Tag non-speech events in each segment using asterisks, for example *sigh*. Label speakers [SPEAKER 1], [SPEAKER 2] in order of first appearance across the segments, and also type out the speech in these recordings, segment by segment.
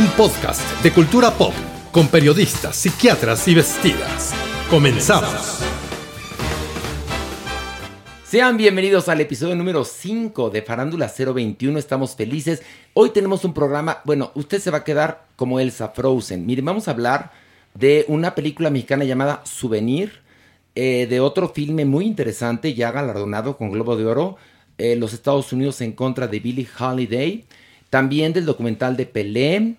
[SPEAKER 1] un podcast de cultura pop con periodistas, psiquiatras y vestidas. Comenzamos.
[SPEAKER 2] Sean bienvenidos al episodio número 5 de Farándula 021. Estamos felices. Hoy tenemos un programa, bueno, usted se va a quedar como Elsa Frozen. Miren, vamos a hablar de una película mexicana llamada Souvenir, eh, de otro filme muy interesante, ya galardonado con Globo de Oro, eh, los Estados Unidos en contra de Billie Holiday, también del documental de Pelé,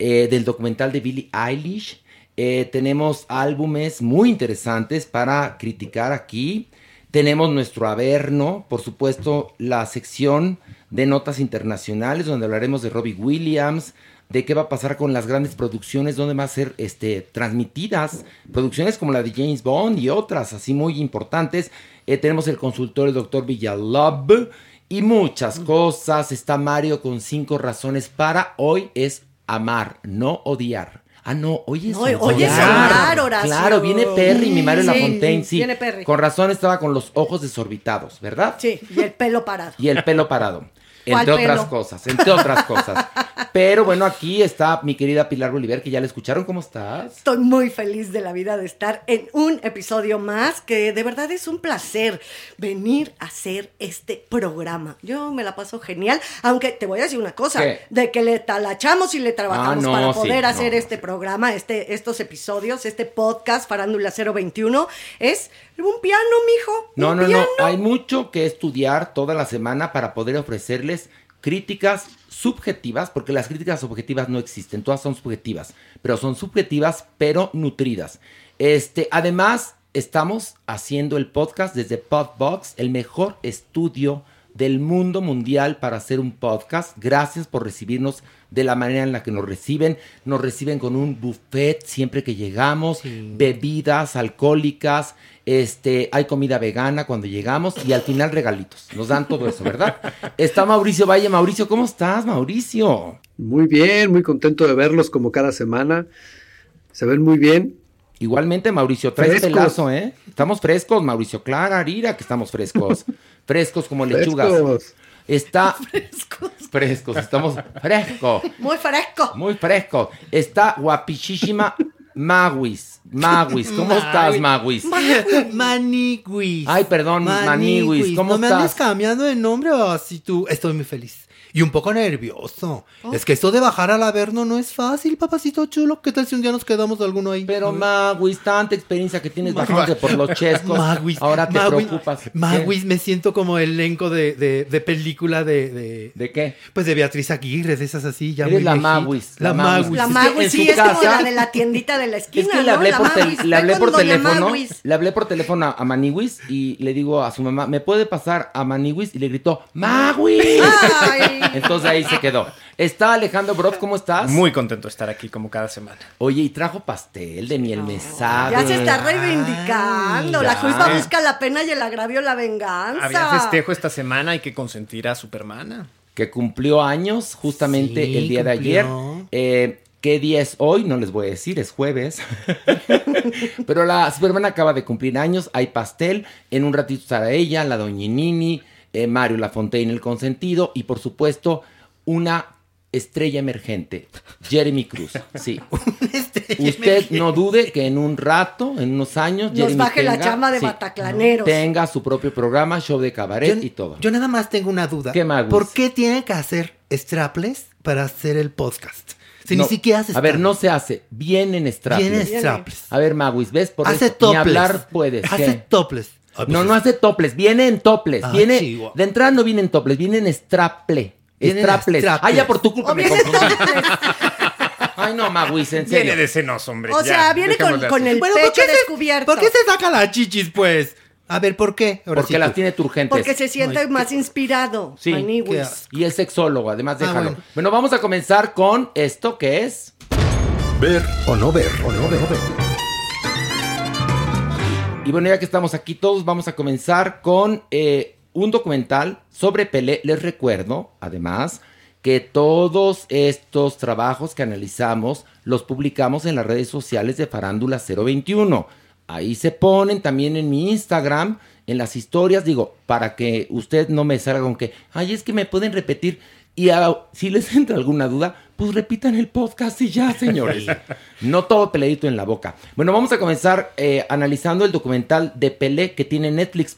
[SPEAKER 2] eh, del documental de Billie Eilish. Eh, tenemos álbumes muy interesantes para criticar aquí. Tenemos nuestro Averno, por supuesto, la sección de notas internacionales, donde hablaremos de Robbie Williams, de qué va a pasar con las grandes producciones, dónde van a ser este, transmitidas, producciones como la de James Bond y otras así muy importantes. Eh, tenemos el consultorio del doctor Villalob y muchas cosas. Está Mario con cinco razones para hoy es amar, no odiar. Ah, no, hoy es
[SPEAKER 3] No, hoy es amar, Horacio.
[SPEAKER 2] Claro, viene Perry, mi Mario
[SPEAKER 3] Sí,
[SPEAKER 2] Lafontaine, sí.
[SPEAKER 3] viene Perry.
[SPEAKER 2] Con razón estaba con los ojos desorbitados, ¿verdad?
[SPEAKER 3] Sí, y el pelo parado.
[SPEAKER 2] Y el pelo parado.
[SPEAKER 3] ¿Cuál
[SPEAKER 2] Entre otras
[SPEAKER 3] pelo?
[SPEAKER 2] cosas, entre otras cosas. *laughs* Pero bueno, aquí está mi querida Pilar Bolívar, que ya la escucharon. ¿Cómo estás?
[SPEAKER 3] Estoy muy feliz de la vida de estar en un episodio más, que de verdad es un placer venir a hacer este programa. Yo me la paso genial, aunque te voy a decir una cosa,
[SPEAKER 2] ¿Qué?
[SPEAKER 3] de que le talachamos y le trabajamos
[SPEAKER 2] Ah, no,
[SPEAKER 3] para poder hacer
[SPEAKER 2] no,
[SPEAKER 3] este
[SPEAKER 2] sí.
[SPEAKER 3] programa, este, estos episodios, este podcast Farándula 021, es un piano, mijo.
[SPEAKER 2] No,
[SPEAKER 3] un
[SPEAKER 2] no,
[SPEAKER 3] piano.
[SPEAKER 2] no. Hay mucho que estudiar toda la semana para poder críticas subjetivas, porque las críticas objetivas no existen, todas son subjetivas, pero son subjetivas pero nutridas. Este, además, estamos haciendo el podcast desde Podbox, el mejor estudio del mundo mundial para hacer un podcast. Gracias por recibirnos de la manera en la que nos reciben. Nos reciben con un buffet siempre que llegamos, bebidas alcohólicas, este, hay comida vegana cuando llegamos y al final regalitos. Nos dan todo eso, ¿verdad? *laughs* Está Mauricio Valle. Mauricio, ¿cómo estás, Mauricio?
[SPEAKER 4] Muy bien, muy contento de verlos como cada semana. Se ven muy bien.
[SPEAKER 2] Igualmente, Mauricio, traes
[SPEAKER 4] Frescos.
[SPEAKER 2] pelazo, ¿eh? Estamos frescos, Mauricio. Clara, Arira, que estamos frescos. *laughs* Frescos como lechugas.
[SPEAKER 4] Frescos.
[SPEAKER 2] Está *laughs*
[SPEAKER 3] Frescos.
[SPEAKER 2] frescos, estamos frescos.
[SPEAKER 3] Muy fresco.
[SPEAKER 2] Muy fresco. Está guapichísima Maguis. Maguis, ¿cómo estás, Maguis?
[SPEAKER 5] Maniguis.
[SPEAKER 2] Ay, perdón, Maniguis, ¿cómo
[SPEAKER 5] no me
[SPEAKER 2] estás?
[SPEAKER 5] andes cambiando de nombre así tú. Estoy muy feliz. Y un poco nervioso.
[SPEAKER 2] Oh.
[SPEAKER 5] Es que esto de bajar al Averno no es fácil, papacito chulo. ¿Qué tal si un día nos quedamos alguno ahí?
[SPEAKER 2] Pero Maguis, tanta experiencia que tienes bajándote por los chescos.
[SPEAKER 5] Maguis.
[SPEAKER 2] Ahora te
[SPEAKER 5] Maguis,
[SPEAKER 2] preocupas. ¿Qué?
[SPEAKER 5] Maguis, me siento como elenco de, de, de película de, de-
[SPEAKER 2] ¿De qué?
[SPEAKER 5] Pues de Beatriz Aguirre, de esas así. Ya
[SPEAKER 2] Eres la. Maguis,
[SPEAKER 5] La
[SPEAKER 2] la Maguis.
[SPEAKER 5] Maguis.
[SPEAKER 3] La
[SPEAKER 5] Es que
[SPEAKER 3] Magui,
[SPEAKER 2] en
[SPEAKER 3] sí,
[SPEAKER 2] su
[SPEAKER 3] es como
[SPEAKER 2] casa-
[SPEAKER 3] la de la tiendita de la esquina,
[SPEAKER 2] Es que le hablé,
[SPEAKER 3] La
[SPEAKER 2] por,
[SPEAKER 3] Maguis,
[SPEAKER 2] le hablé teléfono.
[SPEAKER 3] Maguis.
[SPEAKER 2] Le hablé por teléfono a, a Maniwis y le digo a su mamá, ¿me puede pasar a Maniwis? Y le gritó, ¡Maguis!
[SPEAKER 3] Ay,
[SPEAKER 2] Entonces ahí se quedó. Está Alejandro Broff, ¿cómo estás?
[SPEAKER 6] Muy contento de estar aquí como cada semana.
[SPEAKER 2] Oye, y trajo pastel de miel mesada.
[SPEAKER 3] Ya se está reivindicando.
[SPEAKER 2] Ay,
[SPEAKER 3] la culpa busca la pena y el agravio la venganza.
[SPEAKER 6] Había festejo esta semana, hay que consentir a Supermana.
[SPEAKER 2] que cumplió años justamente
[SPEAKER 5] Sí,
[SPEAKER 2] el día de ayer. Eh, ¿Qué día es hoy? No les voy a decir, es jueves. *laughs* Pero la Superman acaba de cumplir años, hay pastel, en un ratito estará ella, la doñinini, eh, Mario Lafontaine, el consentido, y por supuesto, una estrella emergente, Jeremy Cruz. Sí. *laughs* Usted no dude que en un rato, en unos años,
[SPEAKER 3] Nos
[SPEAKER 2] Jeremy
[SPEAKER 3] baje la
[SPEAKER 2] tenga-
[SPEAKER 3] chama de
[SPEAKER 2] sí,
[SPEAKER 3] bataclaneros.
[SPEAKER 2] tenga su propio programa, show de cabaret y todo.
[SPEAKER 5] Yo nada más tengo una duda.
[SPEAKER 2] ¿Qué?
[SPEAKER 5] ¿Por qué tiene que hacer strapless para hacer el podcast? Si
[SPEAKER 2] No,
[SPEAKER 5] ni siquiera hace
[SPEAKER 2] A ver, no se hace. Vienen strapless.
[SPEAKER 5] Viene
[SPEAKER 3] Viene.
[SPEAKER 5] strapless.
[SPEAKER 2] A ver, Maguis, ¿ves? Por
[SPEAKER 5] Hace
[SPEAKER 2] eso,
[SPEAKER 5] topless.
[SPEAKER 2] ni hablar puedes.
[SPEAKER 5] Hace
[SPEAKER 2] ¿qué?
[SPEAKER 5] topless. Ay, pues
[SPEAKER 2] No,
[SPEAKER 5] es-
[SPEAKER 2] no hace toples, viene en toples.
[SPEAKER 5] Ah,
[SPEAKER 2] viene, de entrada no viene en toples, viene en straple.
[SPEAKER 5] Viene en
[SPEAKER 2] Strapless.
[SPEAKER 5] strapless.
[SPEAKER 2] Ah, ya por tu culpa
[SPEAKER 3] O
[SPEAKER 2] me
[SPEAKER 3] viene. *laughs*
[SPEAKER 2] Ay, no, Maguis, en
[SPEAKER 6] Viene
[SPEAKER 2] serio.
[SPEAKER 6] de senos, hombre.
[SPEAKER 3] O
[SPEAKER 6] ya,
[SPEAKER 3] sea, viene con, el
[SPEAKER 5] Bueno, ¿por
[SPEAKER 3] pecho
[SPEAKER 5] qué se-
[SPEAKER 3] descubierto.
[SPEAKER 5] ¿Por qué se saca las chichis, pues? A ver, ¿por qué? Ahora
[SPEAKER 2] Porque
[SPEAKER 5] sí
[SPEAKER 2] las tiene turgentes.
[SPEAKER 3] Porque se siente
[SPEAKER 5] Ay,
[SPEAKER 3] más inspirado.
[SPEAKER 2] Sí.
[SPEAKER 3] Maniwis.
[SPEAKER 5] Qué.
[SPEAKER 2] Y es sexólogo, además
[SPEAKER 5] Ah,
[SPEAKER 2] déjalo.
[SPEAKER 5] bueno.
[SPEAKER 2] bueno. vamos a comenzar con esto que es.
[SPEAKER 1] Ver o no ver, o no ver.
[SPEAKER 2] Y bueno, ya que estamos aquí todos, vamos a comenzar con eh, un documental sobre Pelé. Les recuerdo, además, que todos estos trabajos que analizamos los publicamos en las redes sociales de Farándula 021. Ahí se ponen también en mi Instagram, en las historias, digo, para que usted no me salga con que, ay, es que me pueden repetir. Y si les *laughs* entra alguna duda, pues repitan el podcast y ya, señores. No todo peleadito en la boca. Bueno, vamos a comenzar eh, analizando el documental de Pelé que tiene Netflix.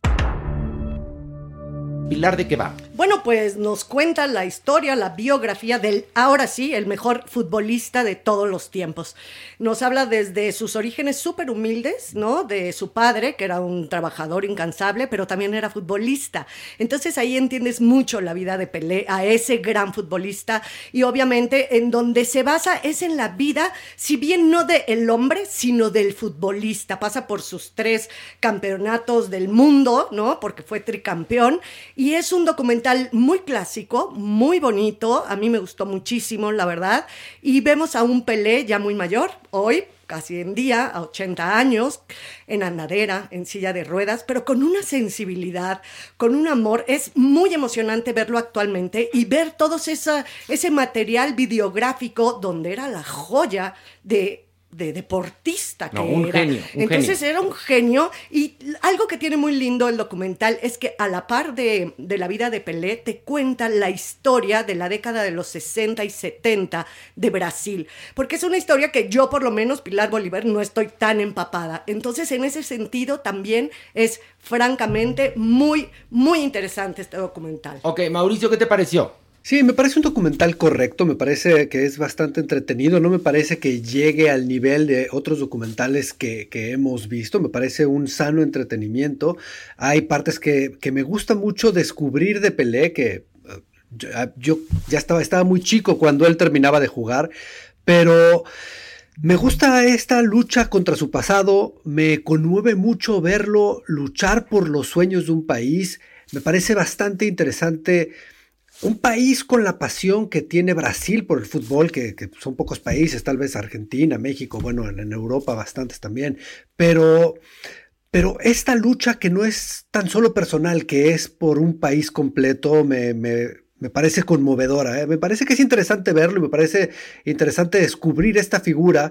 [SPEAKER 2] Pilar, ¿de qué va?
[SPEAKER 3] Bueno, pues nos cuenta la historia, la biografía del, ahora sí, el mejor futbolista de todos los tiempos. Nos habla desde sus orígenes súper humildes, ¿no? De su padre, que era un trabajador incansable, pero también era futbolista. Entonces ahí entiendes mucho la vida de Pelé, a ese gran futbolista, y obviamente en donde se basa es en la vida, si bien no del hombre, sino del futbolista. Pasa por sus tres campeonatos del mundo, ¿no? Porque fue tricampeón, y es un documental muy clásico, muy bonito, a mí me gustó muchísimo, la verdad, y vemos a un Pelé ya muy mayor, hoy, casi en día, a 80 años, en andadera, en silla de ruedas, pero con una sensibilidad, con un amor. Es muy emocionante verlo actualmente y ver todo ese material videográfico donde era la joya de de deportista que
[SPEAKER 2] No, un
[SPEAKER 3] era.
[SPEAKER 2] genio, un
[SPEAKER 3] Entonces
[SPEAKER 2] genio.
[SPEAKER 3] era un genio y algo que tiene muy lindo el documental es que a la par de, de la vida de Pelé te cuenta la historia de la década de los 60 y 70 de Brasil, porque es una historia que yo por lo menos, Pilar Bolívar, no estoy tan empapada. Entonces en ese sentido también es francamente muy, muy interesante este documental.
[SPEAKER 2] Ok, Mauricio, ¿qué te pareció?
[SPEAKER 4] Sí, me parece un documental correcto, me parece que es bastante entretenido, no me parece que llegue al nivel de otros documentales que, que hemos visto, me parece un sano entretenimiento. Hay partes que, que me gusta mucho descubrir de Pelé, que eh, yo, yo ya estaba, estaba muy chico cuando él terminaba de jugar, pero... Me gusta esta lucha contra su pasado, me conmueve mucho verlo luchar por los sueños de un país, me parece bastante interesante un país con la pasión que tiene Brasil por el fútbol, que, son pocos países, tal vez Argentina, México, bueno, en, en Europa bastantes también, pero, pero esta lucha que no es tan solo personal, que es por un país completo, me, me, me parece conmovedora. ¿eh? Me parece que es interesante verlo y me parece interesante descubrir esta figura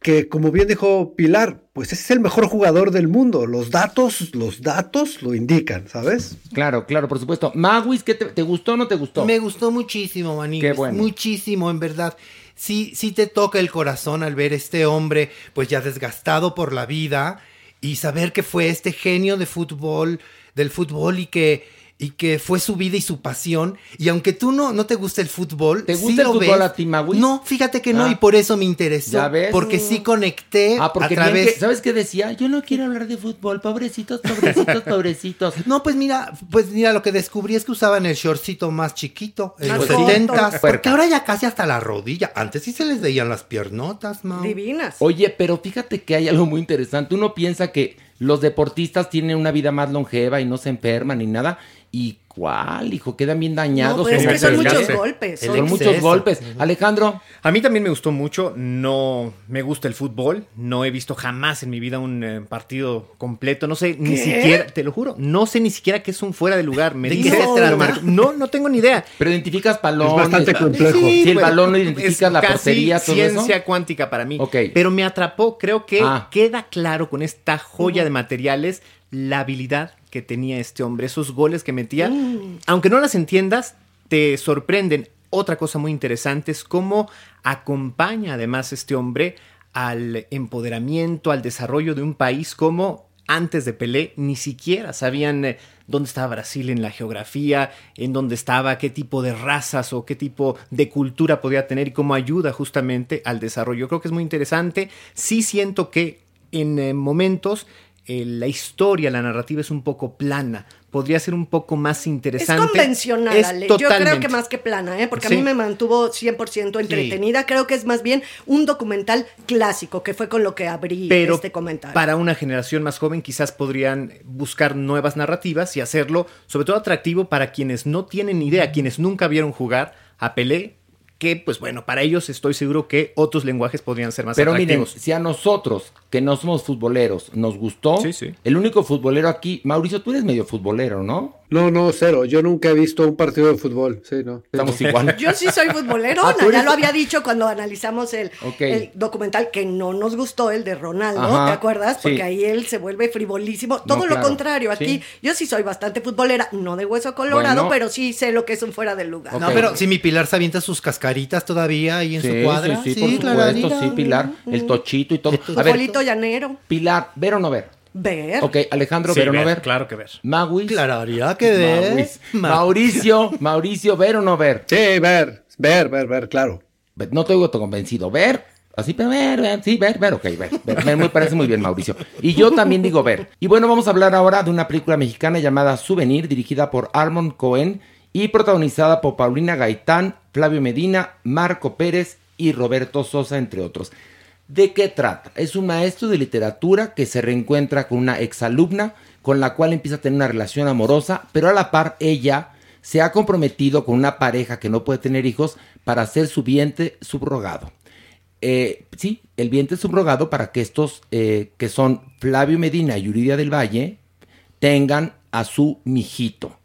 [SPEAKER 4] que, como bien dijo Pilar, pues es el mejor jugador del mundo. Los datos, los datos lo indican, ¿sabes?
[SPEAKER 2] Claro, claro, por supuesto. Maguis, ¿qué te, te gustó o no te gustó?
[SPEAKER 5] Me gustó muchísimo, Maniguis.
[SPEAKER 2] Qué bueno.
[SPEAKER 5] Muchísimo, en verdad. Sí, sí te toca el corazón al ver este hombre, pues ya desgastado por la vida, y saber que fue este genio de fútbol, del fútbol, y que, y que fue su vida y su pasión. Y aunque tú no, no te gusta el fútbol,
[SPEAKER 2] ¿Te
[SPEAKER 5] sí
[SPEAKER 2] gusta el
[SPEAKER 5] lo
[SPEAKER 2] fútbol
[SPEAKER 5] ves.
[SPEAKER 2] a ti, Maguis?
[SPEAKER 5] No, fíjate que no,
[SPEAKER 2] Ah.
[SPEAKER 5] y por eso me interesó.
[SPEAKER 2] ¿Ya ves?
[SPEAKER 5] Porque sí conecté
[SPEAKER 2] Ah, porque
[SPEAKER 5] a través.
[SPEAKER 2] que- ¿sabes qué decía? Yo no quiero hablar de fútbol, pobrecitos, pobrecitos, *laughs* pobrecitos.
[SPEAKER 5] No, pues mira, pues mira, lo que descubrí es que usaban el shortcito más chiquito, en los
[SPEAKER 3] corto.
[SPEAKER 5] 70
[SPEAKER 2] Puerca.
[SPEAKER 5] porque ahora ya casi hasta la rodilla. Antes sí se les veían las piernotas, Mau.
[SPEAKER 3] Divinas.
[SPEAKER 2] Oye, pero fíjate que hay algo muy interesante. Uno piensa que los deportistas tienen una vida más longeva y no se enferman ni nada. ¿Y cuál, hijo? Quedan bien dañados.
[SPEAKER 3] No, pero es
[SPEAKER 2] como
[SPEAKER 3] que son muchos
[SPEAKER 6] Sí.
[SPEAKER 3] golpes.
[SPEAKER 2] Son
[SPEAKER 3] son-
[SPEAKER 2] muchos golpes. Alejandro,
[SPEAKER 6] A mí también me gustó mucho. No me gusta el fútbol. No he visto jamás en mi vida un eh, partido completo. No sé ni
[SPEAKER 3] ¿Qué?
[SPEAKER 6] siquiera, te lo juro, no sé ni siquiera qué es un fuera de lugar. Me
[SPEAKER 5] ¿De
[SPEAKER 6] dice-
[SPEAKER 5] qué se
[SPEAKER 6] lo
[SPEAKER 5] trata?
[SPEAKER 6] No, no tengo ni idea.
[SPEAKER 2] pero identificas balones.
[SPEAKER 4] Es bastante complejo.
[SPEAKER 2] Si el balón no
[SPEAKER 6] es
[SPEAKER 2] identificas la
[SPEAKER 6] casi
[SPEAKER 2] portería, todo
[SPEAKER 6] ciencia
[SPEAKER 2] eso.
[SPEAKER 6] cuántica para mí.
[SPEAKER 2] Ok.
[SPEAKER 6] Pero me atrapó. Creo que
[SPEAKER 2] Ah.
[SPEAKER 6] queda claro con esta joya de materiales la habilidad que tenía este hombre, esos goles que metía. Aunque no las entiendas, te sorprenden. Otra cosa muy interesante es cómo acompaña además este hombre al empoderamiento, al desarrollo de un país como antes de Pelé ni siquiera sabían eh, dónde estaba Brasil en la geografía, en dónde estaba, qué tipo de razas o qué tipo de cultura podía tener y cómo ayuda justamente al desarrollo. Creo que es muy interesante. Sí siento que en eh, momentos eh, la historia, la narrativa es un poco plana. Podría ser un poco más
[SPEAKER 3] Es
[SPEAKER 6] interesante.
[SPEAKER 3] convencional,
[SPEAKER 6] Es
[SPEAKER 3] Ale. Yo creo que más que plana, ¿eh? porque
[SPEAKER 6] Sí.
[SPEAKER 3] a mí me mantuvo 100% entretenida. Creo que es más bien un documental clásico, que fue con lo que abrí
[SPEAKER 6] Pero
[SPEAKER 3] este comentario.
[SPEAKER 6] para una generación más joven quizás podrían buscar nuevas narrativas y hacerlo sobre todo atractivo para quienes no tienen idea, quienes nunca vieron jugar a Pelé, que pues bueno, para ellos estoy seguro que otros lenguajes podrían ser más
[SPEAKER 2] Pero miren,
[SPEAKER 6] atractivos.
[SPEAKER 2] si a nosotros, que no somos futboleros, nos gustó,
[SPEAKER 6] Sí, sí.
[SPEAKER 2] el único futbolero aquí, Mauricio, tú eres medio futbolero, ¿no?
[SPEAKER 4] No, no, cero. Yo nunca he visto un partido de fútbol. Sí, no.
[SPEAKER 2] Estamos igual.
[SPEAKER 3] Yo sí soy futbolero, *laughs*
[SPEAKER 2] Ah, ¿tú
[SPEAKER 3] ya lo había dicho cuando analizamos el, el documental que no nos gustó, el de Ronaldo,
[SPEAKER 2] Ajá,
[SPEAKER 3] ¿te acuerdas? Porque
[SPEAKER 2] sí.
[SPEAKER 3] ahí él se vuelve frivolísimo. Todo lo
[SPEAKER 2] claro,
[SPEAKER 3] contrario, aquí
[SPEAKER 2] sí.
[SPEAKER 3] yo sí soy bastante futbolera, no de hueso colorado,
[SPEAKER 2] Bueno.
[SPEAKER 3] pero sí sé lo que es un fuera del lugar.
[SPEAKER 5] No, pero si mi Pilar se avienta sus cascaritas todavía ahí en
[SPEAKER 2] Sí,
[SPEAKER 5] su cuadra.
[SPEAKER 2] sí, sí, por supuesto,
[SPEAKER 5] clarita.
[SPEAKER 2] sí, Pilar, el tochito y todo. A ver,
[SPEAKER 3] llanero.
[SPEAKER 2] Pilar, ¿ver o no ver?
[SPEAKER 3] Ver.
[SPEAKER 2] Ok, Alejandro,
[SPEAKER 6] Sí,
[SPEAKER 2] ¿ver o no
[SPEAKER 6] ver, claro que ver.
[SPEAKER 2] Maguis.
[SPEAKER 5] Claro, haría que ver.
[SPEAKER 2] Mauricio. *laughs*
[SPEAKER 5] Ma-
[SPEAKER 2] Mauricio, Mauricio, ¿ver o no ver?
[SPEAKER 4] Sí, ver, ver, ver, ver, claro.
[SPEAKER 2] No te oigo convencido. ¿Ver? Así, pero ver, ver, sí, ver, ver, ok, ver, ver, ver, me parece muy bien, Mauricio. Y yo también digo ver. Y bueno, vamos a hablar ahora de una película mexicana llamada Souvenir, dirigida por Armond Cohen y protagonizada por Paulina Gaitán, Flavio Medina, Marco Pérez y Roberto Sosa, entre otros. ¿De qué trata? Es un maestro de literatura que se reencuentra con una exalumna con la cual empieza a tener una relación amorosa, pero a la par ella se ha comprometido con una pareja que no puede tener hijos para hacer su vientre subrogado. Eh, sí, el vientre subrogado para que estos, eh, que son Flavio Medina y Yuridia del Valle, tengan a su mijito.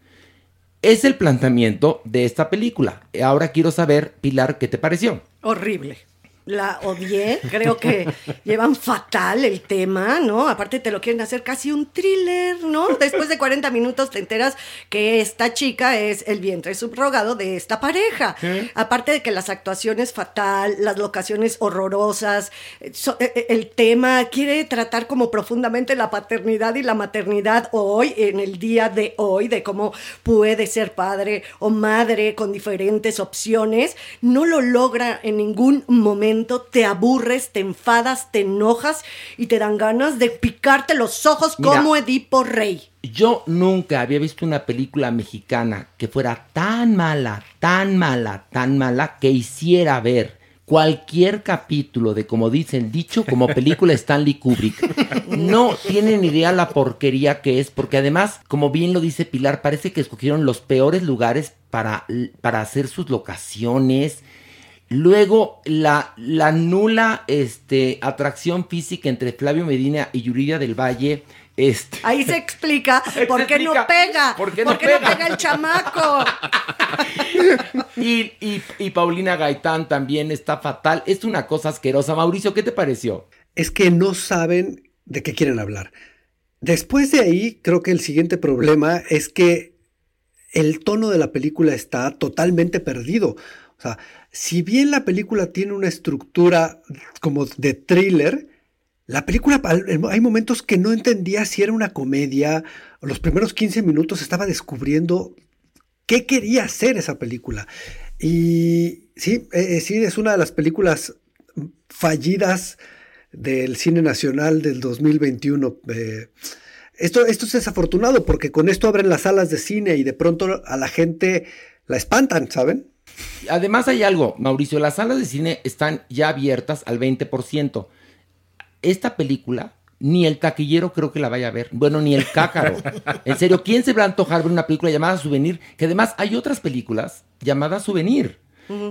[SPEAKER 2] Es el planteamiento de esta película. Ahora quiero saber, Pilar, ¿qué te pareció?
[SPEAKER 3] Horrible. La odié, creo que llevan fatal el tema, ¿no? Aparte te lo quieren hacer casi un thriller, ¿no? Después de 40 minutos te enteras que esta chica es el vientre subrogado de esta pareja. Aparte de que las actuaciones fatal, las locaciones horrorosas, eh, so- eh, eh, el tema quiere tratar como profundamente la paternidad y la maternidad hoy, en el día de hoy, de cómo puede ser padre o madre con diferentes opciones, no lo logra en ningún momento, te aburres, te enfadas, te enojas y te dan ganas de picarte los ojos
[SPEAKER 2] Mira.
[SPEAKER 3] como Edipo Rey.
[SPEAKER 2] Yo nunca había visto una película mexicana que fuera tan mala, tan mala, tan mala, que hiciera ver cualquier capítulo de, como dice el dicho, como película *laughs* Stanley Kubrick. No tienen idea la porquería que es, porque además, como bien lo dice Pilar, parece que escogieron los peores lugares para, para hacer sus locaciones. Luego, la, la nula este, atracción física entre Flavio Medina y Yuridia del Valle. Este,
[SPEAKER 3] Ahí se explica *laughs* por qué no pega.
[SPEAKER 2] por qué no
[SPEAKER 3] qué no
[SPEAKER 2] pega.
[SPEAKER 3] pega el chamaco. *laughs*
[SPEAKER 2] Y, y- y Paulina Gaitán también está fatal. Es una cosa asquerosa. Mauricio, ¿qué te pareció?
[SPEAKER 4] Es que no saben de qué quieren hablar. Después de ahí, creo que el siguiente problema es que el tono de la película está totalmente perdido. O sea, si bien la película tiene una estructura como de thriller, la película, hay momentos que no entendía si era una comedia. Los primeros 15 minutos estaba descubriendo qué quería hacer esa película. Y sí, eh, eh, sí, es una de las películas fallidas del cine nacional del 2021. Eh, esto, esto es desafortunado porque con esto abren las salas de cine y de pronto a la gente la espantan, ¿saben?
[SPEAKER 2] Además hay algo, Mauricio, las salas de cine están ya abiertas al 20%. Esta película ni el taquillero creo que la vaya a ver. Bueno, ni el cácaro. *laughs* En serio, ¿quién se va a antojar ver una película llamada Souvenir? Que además hay otras películas llamadas Souvenir.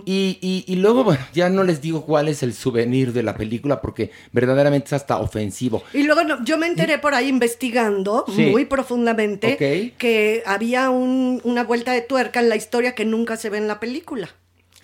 [SPEAKER 2] Y, y- y luego, bueno, ya no les digo cuál es el souvenir de la película porque verdaderamente es hasta ofensivo.
[SPEAKER 3] Y luego no, yo me enteré por ahí investigando
[SPEAKER 2] Sí.
[SPEAKER 3] muy profundamente que había un- una vuelta de tuerca en la historia que nunca se ve en la película.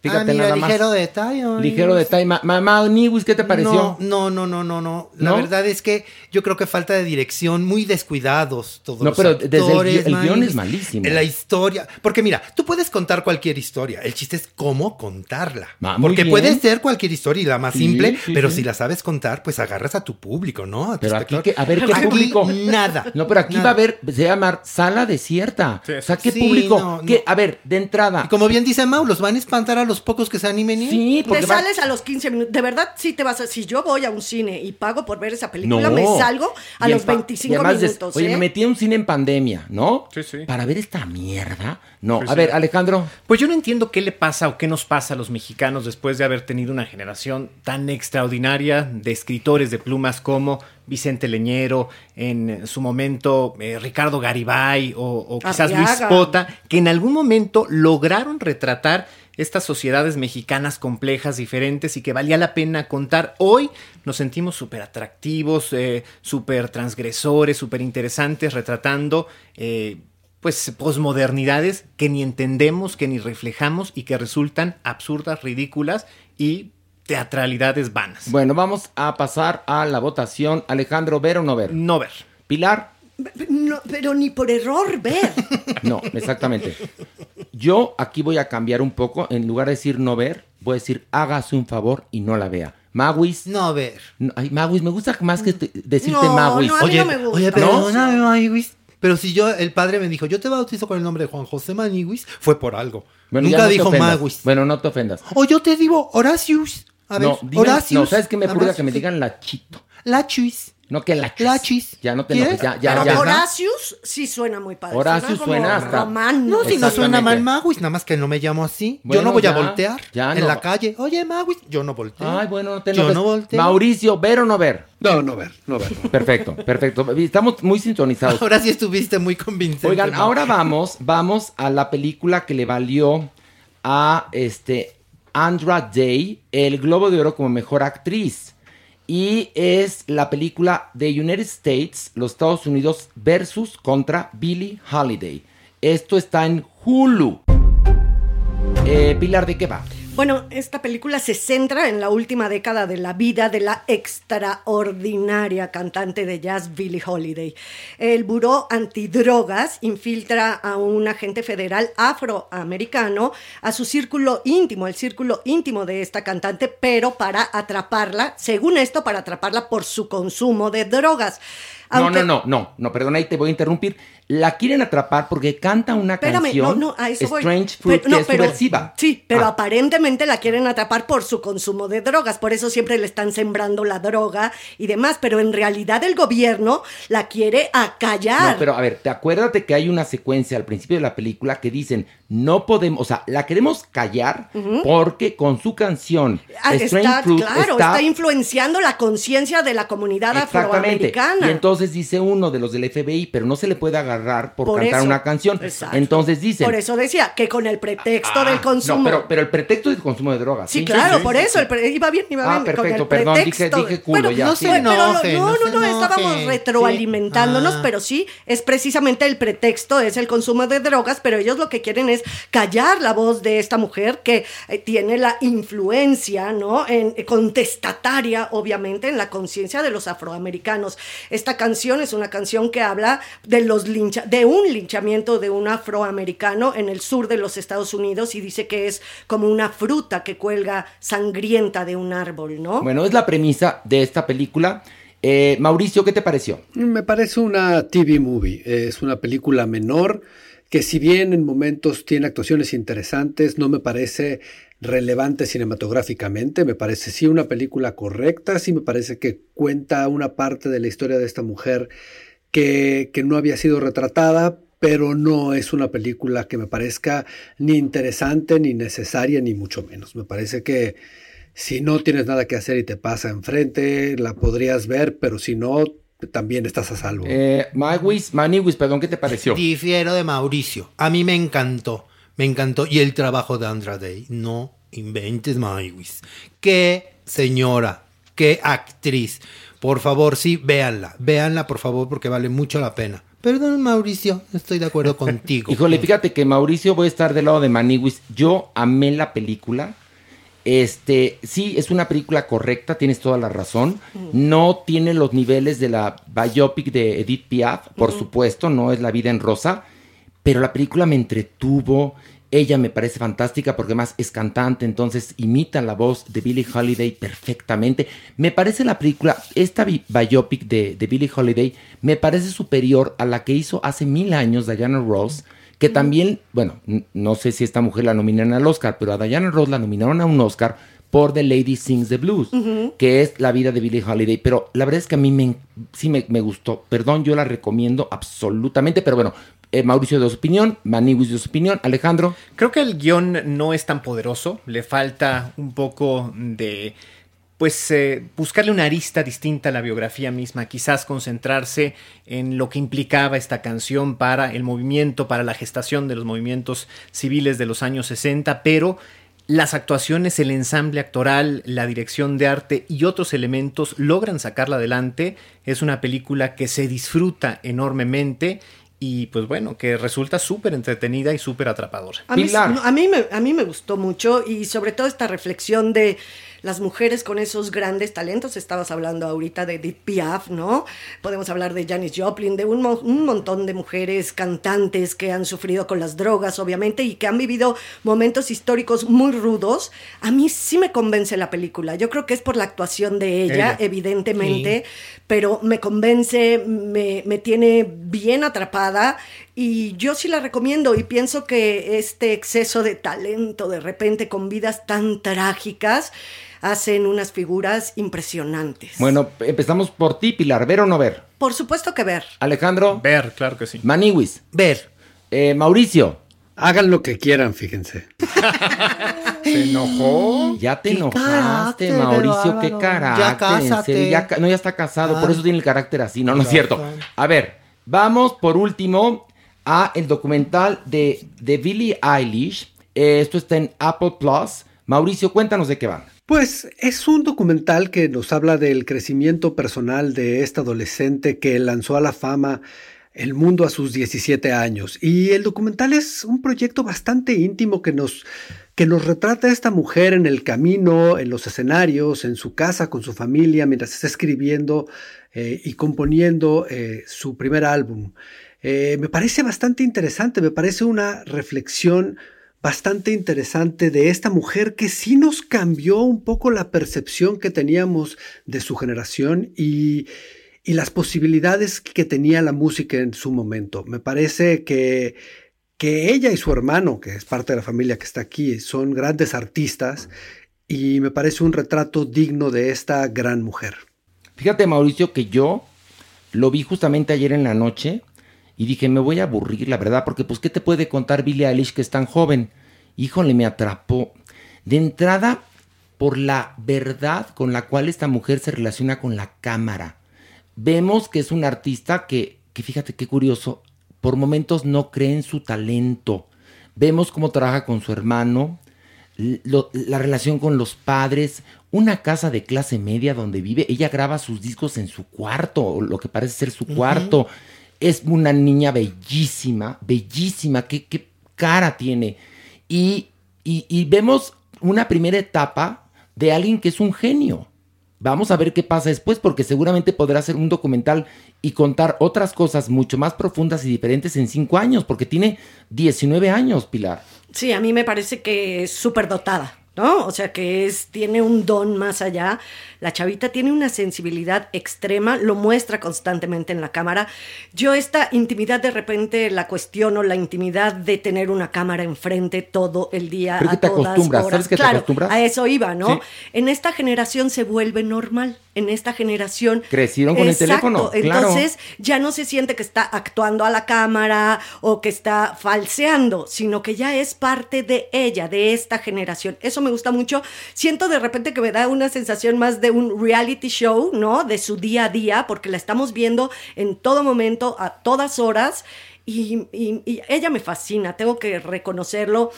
[SPEAKER 2] Fíjate
[SPEAKER 5] ah, mira,
[SPEAKER 2] nada más.
[SPEAKER 5] ligero detalle. ay.
[SPEAKER 2] Ligero detalle. Ma- Mamá Niwis, ¿qué te pareció?
[SPEAKER 5] No, no, no, no, no. La
[SPEAKER 2] ¿No?
[SPEAKER 5] verdad es que yo creo que falta de dirección, muy descuidados todos
[SPEAKER 2] No,
[SPEAKER 5] los
[SPEAKER 2] pero desde el
[SPEAKER 5] actores,
[SPEAKER 2] gui- el
[SPEAKER 5] guion
[SPEAKER 2] es malísimo.
[SPEAKER 5] La historia. Porque mira, tú puedes contar cualquier historia. El chiste es cómo contarla.
[SPEAKER 2] Ah,
[SPEAKER 5] porque
[SPEAKER 2] bien.
[SPEAKER 5] puede ser cualquier historia y la más
[SPEAKER 2] Sí,
[SPEAKER 5] simple,
[SPEAKER 2] sí,
[SPEAKER 5] pero
[SPEAKER 2] sí.
[SPEAKER 5] si la sabes contar, pues agarras a tu público, ¿no? A tu
[SPEAKER 2] Pero aquí, que, a ver, ¿qué
[SPEAKER 5] Aquí
[SPEAKER 2] público?
[SPEAKER 5] Nada.
[SPEAKER 2] No, pero aquí
[SPEAKER 5] nada.
[SPEAKER 2] va a haber, se va a llamar sala desierta. O sea, ¿qué
[SPEAKER 5] Sí,
[SPEAKER 2] público?
[SPEAKER 5] no,
[SPEAKER 2] ¿Qué?
[SPEAKER 5] no.
[SPEAKER 2] A ver, de entrada.
[SPEAKER 5] Y como bien dice Mau, los van a espantar a los pocos que se animen. ¿eh?
[SPEAKER 2] Sí, porque
[SPEAKER 3] Te
[SPEAKER 2] va-
[SPEAKER 3] sales a los 15 minutos. De verdad, sí te vas a. Si yo voy a un cine y pago por ver esa película,
[SPEAKER 2] No.
[SPEAKER 3] me salgo a
[SPEAKER 2] Y
[SPEAKER 3] los
[SPEAKER 2] pa-
[SPEAKER 3] 25
[SPEAKER 2] y además des-
[SPEAKER 3] minutos.
[SPEAKER 2] Oye,
[SPEAKER 3] ¿eh?
[SPEAKER 2] me metí en un cine en pandemia, ¿no?
[SPEAKER 6] Sí, sí.
[SPEAKER 2] Para ver esta mierda. No,
[SPEAKER 6] Sí,
[SPEAKER 2] a
[SPEAKER 6] sí.
[SPEAKER 2] ver, Alejandro.
[SPEAKER 6] Pues yo no entiendo qué le pasa o qué nos pasa a los mexicanos después de haber tenido una generación tan extraordinaria de escritores de plumas como Vicente Leñero, en su momento eh, Ricardo Garibay o, o quizás Luis. Pota, que en algún momento lograron retratar estas sociedades mexicanas complejas, diferentes y que valía la pena contar. Hoy nos sentimos súper atractivos, eh, súper transgresores, súper interesantes, retratando eh, pues posmodernidades que ni entendemos, que ni reflejamos y que resultan absurdas, ridículas y teatralidades vanas.
[SPEAKER 2] Bueno, vamos a pasar a la votación. Alejandro, ¿ver o no ver?
[SPEAKER 6] No ver.
[SPEAKER 2] Pilar.
[SPEAKER 3] No, pero ni por error ver. *laughs*
[SPEAKER 2] No, exactamente. Yo aquí voy a cambiar un poco. En lugar de decir no ver, voy a decir hágase un favor y no la vea. Maguis.
[SPEAKER 5] No ver.
[SPEAKER 2] No, ay, Maguis, me gusta más que te- decirte
[SPEAKER 3] No,
[SPEAKER 2] Maguis.
[SPEAKER 3] no, a mí
[SPEAKER 5] Oye,
[SPEAKER 3] no me gusta.
[SPEAKER 5] oye,
[SPEAKER 3] ¿No?
[SPEAKER 5] perdóname, Maniwis. Pero si yo, el padre me dijo, yo te bautizo con el nombre de Juan José Maniwis, fue por algo.
[SPEAKER 2] Bueno,
[SPEAKER 5] Nunca dijo. Maguis.
[SPEAKER 2] Bueno, no te ofendas.
[SPEAKER 5] O yo te digo Horacius. A ver,
[SPEAKER 2] no, dime-
[SPEAKER 5] Horacius.
[SPEAKER 2] no, ¿sabes qué me purga? Que me digan lachito.
[SPEAKER 5] Lachis.
[SPEAKER 2] No que lachis.
[SPEAKER 5] Lachis.
[SPEAKER 2] Ya no te
[SPEAKER 5] ¿Quieres?
[SPEAKER 2] enojes, ya, ya,
[SPEAKER 3] Pero
[SPEAKER 2] ya.
[SPEAKER 3] Horacius sí suena muy padre.
[SPEAKER 2] Horacius
[SPEAKER 3] como
[SPEAKER 2] suena hasta-
[SPEAKER 3] romano.
[SPEAKER 5] No, si no suena mal Maguis, nada más que no me llamo así.
[SPEAKER 2] Bueno,
[SPEAKER 5] yo no voy
[SPEAKER 2] ya,
[SPEAKER 5] a voltear
[SPEAKER 2] ya
[SPEAKER 5] en
[SPEAKER 2] no.
[SPEAKER 5] la calle. Oye, Maguis, yo no volteo.
[SPEAKER 2] Ay, bueno, no te
[SPEAKER 5] Yo no volteo.
[SPEAKER 2] Mauricio, ¿ver o no ver?
[SPEAKER 4] No, no ver, no ver. *laughs*
[SPEAKER 2] Perfecto, perfecto. Estamos muy sintonizados.
[SPEAKER 5] Ahora sí estuviste muy convincente.
[SPEAKER 2] Oigan, ahora vamos, vamos a la película que le valió a este Andra Day el Globo de Oro como mejor actriz. Y es la película de United States, los Estados Unidos versus contra Billie Holiday. Esto está en Hulu. Eh, Pilar, ¿de qué va?
[SPEAKER 3] Bueno, esta película se centra en la última década de la vida de la extraordinaria cantante de jazz Billie Holiday. El Buró Antidrogas infiltra a un agente federal afroamericano a su círculo íntimo, el círculo íntimo de esta cantante, pero para atraparla, según esto, para atraparla por su consumo de drogas. Aunque-
[SPEAKER 2] No, no, no, no, no, perdona, ahí te voy a interrumpir. La quieren atrapar porque canta una
[SPEAKER 3] Espérame,
[SPEAKER 2] canción
[SPEAKER 3] no, no, a eso voy.
[SPEAKER 2] Strange Fruit
[SPEAKER 3] Pero- no,
[SPEAKER 2] que es
[SPEAKER 3] pero-
[SPEAKER 2] subversiva.
[SPEAKER 3] Sí, pero
[SPEAKER 2] Ah.
[SPEAKER 3] aparentemente la quieren atrapar por su consumo de drogas, por eso siempre le están sembrando la droga y demás, pero en realidad el gobierno la quiere acallar.
[SPEAKER 2] No, pero a ver, te acuérdate que hay una secuencia al principio de la película que dicen, no podemos, o sea, la queremos callar porque con su canción
[SPEAKER 3] Ah,
[SPEAKER 2] Strange
[SPEAKER 3] está,
[SPEAKER 2] Fruit
[SPEAKER 3] claro,
[SPEAKER 2] está,
[SPEAKER 3] está, influenciando la conciencia de la comunidad afroamericana.
[SPEAKER 2] Y entonces dice uno de los del FBI, pero no se le puede agarrar por,
[SPEAKER 3] Por
[SPEAKER 2] cantar
[SPEAKER 3] eso.
[SPEAKER 2] una canción.
[SPEAKER 3] Exacto.
[SPEAKER 2] Entonces dicen.
[SPEAKER 3] Por eso decía que con el pretexto
[SPEAKER 2] Ah,
[SPEAKER 3] del consumo.
[SPEAKER 2] No, pero, pero el pretexto es el consumo de drogas.
[SPEAKER 3] Sí, claro, por eso, el pre- iba bien, iba
[SPEAKER 2] Ah,
[SPEAKER 3] bien. con
[SPEAKER 2] perfecto,
[SPEAKER 3] el
[SPEAKER 2] perdón, dije-
[SPEAKER 3] pretexto.
[SPEAKER 2] dije culo,
[SPEAKER 3] Bueno,
[SPEAKER 2] ya,
[SPEAKER 3] no
[SPEAKER 2] sí.
[SPEAKER 3] sé, pero no,
[SPEAKER 5] no
[SPEAKER 3] no,
[SPEAKER 5] se
[SPEAKER 3] no, estábamos retroalimentándonos,
[SPEAKER 5] Sí. Ah.
[SPEAKER 3] pero sí, es precisamente el pretexto, es el consumo de drogas, pero ellos lo que quieren es callar la voz de esta mujer que eh, tiene la influencia, ¿no? En, eh, contestataria, obviamente, en la conciencia de los afroamericanos. Esta canción es una canción que habla de los lincha, de un linchamiento de un afroamericano en el sur de los Estados Unidos y dice que es como una fruta que cuelga sangrienta de un árbol, ¿no?
[SPEAKER 2] Bueno, es la premisa de esta película. Eh, Mauricio, ¿qué te pareció?
[SPEAKER 4] Me parece una TV movie, es una película menor que si bien en momentos tiene actuaciones interesantes, no me parece relevante cinematográficamente, me parece sí una película correcta, sí me parece que cuenta una parte de la historia de esta mujer que, que no había sido retratada, pero no es una película que me parezca ni interesante, ni necesaria, ni mucho menos. Me parece que si no tienes nada que hacer y te pasa enfrente, la podrías ver, pero si no, también estás a salvo.
[SPEAKER 2] Eh, Maniwis, Maniwis, perdón, ¿qué te pareció?
[SPEAKER 5] Difiero de Mauricio. A mí me encantó. Me encantó. Y el trabajo de Andra Day. No inventes, Maywis. Qué señora. Qué actriz. Por favor, sí, véanla. Véanla, por favor, porque vale mucho la pena. Perdón, Mauricio, estoy de acuerdo *laughs* contigo.
[SPEAKER 2] Híjole, fíjate que Mauricio voy a estar del lado de Maniwis. Yo amé la película. Este, sí, es una película correcta, tienes toda la razón. No tiene los niveles de la biopic de Edith Piaf, por supuesto, no es La vida en rosa, pero la película me entretuvo. Ella me parece fantástica porque además es cantante, entonces imita la voz de Billie Holiday perfectamente. Me parece la película, esta bi- biopic de, de Billie Holiday, me parece superior a la que hizo hace mil años Diana Ross, que también, bueno, no sé si esta mujer la nominaron al Oscar, pero a Diana Ross la nominaron a un Oscar por The Lady Sings the Blues, que es la vida de Billie Holiday. Pero la verdad es que a mí me, sí me, me gustó. Perdón, yo la recomiendo absolutamente, pero bueno, eh, Mauricio dio su opinión, Maniwis dio su opinión, Alejandro.
[SPEAKER 6] Creo que el guion no es tan poderoso, le falta un poco de, pues, eh, buscarle una arista distinta a la biografía misma, quizás concentrarse en lo que implicaba esta canción para el movimiento, para la gestación de los movimientos civiles de los años 60, pero las actuaciones, el ensamble actoral, la dirección de arte y otros elementos logran sacarla adelante. Es una película que se disfruta enormemente y pues bueno, que resulta súper entretenida y súper atrapadora.
[SPEAKER 3] A mí,
[SPEAKER 2] Pilar.
[SPEAKER 3] no, a, mí me, a mí me gustó mucho y sobre todo esta reflexión de las mujeres con esos grandes talentos. Estabas hablando ahorita de Edith Piaf, ¿no? Podemos hablar de Janis Joplin, de un, mo- un montón de mujeres cantantes que han sufrido con las drogas, obviamente, y que han vivido momentos históricos muy rudos. A mí sí me convence la película. Yo creo que es por la actuación de ella,
[SPEAKER 6] Ella.
[SPEAKER 3] evidentemente, pero me convence, me, me tiene bien atrapada y yo sí la recomiendo y pienso que este exceso de talento de repente con vidas tan trágicas hacen unas figuras impresionantes.
[SPEAKER 2] Bueno, empezamos por ti, Pilar, ¿ver o no ver?
[SPEAKER 3] Por supuesto que ver.
[SPEAKER 2] Alejandro,
[SPEAKER 6] Ver, claro que sí.
[SPEAKER 2] Maniwis,
[SPEAKER 5] Ver.
[SPEAKER 2] eh, Mauricio.
[SPEAKER 4] Hagan lo que quieran, fíjense. *laughs*
[SPEAKER 6] ¿Se enojó?
[SPEAKER 2] Ya te enojaste,
[SPEAKER 5] carácter,
[SPEAKER 2] Mauricio, qué carácter.
[SPEAKER 5] Ya cásate.
[SPEAKER 2] no, ya está casado, por
[SPEAKER 5] Ah.
[SPEAKER 2] eso tiene el carácter así. No, no es cierto. A ver, vamos por último a el documental de, de Billie Eilish. Eh, esto está en Apple Plus. Mauricio, cuéntanos de qué van.
[SPEAKER 4] Pues es un documental que nos habla del crecimiento personal de esta adolescente que lanzó a la fama el mundo a sus 17 años. Y el documental es un proyecto bastante íntimo que nos, que nos retrata a esta mujer en el camino, en los escenarios, en su casa, con su familia, mientras está escribiendo eh, y componiendo eh, su primer álbum. Eh, me parece bastante interesante, me parece una reflexión bastante interesante de esta mujer que sí nos cambió un poco la percepción que teníamos de su generación y, y las posibilidades que tenía la música en su momento. Me parece que, que ella y su hermano, que es parte de la familia que está aquí, son grandes artistas y me parece un retrato digno de esta gran mujer.
[SPEAKER 2] Fíjate, Mauricio, que yo lo vi justamente ayer en la noche y dije, me voy a aburrir, la verdad, porque pues, ¿qué te puede contar Billie Eilish que es tan joven? Híjole, me atrapó. De entrada, por la verdad con la cual esta mujer se relaciona con la cámara. Vemos que es un artista que, que fíjate qué curioso, por momentos no cree en su talento. Vemos cómo trabaja con su hermano, lo- la relación con los padres, una casa de clase media donde vive, ella graba sus discos en su cuarto, o lo que parece ser su cuarto. Es una niña bellísima, bellísima, qué, qué cara tiene. Y, y- y vemos una primera etapa de alguien que es un genio. Vamos a ver qué pasa después, porque seguramente podrá hacer un documental y contar otras cosas mucho más profundas y diferentes en cinco años, porque tiene 19 años, Pilar.
[SPEAKER 3] Sí, a mí me parece que es súper dotada, ¿no? O sea, que es, tiene un don más allá. La chavita tiene una sensibilidad extrema, lo muestra constantemente en la cámara. Yo esta intimidad de repente la cuestiono, la intimidad de tener una cámara enfrente todo el día.
[SPEAKER 2] Pero que
[SPEAKER 3] a
[SPEAKER 2] te
[SPEAKER 3] todas
[SPEAKER 2] acostumbras,
[SPEAKER 3] horas.
[SPEAKER 2] ¿sabes que te
[SPEAKER 3] Claro,
[SPEAKER 2] acostumbras?
[SPEAKER 3] A eso iba, ¿no?
[SPEAKER 2] Sí.
[SPEAKER 3] En esta generación se vuelve normal. En esta generación.
[SPEAKER 2] Crecieron con el teléfono, claro.
[SPEAKER 3] Entonces ya no se siente que está actuando a la cámara o que está falseando, sino que ya es parte de ella, de esta generación. Eso me gusta mucho. Siento de repente que me da una sensación más de un reality show, ¿no? De su día a día, porque la estamos viendo en todo momento, a todas horas. Y, y- y ella me fascina, tengo que reconocerlo.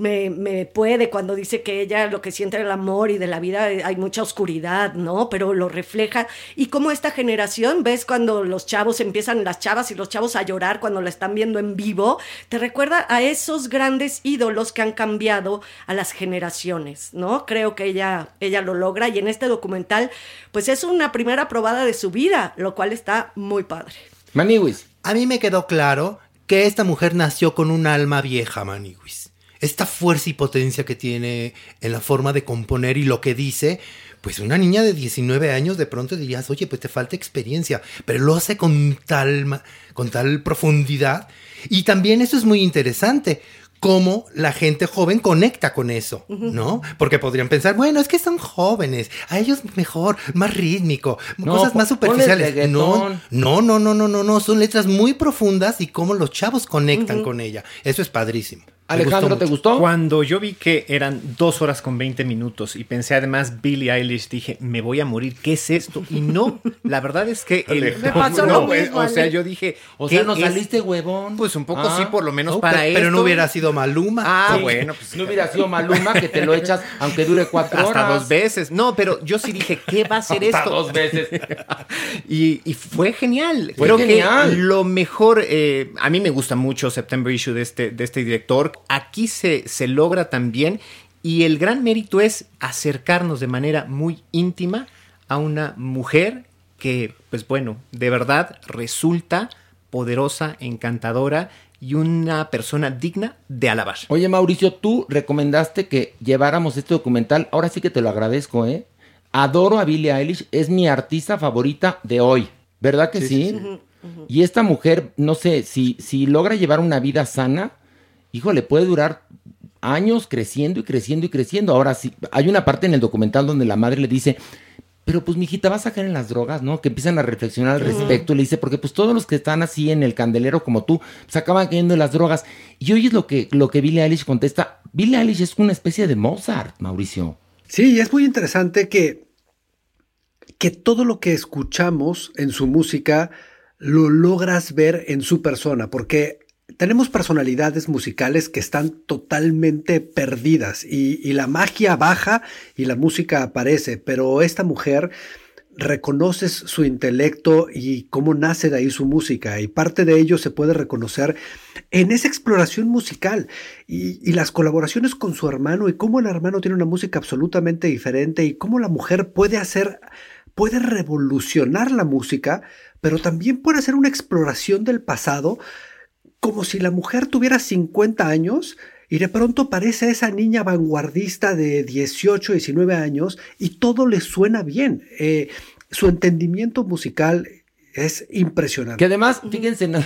[SPEAKER 3] Me, me puede cuando dice que ella lo que siente del amor y de la vida eh, hay mucha oscuridad, ¿no? Pero lo refleja. Y como esta generación, ves cuando los chavos empiezan, las chavas y los chavos a llorar cuando la están viendo en vivo, te recuerda a esos grandes ídolos que han cambiado a las generaciones, ¿no? Creo que ella, ella lo logra y en este documental, pues es una primera probada de su vida, lo cual está muy padre.
[SPEAKER 2] Maniwis.
[SPEAKER 5] A mí me quedó claro que esta mujer nació con un alma vieja, Maniguis. Esta fuerza y potencia que tiene en la forma de componer y lo que dice, pues una niña de 19 años de pronto dirías, oye, pues te falta experiencia, pero lo hace con tal, con tal profundidad. Y también eso es muy interesante, cómo la gente joven conecta con eso, ¿no? Porque podrían pensar, bueno, es que son jóvenes, a ellos mejor, más rítmico,
[SPEAKER 2] No,
[SPEAKER 5] cosas más superficiales. No, no, no, no, no, no, no, son letras muy profundas y cómo los chavos conectan con ella. Eso es padrísimo.
[SPEAKER 2] Alejandro, ¿te gustó?
[SPEAKER 6] Cuando yo vi que eran dos horas con 20 minutos y pensé además Billie Eilish, dije, me voy a morir, ¿qué es esto? Y no, la verdad es que... el-
[SPEAKER 3] Me *laughs* pasó
[SPEAKER 6] no,
[SPEAKER 3] lo mismo,
[SPEAKER 6] O sea, yo dije...
[SPEAKER 2] O
[SPEAKER 6] ¿qué
[SPEAKER 2] sea, nos
[SPEAKER 6] es?
[SPEAKER 2] saliste huevón.
[SPEAKER 6] Pues un poco
[SPEAKER 2] Ah.
[SPEAKER 6] sí, por lo menos
[SPEAKER 5] No,
[SPEAKER 6] para
[SPEAKER 5] pero,
[SPEAKER 6] esto.
[SPEAKER 5] pero no hubiera sido Maluma.
[SPEAKER 6] Ah,
[SPEAKER 2] Sí.
[SPEAKER 6] bueno, pues
[SPEAKER 2] No hubiera sido Maluma que te lo echas aunque dure cuatro
[SPEAKER 6] hasta
[SPEAKER 2] horas.
[SPEAKER 6] dos veces. No, pero yo sí dije, ¿qué va a ser
[SPEAKER 2] Hasta
[SPEAKER 6] esto?
[SPEAKER 2] dos veces. *laughs*
[SPEAKER 6] Y, y fue genial.
[SPEAKER 2] Fue
[SPEAKER 6] Creo
[SPEAKER 2] genial.
[SPEAKER 6] que lo mejor, eh, a mí me gusta mucho September Issue de este, de este director. Aquí se, se logra también y el gran mérito es acercarnos de manera muy íntima a una mujer que, pues bueno, de verdad resulta poderosa, encantadora y una persona digna de alabar.
[SPEAKER 2] Oye, Mauricio, tú recomendaste que lleváramos este documental. Ahora sí que te lo agradezco, ¿eh? Adoro a Billie Eilish, es mi artista favorita de hoy. ¿Verdad que sí? Y esta mujer, no sé, si, si logra llevar una vida sana, híjole, puede durar años creciendo y creciendo y creciendo. Ahora sí, hay una parte en el documental donde la madre le dice, pero pues mijita, vas a caer en las drogas, ¿no? Que empiezan a reflexionar al respecto. Le dice, porque pues todos los que están así en el candelero como tú, pues acaban cayendo en las drogas. Y hoy es lo que, lo que Billie Eilish contesta. Billie Eilish es una especie de Mozart, Mauricio.
[SPEAKER 4] Sí, y es muy interesante que, que todo lo que escuchamos en su música lo logras ver en su persona, porque tenemos personalidades musicales que están totalmente perdidas y, la magia baja y la música aparece, pero esta mujer reconoces su intelecto y cómo nace de ahí su música y parte de ello se puede reconocer en esa exploración musical y, y las colaboraciones con su hermano y cómo el hermano tiene una música absolutamente diferente y cómo la mujer puede hacer, puede revolucionar la música, pero también puede hacer una exploración del pasado como si la mujer tuviera 50 años y de pronto parece esa niña vanguardista de 18, 19 años y todo le suena bien. Eh, su entendimiento musical es impresionante.
[SPEAKER 2] Que además, fíjense, no,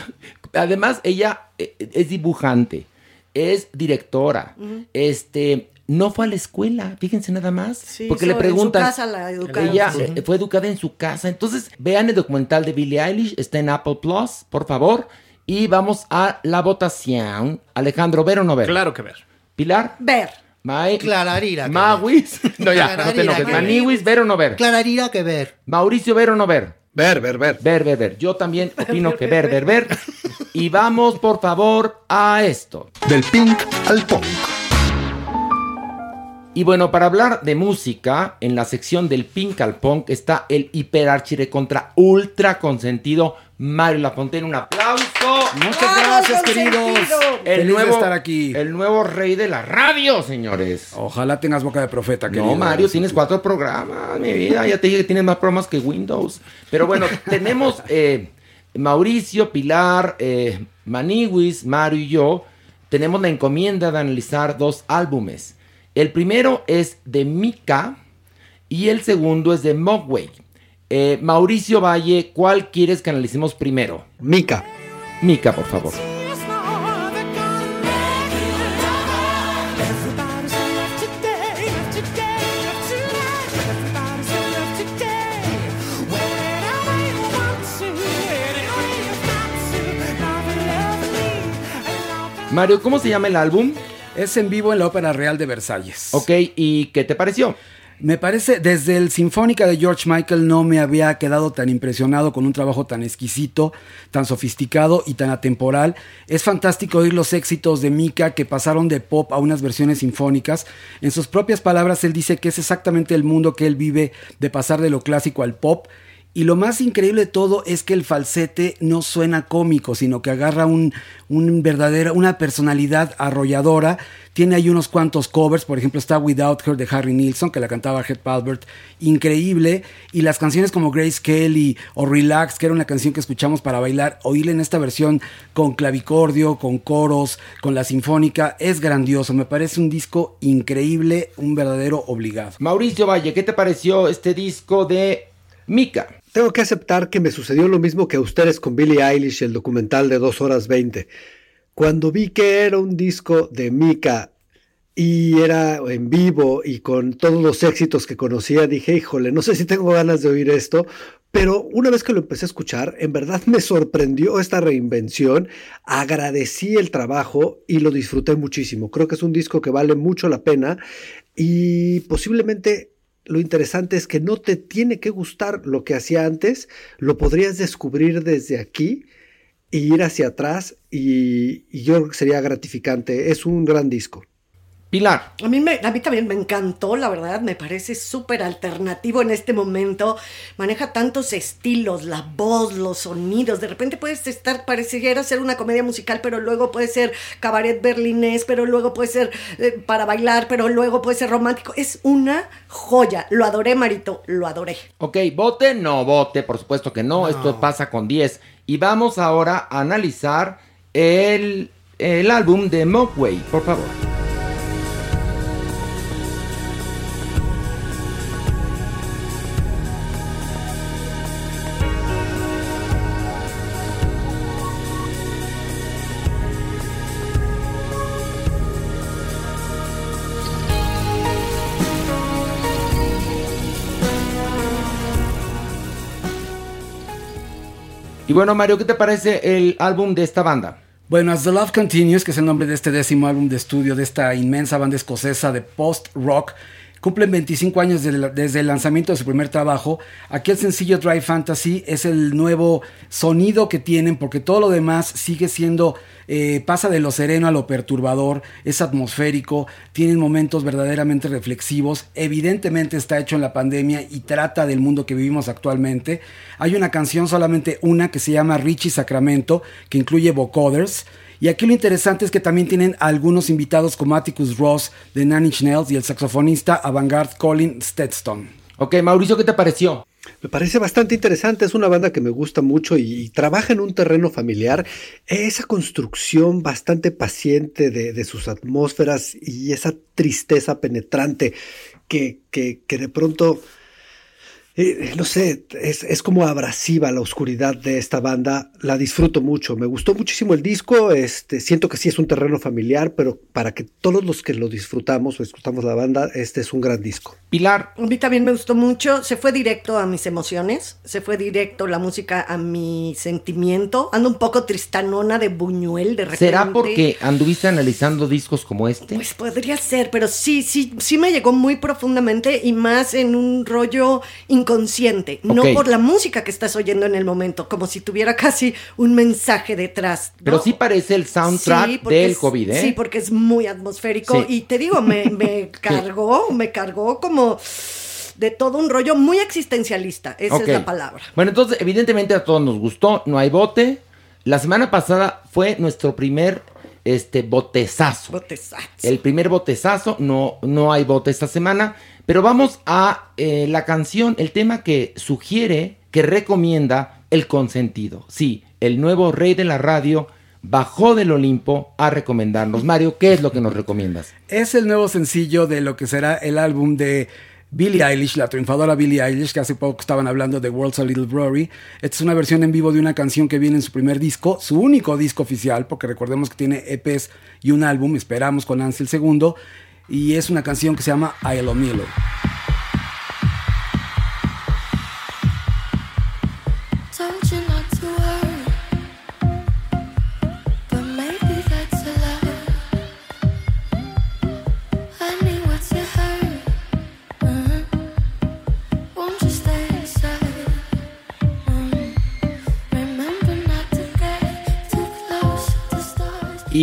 [SPEAKER 2] además ella eh, es dibujante, es directora, este, no fue a la escuela, fíjense nada más,
[SPEAKER 3] Sí,
[SPEAKER 2] porque le preguntan,
[SPEAKER 3] En su casa la educaron.
[SPEAKER 2] ella eh, fue educada en su casa, entonces vean el documental de Billie Eilish, está en Apple Plus, por favor, y vamos a la votación. Alejandro, ¿ver o no ver?
[SPEAKER 6] Claro que ver.
[SPEAKER 2] Pilar,
[SPEAKER 3] Ver.
[SPEAKER 2] May,
[SPEAKER 5] Clararira que
[SPEAKER 2] Mawis, *laughs* no ya, no te enojes, Maniwis, ¿ver o no ver?
[SPEAKER 5] Clararira que ver.
[SPEAKER 2] Mauricio, ¿ver o no ver?
[SPEAKER 4] Ver, ver, ver.
[SPEAKER 2] Ver, ver, ver. Yo también opino que ver, ver, ver. *laughs* Y vamos, por favor, a esto.
[SPEAKER 1] Del pink al punk.
[SPEAKER 2] Y bueno, para hablar de música, en la sección del Pink al Punk está el hiperarchire contra ultra consentido Mario Lafontaine. Un aplauso.
[SPEAKER 7] Muchas
[SPEAKER 3] ¡Vamos,
[SPEAKER 7] gracias, queridos.
[SPEAKER 2] El
[SPEAKER 7] Feliz
[SPEAKER 2] nuevo,
[SPEAKER 7] de estar aquí.
[SPEAKER 2] El nuevo rey de la radio, señores.
[SPEAKER 7] Ojalá tengas boca de profeta, querido.
[SPEAKER 2] No, Mario, tienes cuatro programas, mi vida. Ya te dije que tienes más programas que Windows. Pero bueno, *laughs* tenemos eh, Mauricio, Pilar, eh, Maniwis, Mario y yo. Tenemos la encomienda de analizar dos álbumes. El primero es de Mika y el segundo es de Mogwai. Eh, Mauricio Valle, ¿cuál quieres que analicemos primero?
[SPEAKER 4] Mica.
[SPEAKER 2] Mica, por favor. Mario, ¿cómo se llama el álbum?
[SPEAKER 7] Es en vivo en la Ópera Real de Versalles.
[SPEAKER 2] Ok, ¿y qué te pareció?
[SPEAKER 7] Me parece, desde el Sinfónica de George Michael no me había quedado tan impresionado con un trabajo tan exquisito, tan sofisticado y tan atemporal. Es fantástico oír los éxitos de Mika que pasaron de pop a unas versiones sinfónicas. En sus propias palabras, él dice que es exactamente el mundo que él vive de pasar de lo clásico al pop. Y lo más increíble de todo es que el falsete no suena cómico, sino que agarra un, un una personalidad arrolladora. Tiene ahí unos cuantos covers, por ejemplo está Without Her de Harry Nilsson, que la cantaba Head Palbert, increíble. Y las canciones como Grace Kelly o Relax, que era una canción que escuchamos para bailar, oírla en esta versión con clavicordio, con coros, con la sinfónica, es grandioso. Me parece un disco increíble, un verdadero obligado.
[SPEAKER 2] Mauricio Valle, ¿qué te pareció este disco de Mika?
[SPEAKER 4] Tengo que aceptar que me sucedió lo mismo que a ustedes con Billie Eilish, el documental de 2 horas 20. Cuando vi que era un disco de Mika y era en vivo y con todos los éxitos que conocía, dije, híjole, no sé si tengo ganas de oír esto, pero una vez que lo empecé a escuchar, en verdad me sorprendió esta reinvención, agradecí el trabajo y lo disfruté muchísimo. Creo que es un disco que vale mucho la pena y posiblemente lo interesante es que no te tiene que gustar lo que hacía antes, lo podrías descubrir desde aquí e ir hacia atrás y, y yo creo que sería gratificante. Es un gran disco.
[SPEAKER 2] Pilar.
[SPEAKER 3] A mí, me, a mí también me encantó, la verdad, me parece súper alternativo en este momento. Maneja tantos estilos, la voz, los sonidos. De repente puedes estar, pareciera ser una comedia musical, pero luego puede ser cabaret berlinés, pero luego puede ser eh, para bailar, pero luego puede ser romántico. Es una joya. Lo adoré, Marito, lo adoré.
[SPEAKER 2] Ok, vote, no vote, por supuesto que no. Esto pasa con 10. Y vamos ahora a analizar el, el álbum de Mogwai, por favor. Bueno, Mario, ¿qué te parece el álbum de esta banda?
[SPEAKER 7] Bueno, As the Love Continues, que es el nombre de este décimo álbum de estudio de esta inmensa banda escocesa de post-rock, cumplen 25 años desde el lanzamiento de su primer trabajo. Aquí el sencillo Dry Fantasy es el nuevo sonido que tienen, porque todo lo demás sigue siendo, eh, pasa de lo sereno a lo perturbador, es atmosférico, tienen momentos verdaderamente reflexivos. Evidentemente está hecho en la pandemia y trata del mundo que vivimos actualmente. Hay una canción, solamente una, que se llama Richie Sacramento, que incluye vocoders. Y aquí lo interesante es que también tienen algunos invitados como Atticus Ross de Nine Inch Nails y el saxofonista avant-garde Colin Stetson.
[SPEAKER 2] Ok, Mauricio, ¿qué te pareció?
[SPEAKER 4] Me parece bastante interesante, es una banda que me gusta mucho y, y trabaja en un terreno familiar. Esa construcción bastante paciente de, de sus atmósferas y esa tristeza penetrante que, que, que de pronto, eh, no sé, es, es como abrasiva la oscuridad de esta banda. La disfruto mucho, me gustó muchísimo el disco. Este, siento que sí es un terreno familiar, pero para que todos los que lo disfrutamos o disfrutamos la banda, este es un gran disco.
[SPEAKER 2] Pilar.
[SPEAKER 3] A mí también me gustó mucho. Se fue directo a mis emociones. Se fue directo la música a mi sentimiento. Ando un poco tristanona de Buñuel de repente.
[SPEAKER 2] ¿Será porque anduviste analizando discos como este?
[SPEAKER 3] Pues podría ser, pero sí, sí, sí me llegó muy profundamente y más en un rollo inconsciente, no por la música que estás oyendo en el momento, como si tuviera casi un mensaje detrás. ¿no?
[SPEAKER 2] Pero sí parece el soundtrack
[SPEAKER 3] Sí,
[SPEAKER 2] del
[SPEAKER 3] es-
[SPEAKER 2] COVID, ¿eh?
[SPEAKER 3] Sí, porque es muy atmosférico
[SPEAKER 2] Sí.
[SPEAKER 3] y te digo, me, me *laughs* cargó, me cargó como de todo un rollo muy existencialista, esa es la palabra.
[SPEAKER 2] Bueno, entonces, evidentemente a todos nos gustó, no hay bote. La semana pasada fue nuestro primer este botezazo.
[SPEAKER 3] Botezazo.
[SPEAKER 2] El primer botezazo, no, no hay bote esta semana. Pero vamos a eh, la canción, el tema que sugiere, que recomienda el consentido. Sí, el nuevo rey de la radio bajó del Olimpo a recomendarnos. Mario, ¿qué es lo que nos recomiendas?
[SPEAKER 7] Es el nuevo sencillo de lo que será el álbum de Billie Eilish, la triunfadora Billie Eilish, que hace poco estaban hablando de World's a Little Blurry. Esta es una versión en vivo de una canción que viene en su primer disco, su único disco oficial, porque recordemos que tiene EPs y un álbum, esperamos con Ansel segundo, y es una canción que se llama I Lo
[SPEAKER 8] you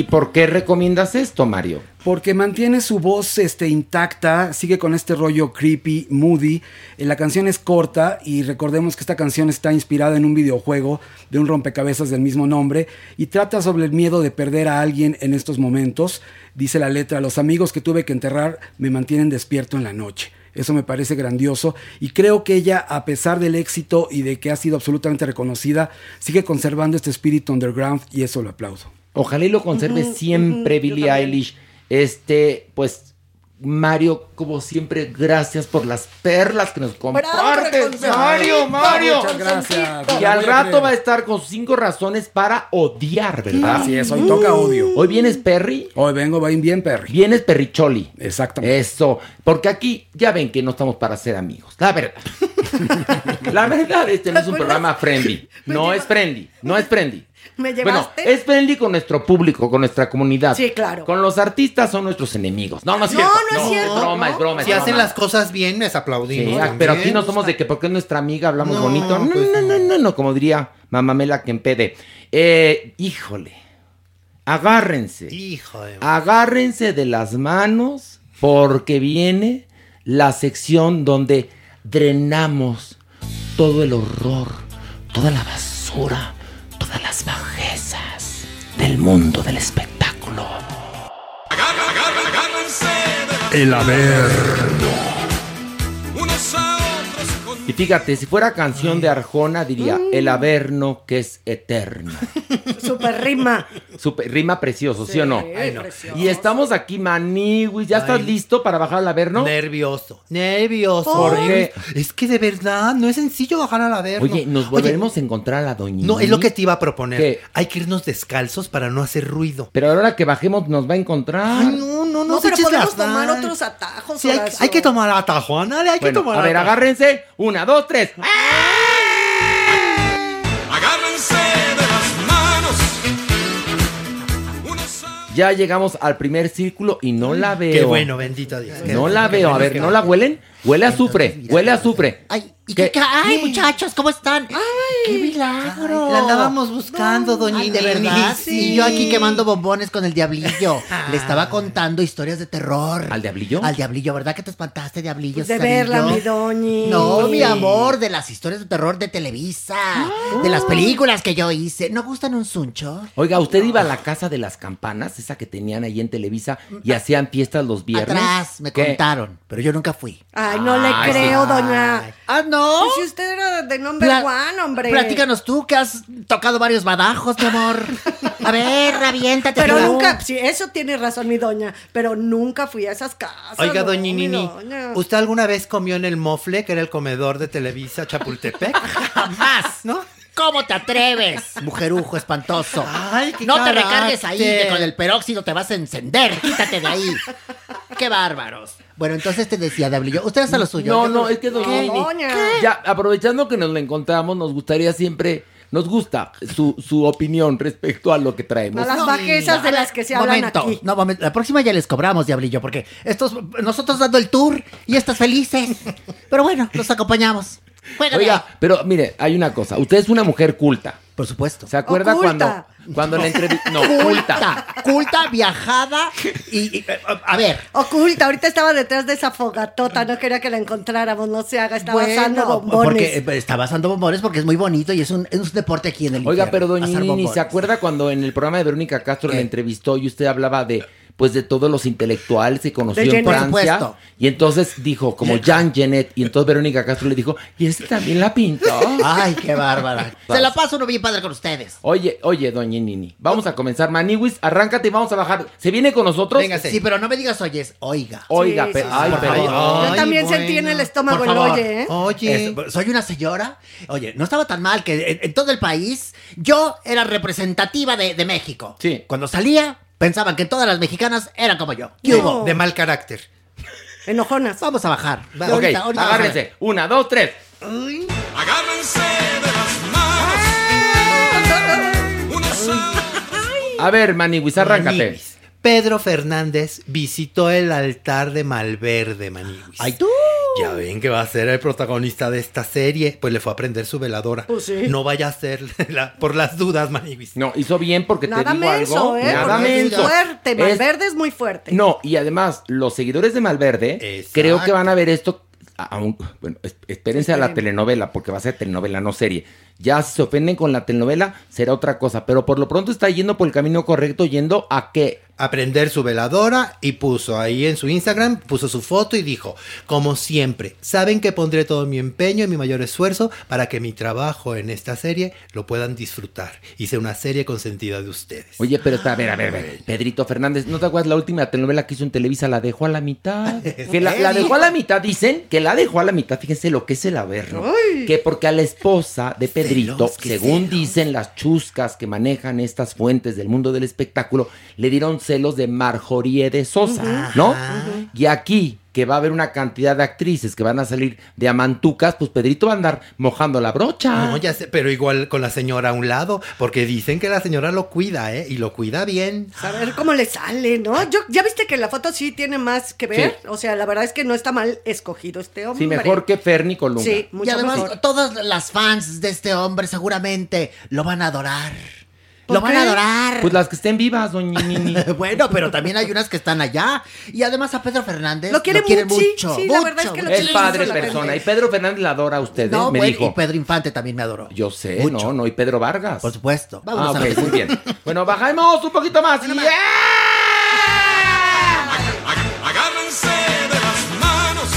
[SPEAKER 2] ¿Y por qué recomiendas esto, Mario?
[SPEAKER 7] Porque mantiene su voz este, intacta, sigue con este rollo creepy, moody. Eh, La canción es corta y recordemos que esta canción está inspirada en un videojuego de un rompecabezas del mismo nombre y trata sobre el miedo de perder a alguien en estos momentos. Dice la letra, los amigos que tuve que enterrar me mantienen despierto en la noche. Eso me parece grandioso y creo que ella, a pesar del éxito y de que ha sido absolutamente reconocida, sigue conservando este espíritu underground y eso lo aplaudo.
[SPEAKER 2] Ojalá y lo conserve siempre
[SPEAKER 7] yo
[SPEAKER 2] Billie. Eilish. Este, pues, Mario, como siempre, gracias por las perlas que nos compartes. Mario, Mario.
[SPEAKER 7] Muchas gracias.
[SPEAKER 2] Y al rato va a estar con cinco razones para odiar, ¿verdad?
[SPEAKER 7] Así es, hoy toca odio.
[SPEAKER 2] Hoy vienes Perry.
[SPEAKER 7] Hoy vengo bien, bien Perry.
[SPEAKER 2] Vienes Perricholi.
[SPEAKER 7] Exactamente.
[SPEAKER 2] Eso. Porque aquí ya ven que no estamos para ser amigos. La verdad. *laughs* La verdad, este no es un programa friendly. No es friendly. No es friendly.
[SPEAKER 3] ¿Me
[SPEAKER 2] Bueno,
[SPEAKER 3] llevaste?
[SPEAKER 2] es friendly con nuestro público, con nuestra comunidad.
[SPEAKER 3] Sí, claro.
[SPEAKER 2] Con los artistas son nuestros enemigos. No, no es
[SPEAKER 3] No,
[SPEAKER 2] cierto.
[SPEAKER 3] no es cierto,
[SPEAKER 2] Es broma,
[SPEAKER 3] ¿no?
[SPEAKER 2] es broma. es
[SPEAKER 5] Si hacen
[SPEAKER 2] broma.
[SPEAKER 5] las cosas bien, les
[SPEAKER 2] Sí,
[SPEAKER 5] aplaudimos. también.
[SPEAKER 2] pero aquí no somos de que porque es nuestra amiga hablamos
[SPEAKER 5] No,
[SPEAKER 2] bonito. No,
[SPEAKER 5] pues
[SPEAKER 2] no, no, no, no, como diría Mamamela Kempede. Eh, híjole. Agárrense.
[SPEAKER 5] Hijo de...
[SPEAKER 2] Agárrense de las manos porque viene la sección donde drenamos todo el horror, toda la basura, todas las bajezas del mundo del espectáculo.
[SPEAKER 1] El Averno.
[SPEAKER 2] Y fíjate, si fuera canción de Arjona diría El Averno que es eterno. *laughs*
[SPEAKER 3] Super rima.
[SPEAKER 2] Super- rima precioso, ¿sí, o no?
[SPEAKER 3] Ay, precioso.
[SPEAKER 2] Y estamos aquí, Maniwis. ¿Ya estás listo para bajar al Averno?
[SPEAKER 5] Nervioso. Nervioso.
[SPEAKER 2] ¿Por qué?
[SPEAKER 5] Es que de verdad no es sencillo bajar al averno.
[SPEAKER 2] Oye, nos volveremos a encontrar a la doña.
[SPEAKER 5] No, es lo que te iba a proponer.
[SPEAKER 2] ¿Qué?
[SPEAKER 5] Hay que irnos descalzos para no hacer ruido.
[SPEAKER 2] Pero ahora que bajemos nos va a encontrar.
[SPEAKER 5] Ay, no, no, no,
[SPEAKER 3] No,
[SPEAKER 5] se
[SPEAKER 3] pero podemos tomar otros atajos.
[SPEAKER 5] Sí, hay, que tomar atajo, ándale, hay que tomar
[SPEAKER 2] a ver,
[SPEAKER 5] atajo.
[SPEAKER 2] agárrense. Una, dos, tres.
[SPEAKER 8] Agárrense
[SPEAKER 2] Ya llegamos al primer círculo y no la veo.
[SPEAKER 5] Qué bueno, bendito Dios.
[SPEAKER 2] No la veo. A ver, ¿no la huelen? Huele a azufre. Huele a azufre.
[SPEAKER 9] Ay, ¿y
[SPEAKER 2] ¿Qué?
[SPEAKER 9] qué? Ay, muchachos, ¿cómo están? ¡Qué milagro!
[SPEAKER 5] La andábamos buscando, doña
[SPEAKER 9] Ay, de verdad,
[SPEAKER 5] Sí.
[SPEAKER 9] Y yo aquí quemando bombones con el diablillo. *laughs* Le estaba contando historias de terror.
[SPEAKER 2] ¿Al diablillo?
[SPEAKER 9] Al diablillo, ¿verdad que te espantaste, diablillo?
[SPEAKER 3] Pues de verla, mi doñi.
[SPEAKER 9] No, mi amor, de las historias de terror de Televisa. De las películas que yo hice. ¿No gustan un suncho?
[SPEAKER 2] Oiga, ¿usted iba a la casa de las campanas, esa que tenían ahí en Televisa, y hacían fiestas los viernes?
[SPEAKER 9] Atrás, me
[SPEAKER 2] ¿Qué?
[SPEAKER 9] contaron, pero yo nunca fui.
[SPEAKER 3] Ay, no le
[SPEAKER 2] Ay,
[SPEAKER 3] creo,
[SPEAKER 2] sí.
[SPEAKER 3] doña.
[SPEAKER 9] Ah, ¿no?
[SPEAKER 3] Pues si usted era de number
[SPEAKER 9] Pla-
[SPEAKER 3] one, hombre.
[SPEAKER 9] Platícanos tú, que has tocado varios badajos, mi amor. A ver, aviéntate
[SPEAKER 3] Pero
[SPEAKER 9] tú.
[SPEAKER 3] nunca, sí, eso tiene razón mi doña, pero nunca fui a esas casas.
[SPEAKER 5] Oiga,
[SPEAKER 3] no,
[SPEAKER 5] doña Nini,
[SPEAKER 3] doña.
[SPEAKER 5] ¿usted alguna vez comió en el mofle, que era el comedor de Televisa Chapultepec? *laughs*
[SPEAKER 9] Jamás.
[SPEAKER 5] ¿No?
[SPEAKER 9] ¿Cómo te atreves? Mujerujo espantoso.
[SPEAKER 5] Ay, qué
[SPEAKER 9] no te recargues ahí, que con el peróxido te vas a encender. Quítate de ahí. Qué bárbaros. Bueno, entonces te decía, Diablillo, usted hasta lo suyo.
[SPEAKER 2] No, no, es que doña
[SPEAKER 3] ¿Qué? Doña.
[SPEAKER 2] ya aprovechando que nos la encontramos, nos gustaría siempre, nos gusta su, su opinión respecto a lo que traemos.
[SPEAKER 3] A las bajezas de las que se hablan
[SPEAKER 9] momento,
[SPEAKER 3] aquí.
[SPEAKER 9] No, momento. La próxima ya les cobramos, Diablillo, porque estos, nosotros dando el tour y estas felices. *laughs* Pero bueno, los acompañamos. Juégale.
[SPEAKER 2] Oiga, pero mire, hay una cosa, usted es una mujer culta.
[SPEAKER 9] Por supuesto.
[SPEAKER 2] ¿Se acuerda
[SPEAKER 3] Oculta.
[SPEAKER 2] cuando, cuando la entrevista... No, *laughs* culta.
[SPEAKER 9] Culta, culta, viajada y, y, a ver,
[SPEAKER 3] Oculta, ahorita estaba detrás de esa fogatota, no quería que la encontráramos, no se haga, estaba asando bombones.
[SPEAKER 9] Porque eh, estaba asando bombones porque es muy bonito y es un, es un deporte aquí en el
[SPEAKER 2] Oiga,
[SPEAKER 9] infierno,
[SPEAKER 2] pero doña Nini. ¿se acuerda cuando en el programa de Verónica Castro
[SPEAKER 9] ¿Qué?
[SPEAKER 2] la entrevistó y usted hablaba de pues de todos los intelectuales que conoció
[SPEAKER 3] De
[SPEAKER 2] en Francia?
[SPEAKER 9] supuesto.
[SPEAKER 2] Y entonces dijo, como Jean Genet, y entonces Verónica Castro le dijo, ¿y este también la pintó?
[SPEAKER 9] Ay, qué bárbara. Se la paso uno bien padre con ustedes.
[SPEAKER 2] Oye, oye, doña Nini, vamos a comenzar. Maniwis, arráncate y vamos a bajar. ¿Se viene con nosotros?
[SPEAKER 5] Véngase.
[SPEAKER 9] Sí, pero no me digas oyes, oiga.
[SPEAKER 2] Oiga,
[SPEAKER 3] Sí,
[SPEAKER 2] pero,
[SPEAKER 3] sí,
[SPEAKER 2] ay,
[SPEAKER 9] por
[SPEAKER 2] pero-
[SPEAKER 9] favor.
[SPEAKER 3] Yo también
[SPEAKER 5] bueno.
[SPEAKER 3] sentí en el estómago
[SPEAKER 9] Por
[SPEAKER 3] el
[SPEAKER 9] favor.
[SPEAKER 3] oye, ¿eh?
[SPEAKER 5] Oye,
[SPEAKER 9] Es- soy una señora. Oye, no estaba tan mal que en, en todo el país yo era representativa de, de México.
[SPEAKER 2] Sí.
[SPEAKER 9] Cuando salía, pensaban que todas las mexicanas eran como yo. ¿Qué
[SPEAKER 3] No.
[SPEAKER 9] hubo?
[SPEAKER 5] de mal carácter.
[SPEAKER 3] Enojonas.
[SPEAKER 9] Vamos a bajar. Va,
[SPEAKER 2] Ok,
[SPEAKER 9] ahorita, ahorita
[SPEAKER 2] agárrense. Una, dos, tres.
[SPEAKER 8] Agárrense de las manos. Unos a
[SPEAKER 2] A ver, Maniwis, arráncate.
[SPEAKER 5] Pedro Fernández visitó el altar de Malverde, Maniwis.
[SPEAKER 9] Ay, tú.
[SPEAKER 5] Ya ven que va a ser el protagonista de esta serie. Pues le fue a prender su veladora.
[SPEAKER 3] Pues sí.
[SPEAKER 5] No vaya a ser *laughs* la- por las dudas, Maniguis.
[SPEAKER 2] No, hizo bien porque
[SPEAKER 3] Nada
[SPEAKER 2] te digo
[SPEAKER 3] menso,
[SPEAKER 2] algo.
[SPEAKER 3] ¿eh?
[SPEAKER 2] Nada
[SPEAKER 3] Porque es
[SPEAKER 2] menso.
[SPEAKER 3] fuerte. Malverde es muy fuerte.
[SPEAKER 2] No, y además, los seguidores de Malverde,
[SPEAKER 5] Exacto.
[SPEAKER 2] creo que van a ver esto. aún- bueno, es- espérense a la telenovela, porque va a ser telenovela, no serie. Ya si se ofenden con la telenovela, será otra cosa. Pero por lo pronto está yendo por el camino correcto, yendo a que.
[SPEAKER 5] A prender su veladora y puso ahí en su Instagram, puso su foto y dijo, como siempre, saben que pondré todo mi empeño y mi mayor esfuerzo para que mi trabajo en esta serie lo puedan disfrutar. Hice una serie consentida de ustedes.
[SPEAKER 2] Oye, pero está, a ver, a ver, a ver. Pedrito Fernández, ¿no te acuerdas la última telenovela que hizo en Televisa? La dejó a la mitad. *laughs* Que la, la dejó a la mitad, dicen que la dejó a la mitad. Fíjense lo que es el averno. Que porque a la esposa de Pedrito, según
[SPEAKER 5] celos.
[SPEAKER 2] dicen las chuscas que manejan estas fuentes del mundo del espectáculo, le dieron celos de Marjorie de Sosa, ¿no? Y aquí, que va a haber una cantidad de actrices que van a salir de amantucas, pues Pedrito va a andar mojando la brocha.
[SPEAKER 5] No, ya sé, pero igual con la señora a un lado, porque dicen que la señora lo cuida, ¿eh? Y lo cuida bien.
[SPEAKER 3] A ver cómo le sale, ¿no? Yo, ya viste que la foto sí tiene más que ver. O sea, la verdad es que no está mal escogido este hombre.
[SPEAKER 2] Sí, mejor que Ferni Colunga.
[SPEAKER 3] Sí,
[SPEAKER 9] Y
[SPEAKER 3] mucho
[SPEAKER 9] además,
[SPEAKER 3] mejor.
[SPEAKER 9] todas las fans de este hombre seguramente lo van a adorar.
[SPEAKER 3] ¿Por
[SPEAKER 9] Lo van a adorar.
[SPEAKER 2] Pues las que estén vivas, doña *laughs* Nini.
[SPEAKER 9] bueno, pero también hay unas que están allá. Y además a Pedro Fernández
[SPEAKER 3] Lo quiere
[SPEAKER 9] quiere
[SPEAKER 3] mucho, sí,
[SPEAKER 9] mucho.
[SPEAKER 3] sí, la verdad es que lo
[SPEAKER 2] Es padre persona. Y Pedro Fernández la adora a usted, ¿eh?
[SPEAKER 9] No,
[SPEAKER 2] me
[SPEAKER 9] bueno,
[SPEAKER 2] dijo.
[SPEAKER 9] y Pedro Infante también me adoró.
[SPEAKER 2] Yo sé,
[SPEAKER 9] Mucho.
[SPEAKER 2] no, no, y Pedro Vargas.
[SPEAKER 9] Por supuesto.
[SPEAKER 2] Ah,
[SPEAKER 9] Vámonos a
[SPEAKER 2] ok, muy bien. *laughs* Bueno, bajemos un poquito más. y-
[SPEAKER 8] Agárrense de las manos.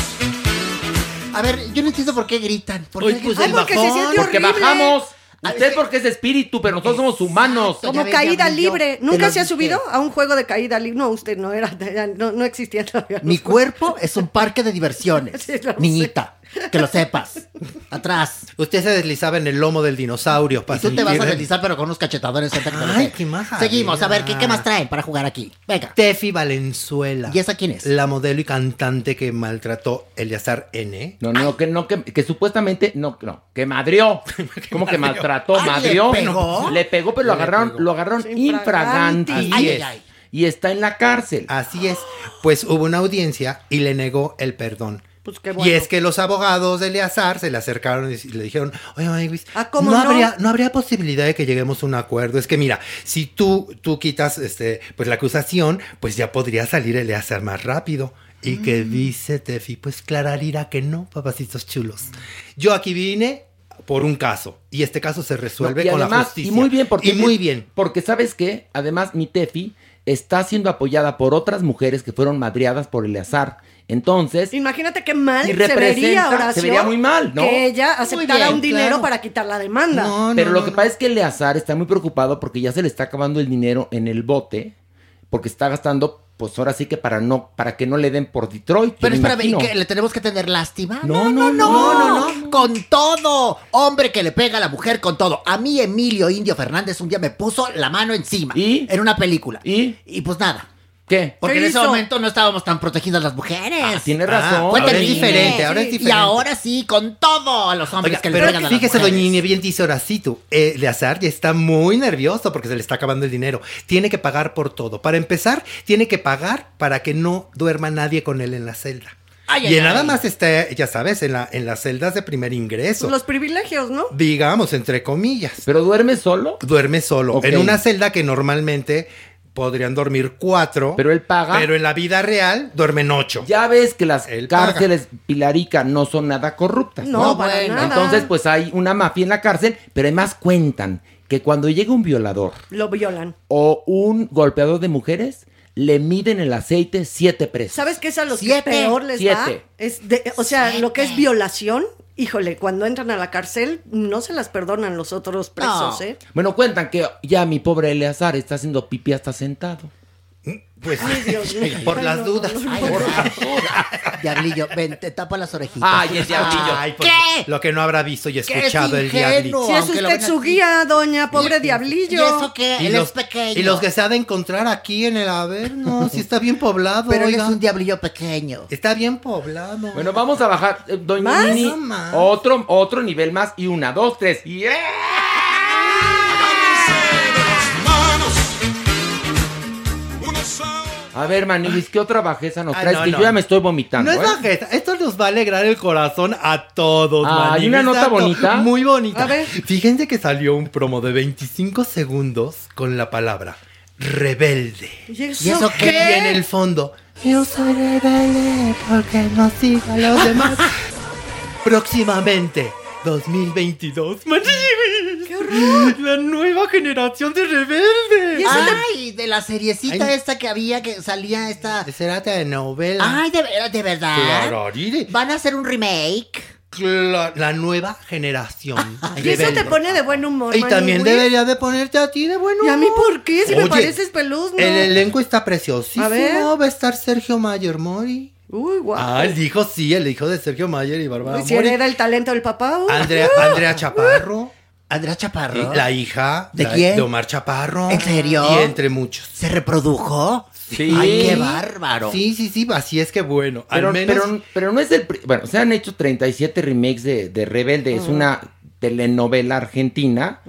[SPEAKER 9] A ver, yo no entiendo por qué gritan. ¿Por qué
[SPEAKER 5] Uy, pues
[SPEAKER 9] gritan?
[SPEAKER 3] Ay,
[SPEAKER 5] el
[SPEAKER 3] porque se
[SPEAKER 5] bajón.
[SPEAKER 3] siente
[SPEAKER 2] Porque bajamos. Usted porque es espíritu, pero nosotros somos humanos.
[SPEAKER 3] Como caída libre. ¿Nunca se ha subido a un juego de caída libre? No, usted no era, no, no existía todavía.
[SPEAKER 9] Mi cuerpo es un parque de diversiones. *laughs*
[SPEAKER 3] Sí, lo sé.
[SPEAKER 9] Niñita, que lo sepas. Atrás.
[SPEAKER 5] Usted se deslizaba en el lomo del dinosaurio. para
[SPEAKER 9] Y tú te vas a deslizar, pero con unos lo
[SPEAKER 5] Ay, qué maja
[SPEAKER 9] Seguimos, a ver, ¿qué,
[SPEAKER 5] vida.
[SPEAKER 9] ¿qué más traen para jugar aquí? Venga.
[SPEAKER 5] Tefi Valenzuela.
[SPEAKER 9] ¿Y esa quién es?
[SPEAKER 5] La modelo y cantante que maltrató Eleazar N.
[SPEAKER 2] No, no, que no, que, que supuestamente, no, no, que madrió. *laughs* ¿Cómo que maltrató?
[SPEAKER 9] Ay, ¿le
[SPEAKER 2] madrió.
[SPEAKER 9] pegó?
[SPEAKER 2] Le pegó, pero lo
[SPEAKER 5] Le
[SPEAKER 2] agarraron,
[SPEAKER 5] pegó.
[SPEAKER 2] lo agarraron
[SPEAKER 9] ay, ay.
[SPEAKER 2] Y está en la cárcel.
[SPEAKER 5] Así es. Pues hubo una audiencia y le negó el perdón.
[SPEAKER 3] Pues qué bueno.
[SPEAKER 5] Y es que los abogados de Eleazar se le acercaron y le dijeron, oye, Maywis,
[SPEAKER 3] Ah, ¿cómo
[SPEAKER 5] no,
[SPEAKER 3] no?
[SPEAKER 5] Habría, no habría posibilidad de que lleguemos a un acuerdo. Es que mira, si tú, tú quitas este, pues la acusación, pues ya podría salir Eleazar más rápido. Y que
[SPEAKER 3] Mm.
[SPEAKER 5] dice Tefi, pues clararira que no, papacitos chulos. Yo aquí vine por un caso y este caso se resuelve
[SPEAKER 2] No,
[SPEAKER 5] con la
[SPEAKER 2] además,
[SPEAKER 5] justicia.
[SPEAKER 2] Y muy bien, porque
[SPEAKER 5] Y muy bien.
[SPEAKER 2] Porque sabes qué, además mi Tefi está siendo apoyada por otras mujeres que fueron madreadas por Eleazar. Entonces,
[SPEAKER 3] Imagínate qué mal se vería, Horacio.
[SPEAKER 2] se vería muy mal, ¿no?
[SPEAKER 3] Que ella aceptara
[SPEAKER 9] bien,
[SPEAKER 3] un dinero
[SPEAKER 9] claro.
[SPEAKER 3] para quitar la demanda.
[SPEAKER 5] No, no,
[SPEAKER 2] pero lo
[SPEAKER 5] no,
[SPEAKER 2] que
[SPEAKER 5] no.
[SPEAKER 2] pasa es que Eleazar está muy preocupado porque ya se le está acabando el dinero en el bote, porque está gastando, pues ahora sí que para no, para que no le den por Detroit.
[SPEAKER 9] Pero
[SPEAKER 2] me
[SPEAKER 9] espérame, ¿y que le tenemos que tener lástima?
[SPEAKER 2] No, no,
[SPEAKER 9] no, no, Con todo. Hombre que le pega a la mujer con todo. A mí Emilio Indio Fernández un día me puso la mano encima.
[SPEAKER 2] ¿Y?
[SPEAKER 9] En una película.
[SPEAKER 2] ¿Y?
[SPEAKER 9] Y pues nada.
[SPEAKER 2] ¿Qué?
[SPEAKER 9] Porque
[SPEAKER 3] ¿Qué
[SPEAKER 9] en ese
[SPEAKER 3] hizo?
[SPEAKER 9] momento no estábamos tan protegidas las mujeres.
[SPEAKER 2] Ah, tiene
[SPEAKER 5] Ah,
[SPEAKER 2] razón.
[SPEAKER 9] Fue
[SPEAKER 5] ahora es diferente, ahora es
[SPEAKER 9] Y
[SPEAKER 5] diferente.
[SPEAKER 9] ahora sí, con todo a los hombres
[SPEAKER 5] Oiga,
[SPEAKER 9] que le
[SPEAKER 5] pero
[SPEAKER 9] pegan a las
[SPEAKER 5] fíjese, doña bien dice Horacito, eh, Eleazar ya está muy nervioso porque se le está acabando el dinero. Tiene que pagar por todo. Para empezar, tiene que pagar para que no duerma nadie con él en la celda.
[SPEAKER 9] Ay,
[SPEAKER 5] y
[SPEAKER 9] ay,
[SPEAKER 5] nada
[SPEAKER 9] ay.
[SPEAKER 5] más está, ya sabes, en, la, en las celdas de primer ingreso.
[SPEAKER 3] Los privilegios, ¿no?
[SPEAKER 5] Digamos, entre comillas.
[SPEAKER 2] ¿Pero duerme solo?
[SPEAKER 5] Duerme solo. En una celda que normalmente podrían dormir cuatro.
[SPEAKER 2] Pero él paga.
[SPEAKER 5] Pero en la vida real duermen ocho.
[SPEAKER 2] Ya ves que las
[SPEAKER 5] Él
[SPEAKER 2] cárceles Pilarica no son nada corruptas.
[SPEAKER 3] No,
[SPEAKER 2] No,
[SPEAKER 3] para
[SPEAKER 9] bueno,
[SPEAKER 3] nada.
[SPEAKER 2] Entonces, pues hay una mafia en la cárcel, pero además cuentan que cuando llega un violador
[SPEAKER 3] Lo violan.
[SPEAKER 2] o un golpeador de mujeres, le miden el aceite siete presos.
[SPEAKER 3] ¿Sabes qué es a los que
[SPEAKER 9] Siete.
[SPEAKER 3] peor les?
[SPEAKER 2] Siete.
[SPEAKER 3] Es de- o sea, lo que es violación, híjole, cuando entran a la cárcel no se las perdonan los otros presos,
[SPEAKER 9] No.
[SPEAKER 3] ¿eh?
[SPEAKER 2] Bueno, cuentan que ya mi pobre Eleazar está haciendo pipí hasta sentado.
[SPEAKER 5] Pues
[SPEAKER 3] Ay, Dios *laughs* mío.
[SPEAKER 5] por
[SPEAKER 3] Ay,
[SPEAKER 5] las
[SPEAKER 3] no,
[SPEAKER 5] dudas.
[SPEAKER 3] no, no.
[SPEAKER 9] Ay, por favor. Diablillo, ven, te tapa las orejitas.
[SPEAKER 2] Ay, es diablillo.
[SPEAKER 5] Ay, porque
[SPEAKER 9] ¿Qué?
[SPEAKER 5] Lo que no habrá visto y escuchado el diablito.
[SPEAKER 3] Si es usted su guía, doña, pobre
[SPEAKER 9] ¿Y
[SPEAKER 3] diablillo.
[SPEAKER 9] eso qué?
[SPEAKER 5] Y
[SPEAKER 9] Él
[SPEAKER 5] los,
[SPEAKER 9] es pequeño.
[SPEAKER 5] y los que se ha de encontrar aquí en el Averno, *laughs* si está bien poblado.
[SPEAKER 9] Pero él es
[SPEAKER 5] oiga.
[SPEAKER 9] un diablillo pequeño.
[SPEAKER 5] Está bien poblado.
[SPEAKER 2] Bueno, vamos a bajar, eh, doña
[SPEAKER 3] ¿Más?
[SPEAKER 2] Nini,
[SPEAKER 5] No más.
[SPEAKER 2] otro, otro nivel más y una, dos, tres. ¡Yeah!
[SPEAKER 8] A
[SPEAKER 2] ver, Manilis, ¿qué otra bajeza nos
[SPEAKER 5] Ah,
[SPEAKER 2] traes?
[SPEAKER 5] no,
[SPEAKER 2] que
[SPEAKER 5] no.
[SPEAKER 2] yo ya me estoy vomitando.
[SPEAKER 5] No es
[SPEAKER 2] ¿eh?
[SPEAKER 5] bajeza, esto nos va a alegrar el corazón a todos.
[SPEAKER 2] Ah,
[SPEAKER 5] Maniguis.
[SPEAKER 2] ¿y una nota bonita?
[SPEAKER 5] Muy bonita.
[SPEAKER 3] A ver.
[SPEAKER 5] Fíjense que salió un promo de 25 segundos con la palabra rebelde.
[SPEAKER 3] ¿Y eso,
[SPEAKER 9] ¿Y eso
[SPEAKER 5] Y en el fondo, yo soy rebelde porque no sigo a los demás. *laughs* Próximamente, 2022. Maniguis.
[SPEAKER 3] ¡Qué horror!
[SPEAKER 5] La nueva generación de rebeldes.
[SPEAKER 9] Ay, de la seriecita
[SPEAKER 5] Ay.
[SPEAKER 9] esta que había que salía esta.
[SPEAKER 5] Será de novela.
[SPEAKER 9] Ay, de, de verdad.
[SPEAKER 5] Claro,
[SPEAKER 9] Van a hacer un remake.
[SPEAKER 5] La, la nueva generación. *laughs*
[SPEAKER 3] Y eso te pone de buen humor,
[SPEAKER 5] Y también debería de ponerte a ti de bueno.
[SPEAKER 3] ¿Y a mí por qué? Si me
[SPEAKER 5] Oye,
[SPEAKER 3] pareces peluzno.
[SPEAKER 5] El elenco está preciosísimo.
[SPEAKER 3] A ver.
[SPEAKER 5] Va a estar Sergio Mayer Mori.
[SPEAKER 3] Uy, guau.
[SPEAKER 5] Ah, el hijo sí, el hijo de Sergio Mayer y Bárbara
[SPEAKER 3] Uy, si
[SPEAKER 5] Mori.
[SPEAKER 3] hereda el talento del papá. uy.
[SPEAKER 5] Andrea, Andrea Chaparro. *laughs*
[SPEAKER 9] Andrea Chaparro.
[SPEAKER 5] La hija
[SPEAKER 9] ¿De
[SPEAKER 5] la-
[SPEAKER 9] quién?
[SPEAKER 5] De Omar Chaparro.
[SPEAKER 9] ¿En serio?
[SPEAKER 5] Y entre muchos.
[SPEAKER 9] ¿Se reprodujo?
[SPEAKER 2] Sí.
[SPEAKER 9] Ay, qué bárbaro.
[SPEAKER 5] Sí, sí, sí, así es que bueno.
[SPEAKER 2] Pero,
[SPEAKER 5] al menos.
[SPEAKER 2] pero, pero no es el... Bueno, se han hecho 37 remakes de, de Rebelde. Es una telenovela argentina.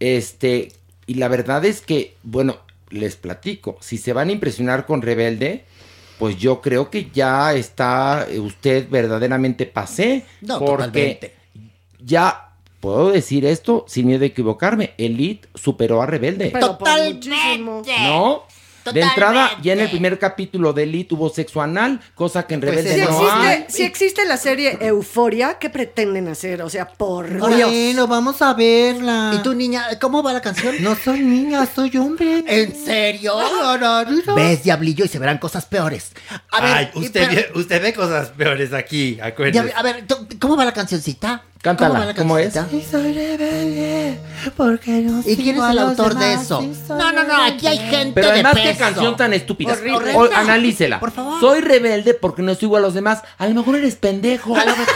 [SPEAKER 2] Este... Y la verdad es que, bueno, les platico. Si se van a impresionar con Rebelde... Pues yo creo que ya está eh, usted verdaderamente pasé.
[SPEAKER 9] No,
[SPEAKER 2] porque
[SPEAKER 9] totalmente.
[SPEAKER 2] ya puedo decir esto sin miedo de equivocarme. Elite superó a Rebelde.
[SPEAKER 3] Pero muchísimo.
[SPEAKER 2] ¿No? De
[SPEAKER 9] Totalmente.
[SPEAKER 2] entrada, ya en el primer capítulo de Elite hubo sexo anal, cosa que en
[SPEAKER 5] Pues
[SPEAKER 2] Rebelde
[SPEAKER 3] Si
[SPEAKER 5] no
[SPEAKER 2] no
[SPEAKER 3] existe,
[SPEAKER 2] hay.
[SPEAKER 3] si existe la serie Euforia, ¿qué pretenden hacer? O sea, por Dios.
[SPEAKER 5] Bueno, vamos a verla.
[SPEAKER 9] ¿Y tú, niña, cómo va la canción?
[SPEAKER 5] No soy niña, soy hombre.
[SPEAKER 9] ¿En serio?
[SPEAKER 5] Ves.
[SPEAKER 9] ¿Ves, diablillo? Y se verán cosas peores. A ver,
[SPEAKER 5] Ay, usted,
[SPEAKER 9] pero-
[SPEAKER 5] ve, usted ve cosas peores aquí, acuérdese.
[SPEAKER 9] A ver, ¿cómo va la cancioncita?
[SPEAKER 2] Cántala,
[SPEAKER 9] ¿Cómo, la
[SPEAKER 2] ¿cómo es?
[SPEAKER 9] cancioncita?
[SPEAKER 5] Soy rebelde, porque no
[SPEAKER 9] ¿Y quién es el autor de eso? No, no, no, aquí hay gente
[SPEAKER 2] Pero
[SPEAKER 9] de
[SPEAKER 2] además, qué canción tan estúpida.
[SPEAKER 3] Horrible.
[SPEAKER 2] O- analícela.
[SPEAKER 9] Por favor.
[SPEAKER 2] Soy rebelde porque no sigo a los demás. A lo mejor eres pendejo. A lo mejor.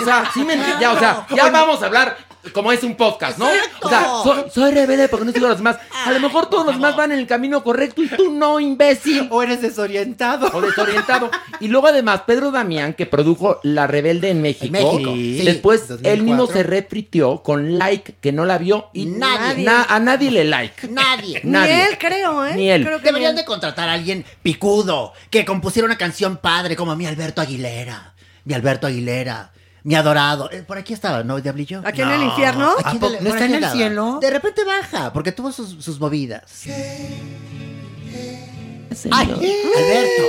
[SPEAKER 2] O sea, sí me entiendes. Ya, o sea, ya vamos a hablar como es un podcast, ¿no? O sea, soy, soy rebelde porque no sigo a los demás. A lo mejor todos los demás van en el camino correcto y tú no, imbécil.
[SPEAKER 5] O eres desorientado.
[SPEAKER 2] o desorientado. Y luego además, Pedro Damián, que produjo La Rebelde en México,
[SPEAKER 9] México, sí.
[SPEAKER 2] después
[SPEAKER 5] 2004.
[SPEAKER 2] él mismo se refritió con Like, que no la vio, y
[SPEAKER 9] Nadie.
[SPEAKER 2] na- a nadie le like.
[SPEAKER 9] Nadie. *laughs*
[SPEAKER 3] Ni
[SPEAKER 2] Nadie.
[SPEAKER 3] él, creo, ¿eh?
[SPEAKER 2] Ni él.
[SPEAKER 3] Creo que
[SPEAKER 9] Deberían
[SPEAKER 3] ni
[SPEAKER 9] de contratar a alguien picudo que compusiera una canción padre como mi Alberto Aguilera. Mi Alberto Aguilera. Mi adorado. Eh, por aquí estaba, ¿no, Diablillo?
[SPEAKER 3] ¿Aquí en el infierno?
[SPEAKER 5] ¿A
[SPEAKER 9] Aquí
[SPEAKER 5] poco no
[SPEAKER 9] por
[SPEAKER 5] está
[SPEAKER 9] aquí
[SPEAKER 5] en el
[SPEAKER 9] andaba.
[SPEAKER 5] cielo?
[SPEAKER 9] De repente baja, porque tuvo sus, sus movidas. ¡Ay! Alberto.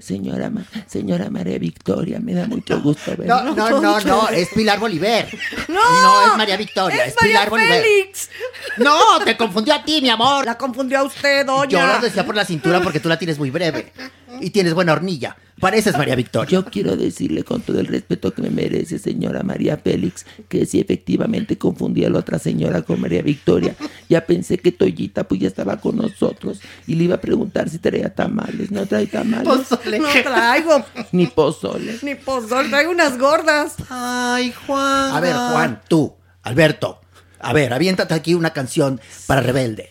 [SPEAKER 2] Señora, Ma- señora María Victoria, me da mucho gusto
[SPEAKER 9] No,
[SPEAKER 2] verla.
[SPEAKER 9] no, no, no, es Pilar Bolívar.
[SPEAKER 3] ¡No!
[SPEAKER 9] No es María Victoria, es,
[SPEAKER 3] ¡Es María
[SPEAKER 9] Pilar Bolívar.
[SPEAKER 3] Félix!
[SPEAKER 9] No, te confundió a ti, mi amor.
[SPEAKER 3] La confundió a usted, doña.
[SPEAKER 9] Yo lo decía por la cintura porque tú la tienes muy breve. Y tienes buena hornilla. Pareces María Victoria.
[SPEAKER 2] Yo quiero decirle con todo el respeto que me merece, señora María Félix, que si efectivamente confundí a la otra señora con María Victoria, ya pensé que Toyita pues ya estaba con nosotros y le iba a preguntar si traía tamales. No trae tamales,
[SPEAKER 3] No traigo *laughs*
[SPEAKER 2] ni pozole.
[SPEAKER 3] ni pozol, traigo unas gordas.
[SPEAKER 5] Ay, Juan.
[SPEAKER 9] A ver, Juan, tú, Alberto. A ver, aviéntate aquí una canción para Rebelde.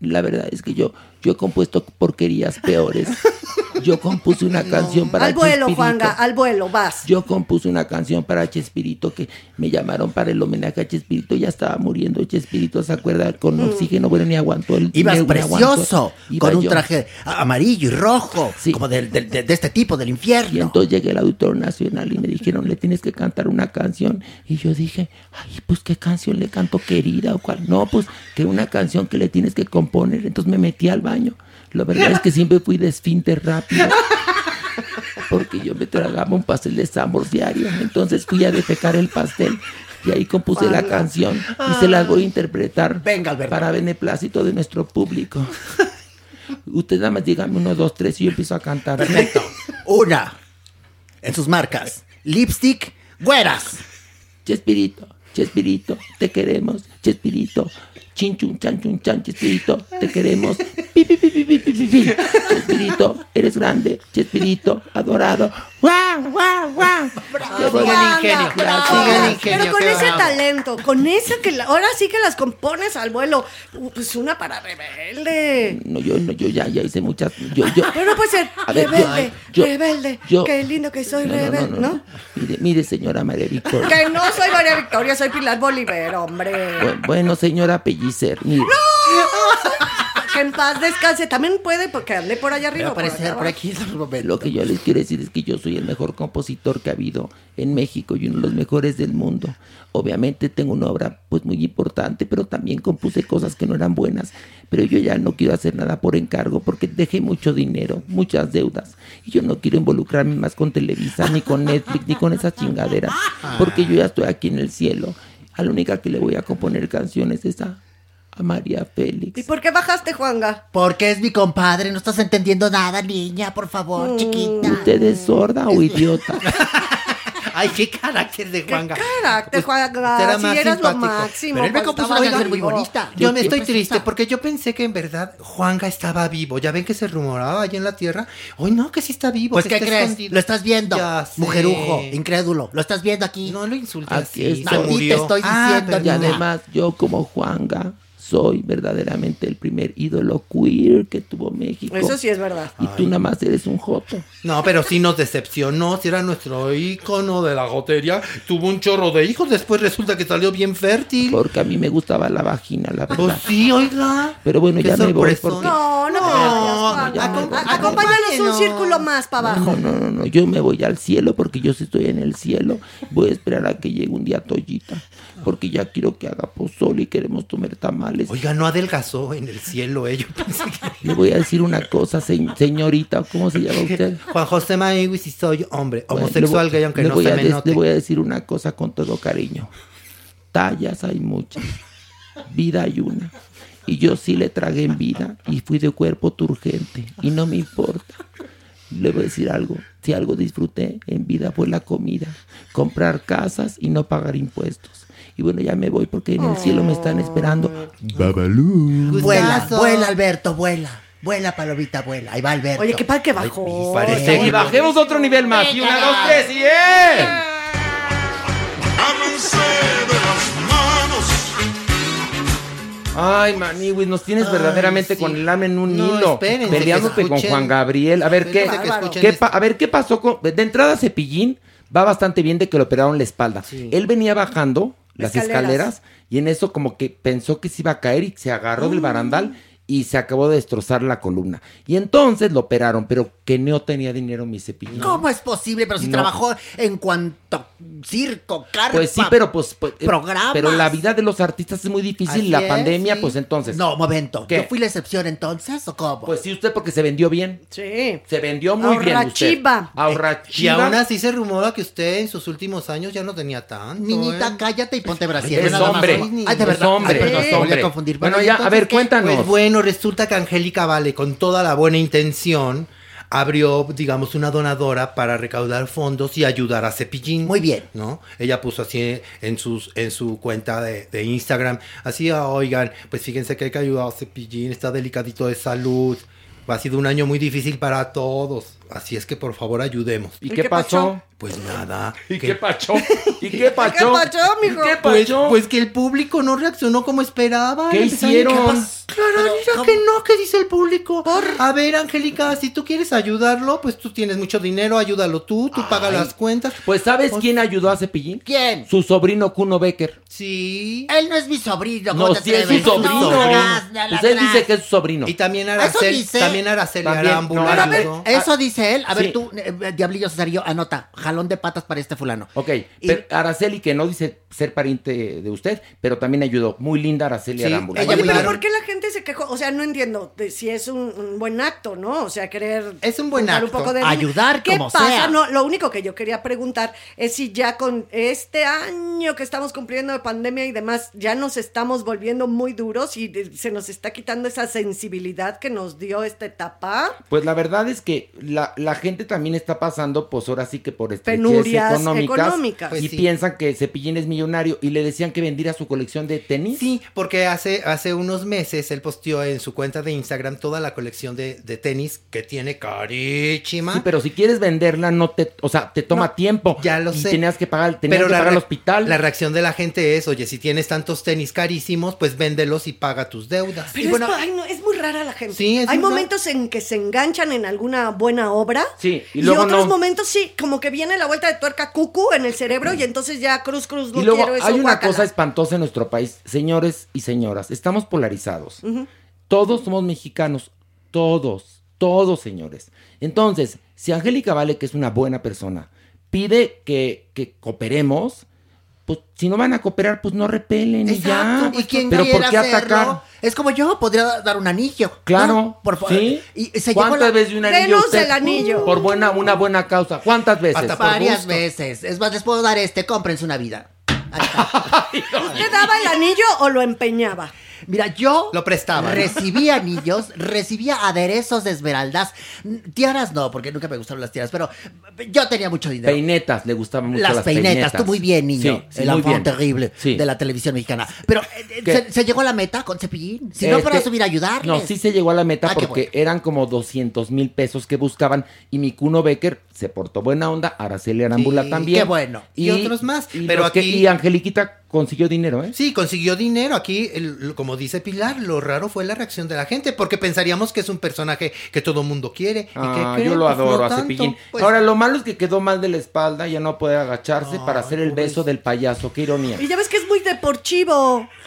[SPEAKER 2] La verdad es que yo, yo he compuesto porquerías peores. Yo compuse una *laughs* canción para
[SPEAKER 3] al vuelo,
[SPEAKER 2] Chespirito.
[SPEAKER 3] Juanga, al vuelo, vas.
[SPEAKER 2] Yo compuse una canción para Chespirito que me llamaron para el homenaje a Chespirito. Ya estaba muriendo Chespirito, ¿se acuerda? Con oxígeno, bueno, ni aguantó el.
[SPEAKER 9] Ibas
[SPEAKER 2] aguantó.
[SPEAKER 9] precioso,
[SPEAKER 2] Iba
[SPEAKER 9] con un
[SPEAKER 2] yo.
[SPEAKER 9] traje amarillo y rojo,
[SPEAKER 2] Sí.
[SPEAKER 9] como de, de este tipo, del
[SPEAKER 2] Y
[SPEAKER 9] infierno.
[SPEAKER 2] entonces llegué al Auditorio Nacional y me dijeron, le tienes que cantar una canción. Y yo dije, ay, pues qué canción le canto, querida o cuál. No, pues que una canción que le tienes que componer. Entonces me metí al baño. La verdad es que siempre fui de esfínter rápido. Porque yo me tragaba un pastel de Sambor diario. Entonces fui a defecar el pastel. Y ahí compuse la canción. Y se las voy a interpretar.
[SPEAKER 9] Venga, Alberto.
[SPEAKER 2] Para beneplácito de nuestro público. Usted nada más dígame uno, dos, tres y yo empiezo a cantar.
[SPEAKER 9] Perfecto. Una. En sus marcas. Lipstick, güeras.
[SPEAKER 2] Chespirito, Chespirito, te queremos. Chespirito, chinchun, chanchun, chan, Chespirito, te queremos. Pi, pi, pi, pi, pi, pi, pi, pi. Chespirito, eres grande. Chespirito, adorado. ¡Guau, guau, guau!
[SPEAKER 5] Ingenio.
[SPEAKER 3] bravo. Pero con ese
[SPEAKER 5] bravo.
[SPEAKER 3] talento, con esa que la- ahora sí que las compones al vuelo. Pues una para rebelde.
[SPEAKER 2] No, yo, no, yo ya, ya hice muchas. Yo, yo.
[SPEAKER 3] Pero no puede ser
[SPEAKER 2] A ver, yo-
[SPEAKER 3] rebelde,
[SPEAKER 2] yo-
[SPEAKER 3] rebelde.
[SPEAKER 2] yo-
[SPEAKER 3] Qué lindo que soy
[SPEAKER 2] No, no, no,
[SPEAKER 3] rebelde,
[SPEAKER 2] no,
[SPEAKER 3] ¿no?
[SPEAKER 2] no. Mire, mire, señora María Victoria.
[SPEAKER 3] Que no soy María Victoria, soy Pilar Bolívar, hombre.
[SPEAKER 2] Bu- Bueno, señora Pellicer, mire.
[SPEAKER 3] Que en paz descanse. También puede porque ande por allá arriba.
[SPEAKER 9] Por aquí momentos.
[SPEAKER 2] Lo que yo les quiero decir es que yo soy el mejor compositor que ha habido en México y uno de los mejores del mundo. Obviamente tengo una obra pues muy importante, pero también compuse cosas que no eran buenas. Pero yo ya no quiero hacer nada por encargo porque dejé mucho dinero, muchas deudas. Y yo no quiero involucrarme más con Televisa, ni con Netflix, ni con esas chingaderas. Porque yo ya estoy aquí en el cielo. A la única que le voy a componer canciones es a, a María Félix.
[SPEAKER 3] ¿Y por qué bajaste, Juanga?
[SPEAKER 9] Porque es mi compadre, no estás entendiendo nada, niña, por favor, chiquita.
[SPEAKER 2] ¿Usted es sorda o idiota? *laughs*
[SPEAKER 5] Ay, qué carácter de Juanga.
[SPEAKER 3] Carácter, Juanga.
[SPEAKER 5] Será
[SPEAKER 3] Si
[SPEAKER 5] más
[SPEAKER 3] eras lo máximo.
[SPEAKER 9] Pero él me compuso una canción muy bonita.
[SPEAKER 5] Yo me estoy triste
[SPEAKER 9] está.
[SPEAKER 5] porque yo pensé que en verdad Juanga estaba vivo. Ya ven que se rumoraba allá en la tierra. Hoy no, que sí está vivo.
[SPEAKER 9] Pues,
[SPEAKER 5] que
[SPEAKER 9] ¿qué
[SPEAKER 5] está
[SPEAKER 9] crees?
[SPEAKER 5] escondido.
[SPEAKER 9] Lo estás viendo,
[SPEAKER 5] Ya sé.
[SPEAKER 9] mujerujo, incrédulo. Lo estás viendo aquí.
[SPEAKER 5] No lo insultes
[SPEAKER 2] Aquí
[SPEAKER 5] así. Se
[SPEAKER 9] A ti te estoy
[SPEAKER 5] Ah,
[SPEAKER 9] diciendo,
[SPEAKER 2] Y además, yo como Juanga soy verdaderamente el primer ídolo queer que tuvo México.
[SPEAKER 3] Eso sí es verdad.
[SPEAKER 2] Y tú nada más eres un joto.
[SPEAKER 5] No, pero sí nos decepcionó. Si era nuestro ícono de la gotería, tuvo un chorro de hijos. Después resulta que salió bien fértil.
[SPEAKER 2] Porque a mí me gustaba la vagina, la
[SPEAKER 5] Pues
[SPEAKER 2] verdad.
[SPEAKER 5] sí, oiga.
[SPEAKER 2] Pero bueno, ya me voy porque...
[SPEAKER 3] No, no,
[SPEAKER 5] No,
[SPEAKER 2] voy.
[SPEAKER 3] Acompáñanos un círculo más para
[SPEAKER 2] No,
[SPEAKER 3] abajo.
[SPEAKER 2] no, no, no, yo me voy al cielo porque yo sí estoy en el cielo. Voy a esperar a que llegue un día Toyita. Porque ya quiero que haga pozole y queremos comer tamales.
[SPEAKER 5] Oiga, no adelgazó en el cielo, eh. Yo pensé que... *laughs*
[SPEAKER 2] Le voy a decir una cosa, se- señorita. ¿Cómo se llama usted? *laughs*
[SPEAKER 5] Juan José Maíguis y soy hombre,
[SPEAKER 2] Bueno,
[SPEAKER 5] homosexual
[SPEAKER 2] voy-
[SPEAKER 5] gay, aunque no se me note.
[SPEAKER 2] Le voy a decir una cosa con todo cariño. Tallas hay muchas, vida hay una. Y yo sí le tragué en vida y fui de cuerpo turgente y no me importa. Le voy a decir algo, si algo disfruté en vida fue la comida, comprar casas y no pagar impuestos. Y bueno, ya me voy porque en el cielo me están esperando.
[SPEAKER 1] Babalú.
[SPEAKER 9] Vuela, vuela, Alberto, vuela. Vuela, palomita, vuela. Ahí va Alberto.
[SPEAKER 3] Oye, qué padre que bajó.
[SPEAKER 5] parece-
[SPEAKER 2] Y bajemos otro nivel más. Y una, dos, tres, y ¡eh!
[SPEAKER 8] Agárrense de las manos.
[SPEAKER 2] Ay, Maniwis, nos tienes
[SPEAKER 5] Ay,
[SPEAKER 2] verdaderamente
[SPEAKER 5] sí.
[SPEAKER 2] con el alma en un
[SPEAKER 5] No,
[SPEAKER 2] hilo.
[SPEAKER 5] que
[SPEAKER 2] Peleándote con. Juan Gabriel. A ver, ¿qué,
[SPEAKER 5] que
[SPEAKER 2] qué a ver, ¿qué pasó con...? De entrada, Cepillín va bastante bien de que le operaron la espalda.
[SPEAKER 5] Sí.
[SPEAKER 2] Él venía bajando las
[SPEAKER 3] Escaleras.
[SPEAKER 2] escaleras. y en eso como que pensó que se iba a caer y se agarró del barandal y se acabó de destrozar la columna. Y entonces lo operaron, pero que no tenía dinero mi Cepillín.
[SPEAKER 9] ¿Cómo es posible? Pero si
[SPEAKER 2] No.
[SPEAKER 9] trabajó en cuanto circo, carpa.
[SPEAKER 2] Pues sí, pero pues... pues, eh,
[SPEAKER 9] Programas.
[SPEAKER 2] Pero la vida de los artistas es muy difícil.
[SPEAKER 9] Así
[SPEAKER 2] la
[SPEAKER 9] es,
[SPEAKER 2] pandemia,
[SPEAKER 9] sí.
[SPEAKER 2] pues entonces...
[SPEAKER 9] No, momento.
[SPEAKER 2] ¿Qué?
[SPEAKER 9] ¿Yo fui la excepción entonces o cómo?
[SPEAKER 2] Pues sí, usted porque se vendió bien.
[SPEAKER 3] Sí.
[SPEAKER 2] Se vendió muy bien usted.
[SPEAKER 3] Ahorrachiva.
[SPEAKER 5] Y
[SPEAKER 2] Ahorrachiva.
[SPEAKER 5] aún así se rumora que usted en sus últimos años ya no tenía tanto.
[SPEAKER 9] Niñita,
[SPEAKER 5] ¿eh?
[SPEAKER 9] cállate y ponte brasier.
[SPEAKER 2] Es
[SPEAKER 9] más.
[SPEAKER 2] hombre.
[SPEAKER 9] Ay, de
[SPEAKER 2] Es hombre.
[SPEAKER 9] Ay, perdón,
[SPEAKER 2] Es
[SPEAKER 9] volví a
[SPEAKER 2] hombre.
[SPEAKER 9] confundir.
[SPEAKER 2] Bueno,
[SPEAKER 9] ¿y
[SPEAKER 2] ya, a ver,
[SPEAKER 9] qué?
[SPEAKER 2] cuéntanos.
[SPEAKER 5] Pues bueno, resulta que Angélica Vale, con toda la buena intención, abrió, digamos, una donadora para recaudar fondos y ayudar a Cepillín.
[SPEAKER 9] Muy bien.
[SPEAKER 5] ¿No? Ella puso así en, sus, en su cuenta de, de Instagram, así, "Ah, oigan, pues fíjense que hay que ayudar a Cepillín, está delicadito de salud. Ha sido un año muy difícil para todos. Así es que por favor ayudemos.
[SPEAKER 2] ¿Y
[SPEAKER 3] ¿Y
[SPEAKER 2] qué
[SPEAKER 3] qué
[SPEAKER 2] pasó?
[SPEAKER 3] pasó?
[SPEAKER 5] Pues nada. *laughs*
[SPEAKER 2] ¿Y
[SPEAKER 5] que-
[SPEAKER 2] qué pacho? ¿Y qué pacho?
[SPEAKER 3] pacho, mijo?
[SPEAKER 2] ¿Y qué
[SPEAKER 5] Pues,
[SPEAKER 2] pacho?
[SPEAKER 5] pues que el público no reaccionó como esperaba.
[SPEAKER 2] ¿Qué hicieron?
[SPEAKER 5] Claro, dice que no, ¿qué dice el público? A ver, Angélica, si tú quieres ayudarlo, pues tú tienes mucho dinero, ayúdalo tú, tú pagas las cuentas.
[SPEAKER 2] Pues ¿sabes quién ayudó a Cepillín?
[SPEAKER 9] ¿Quién?
[SPEAKER 2] Su sobrino Kuno Becker.
[SPEAKER 5] Sí.
[SPEAKER 9] Él no es mi sobrino. ¿cómo
[SPEAKER 2] No, sí es su sobrino.
[SPEAKER 9] No, atrás,
[SPEAKER 2] Pues él dice que es su sobrino.
[SPEAKER 5] Y también Araceli, también Araceli Arámbula
[SPEAKER 2] no.
[SPEAKER 9] Eso dice él. A ver, tú, eh, eh, Diablillo Cesario, anota. Jalón de patas para este fulano.
[SPEAKER 2] Ok,
[SPEAKER 9] Y-
[SPEAKER 2] pero Araceli, que no dice ser pariente de usted, pero también ayudó. Muy linda Araceli
[SPEAKER 5] Sí,
[SPEAKER 2] Arámbula.
[SPEAKER 5] ella
[SPEAKER 3] Oye, pero. ¿por qué la gente se quejó? O sea, no entiendo de si es un, un buen acto, ¿no? O sea, querer...
[SPEAKER 5] Es un buen acto.
[SPEAKER 3] Un poco de
[SPEAKER 9] Ayudar
[SPEAKER 3] ¿Qué
[SPEAKER 9] como
[SPEAKER 3] pasa?
[SPEAKER 9] sea.
[SPEAKER 3] No, lo único que yo quería preguntar es si ya con este año que estamos cumpliendo de pandemia y demás, ya nos estamos volviendo muy duros y de- se nos está quitando esa sensibilidad que nos dio esta etapa.
[SPEAKER 2] Pues la verdad es que la, la gente también está pasando, pues ahora sí que por estrecheces
[SPEAKER 3] Penurias
[SPEAKER 2] económicas.
[SPEAKER 3] económicas.
[SPEAKER 5] Pues
[SPEAKER 2] y
[SPEAKER 5] sí.
[SPEAKER 2] piensan que Cepillín es millonario y le decían que vendiera su colección de tenis.
[SPEAKER 5] Sí, porque hace, hace unos meses él posteó en su cuenta de Instagram toda la colección de, de tenis que tiene carísima.
[SPEAKER 2] Sí, pero si quieres venderla, no te, o sea, te toma
[SPEAKER 5] No,
[SPEAKER 2] tiempo.
[SPEAKER 5] ya lo
[SPEAKER 2] y
[SPEAKER 5] sé.
[SPEAKER 2] tenías que pagar, tenías
[SPEAKER 5] Pero
[SPEAKER 2] que
[SPEAKER 5] la
[SPEAKER 2] pagar al hospital.
[SPEAKER 5] La reacción de la gente es, oye, si tienes tantos tenis carísimos, pues véndelos y paga tus deudas.
[SPEAKER 3] Pero
[SPEAKER 5] Y
[SPEAKER 3] es,
[SPEAKER 5] bueno,
[SPEAKER 3] pa- ay, no, es muy rara la gente.
[SPEAKER 5] Sí, es
[SPEAKER 3] Hay
[SPEAKER 5] rara.
[SPEAKER 3] momentos en que se enganchan en alguna buena obra.
[SPEAKER 2] Sí, y
[SPEAKER 3] y,
[SPEAKER 2] luego
[SPEAKER 3] otros
[SPEAKER 2] no.
[SPEAKER 3] momentos sí, como que viene la vuelta de tuerca cucu en el cerebro y entonces ya cruz cruz no
[SPEAKER 2] y luego
[SPEAKER 3] quiero eso.
[SPEAKER 2] hay una
[SPEAKER 3] guácala.
[SPEAKER 2] cosa espantosa en nuestro país, señores y señoras, estamos polarizados. Todos somos mexicanos. Todos. Todos, señores. Entonces, si Angélica Vale, que es una buena persona, pide que, que cooperemos, pues si no van a cooperar, pues no repelen y ya.
[SPEAKER 9] Y quien
[SPEAKER 2] Pero ¿por qué
[SPEAKER 9] hacerlo,
[SPEAKER 2] atacar?
[SPEAKER 9] Es como yo, podría dar un anillo.
[SPEAKER 2] Claro,
[SPEAKER 9] ¿no? Por favor.
[SPEAKER 2] ¿sí?
[SPEAKER 9] Y se
[SPEAKER 2] ¿Cuántas
[SPEAKER 9] la-
[SPEAKER 2] veces de un anillo
[SPEAKER 3] Denos
[SPEAKER 2] usted?
[SPEAKER 3] el anillo.
[SPEAKER 2] Por buena, una buena causa. ¿Cuántas veces?
[SPEAKER 9] Hasta varias veces. Es más, les puedo dar este, cómprense una vida. *laughs*
[SPEAKER 3] ¿Usted daba el anillo o lo empeñaba?
[SPEAKER 9] Mira, yo
[SPEAKER 5] Lo prestaba. ¿no?
[SPEAKER 9] recibía anillos, recibía aderezos de esmeraldas. Tiaras no, porque nunca me gustaron las tiaras, pero yo tenía mucho dinero.
[SPEAKER 2] Peinetas, le gustaban mucho
[SPEAKER 9] las,
[SPEAKER 2] las,
[SPEAKER 9] peinetas, tú muy bien, niño.
[SPEAKER 2] Sí, sí,
[SPEAKER 9] el
[SPEAKER 2] bien.
[SPEAKER 9] terrible
[SPEAKER 2] Sí.
[SPEAKER 9] de la televisión mexicana. Pero eh,
[SPEAKER 2] ¿Qué?
[SPEAKER 9] se, se llegó a la meta con cepillín. Si no,
[SPEAKER 2] Este,
[SPEAKER 9] para subir a ayudarles.
[SPEAKER 2] No, sí se llegó a la meta
[SPEAKER 9] Ah,
[SPEAKER 2] porque eran como 200 mil pesos que buscaban y mi Cuno Becker se portó buena onda, Araceli Arámbula
[SPEAKER 9] Sí,
[SPEAKER 2] también.
[SPEAKER 9] qué bueno.
[SPEAKER 5] Y otros más.
[SPEAKER 2] y
[SPEAKER 5] Pero
[SPEAKER 2] que-
[SPEAKER 5] aquí-
[SPEAKER 2] y Angeliquita consiguió dinero, ¿eh?
[SPEAKER 5] Sí, consiguió dinero. Aquí, el- como dice Pilar, lo raro fue la reacción de la gente, porque pensaríamos que es un personaje que todo mundo quiere. ¿Y
[SPEAKER 2] Ah,
[SPEAKER 5] que
[SPEAKER 2] yo lo adoro a Cepillín.
[SPEAKER 5] Pues,
[SPEAKER 2] Ahora, lo malo es que quedó mal de la espalda, ya no puede agacharse para hacer el beso del payaso. Qué ironía.
[SPEAKER 3] Y ya ves que es muy deportivo. *laughs*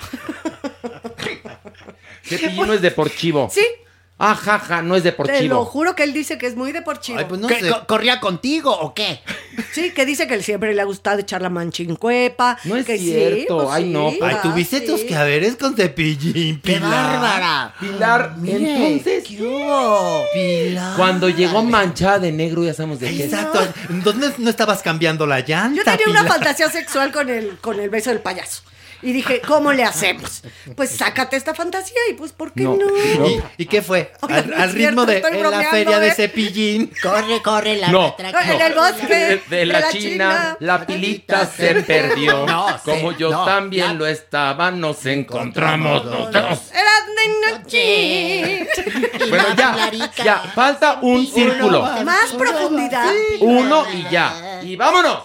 [SPEAKER 2] Cepillín no es deportivo.
[SPEAKER 3] Sí,
[SPEAKER 2] Ah, jaja, no es
[SPEAKER 3] te lo
[SPEAKER 2] deportivo.
[SPEAKER 3] juro que él dice que es muy deportivo.
[SPEAKER 5] Ay, pues no
[SPEAKER 9] ¿Qué,
[SPEAKER 5] sé.
[SPEAKER 9] co- ¿Corría contigo o qué?
[SPEAKER 3] Sí, que dice que él siempre le ha gustado echar la manchincuepa.
[SPEAKER 2] No es
[SPEAKER 3] que sí,
[SPEAKER 2] cierto,
[SPEAKER 3] pues
[SPEAKER 2] ay, no,
[SPEAKER 3] sí,
[SPEAKER 5] Ay,
[SPEAKER 3] ah,
[SPEAKER 5] tuviste
[SPEAKER 3] sí.
[SPEAKER 5] tus que haberes con Cepillín,
[SPEAKER 9] ¡Qué
[SPEAKER 5] Pilar.
[SPEAKER 9] bárbara!
[SPEAKER 2] Pilar,
[SPEAKER 9] Mire,
[SPEAKER 2] entonces,
[SPEAKER 9] ¿qué hubo?
[SPEAKER 5] Pilar.
[SPEAKER 2] cuando llegó manchada de negro, ya sabemos de qué.
[SPEAKER 5] Exacto. ¿Dónde no estabas cambiando la llanta?
[SPEAKER 3] Yo tenía una fantasía sexual con el, con el beso del payaso. Y dije, ¿cómo le hacemos? Pues sácate esta fantasía y pues, ¿por qué
[SPEAKER 2] No.
[SPEAKER 5] ¿Y, y qué fue? *laughs*
[SPEAKER 3] Oiga,
[SPEAKER 5] Al,
[SPEAKER 3] no
[SPEAKER 5] al
[SPEAKER 3] es
[SPEAKER 5] ritmo
[SPEAKER 3] cierto,
[SPEAKER 5] de en la feria de
[SPEAKER 3] ¿eh?
[SPEAKER 5] Cepillín. *laughs*
[SPEAKER 9] Corre, corre la
[SPEAKER 2] No.
[SPEAKER 3] En el bosque
[SPEAKER 2] De, de la,
[SPEAKER 3] la
[SPEAKER 2] China, la pilita se perdió. *laughs*
[SPEAKER 9] No,
[SPEAKER 2] Como
[SPEAKER 9] sí,
[SPEAKER 2] yo
[SPEAKER 9] no,
[SPEAKER 2] también
[SPEAKER 9] la-
[SPEAKER 2] lo estaba, nos encontramos nosotros.
[SPEAKER 3] Era de noche.
[SPEAKER 2] Bueno, ya, ya, falta un círculo.
[SPEAKER 3] Más profundidad.
[SPEAKER 2] Uno y ya. Y vámonos.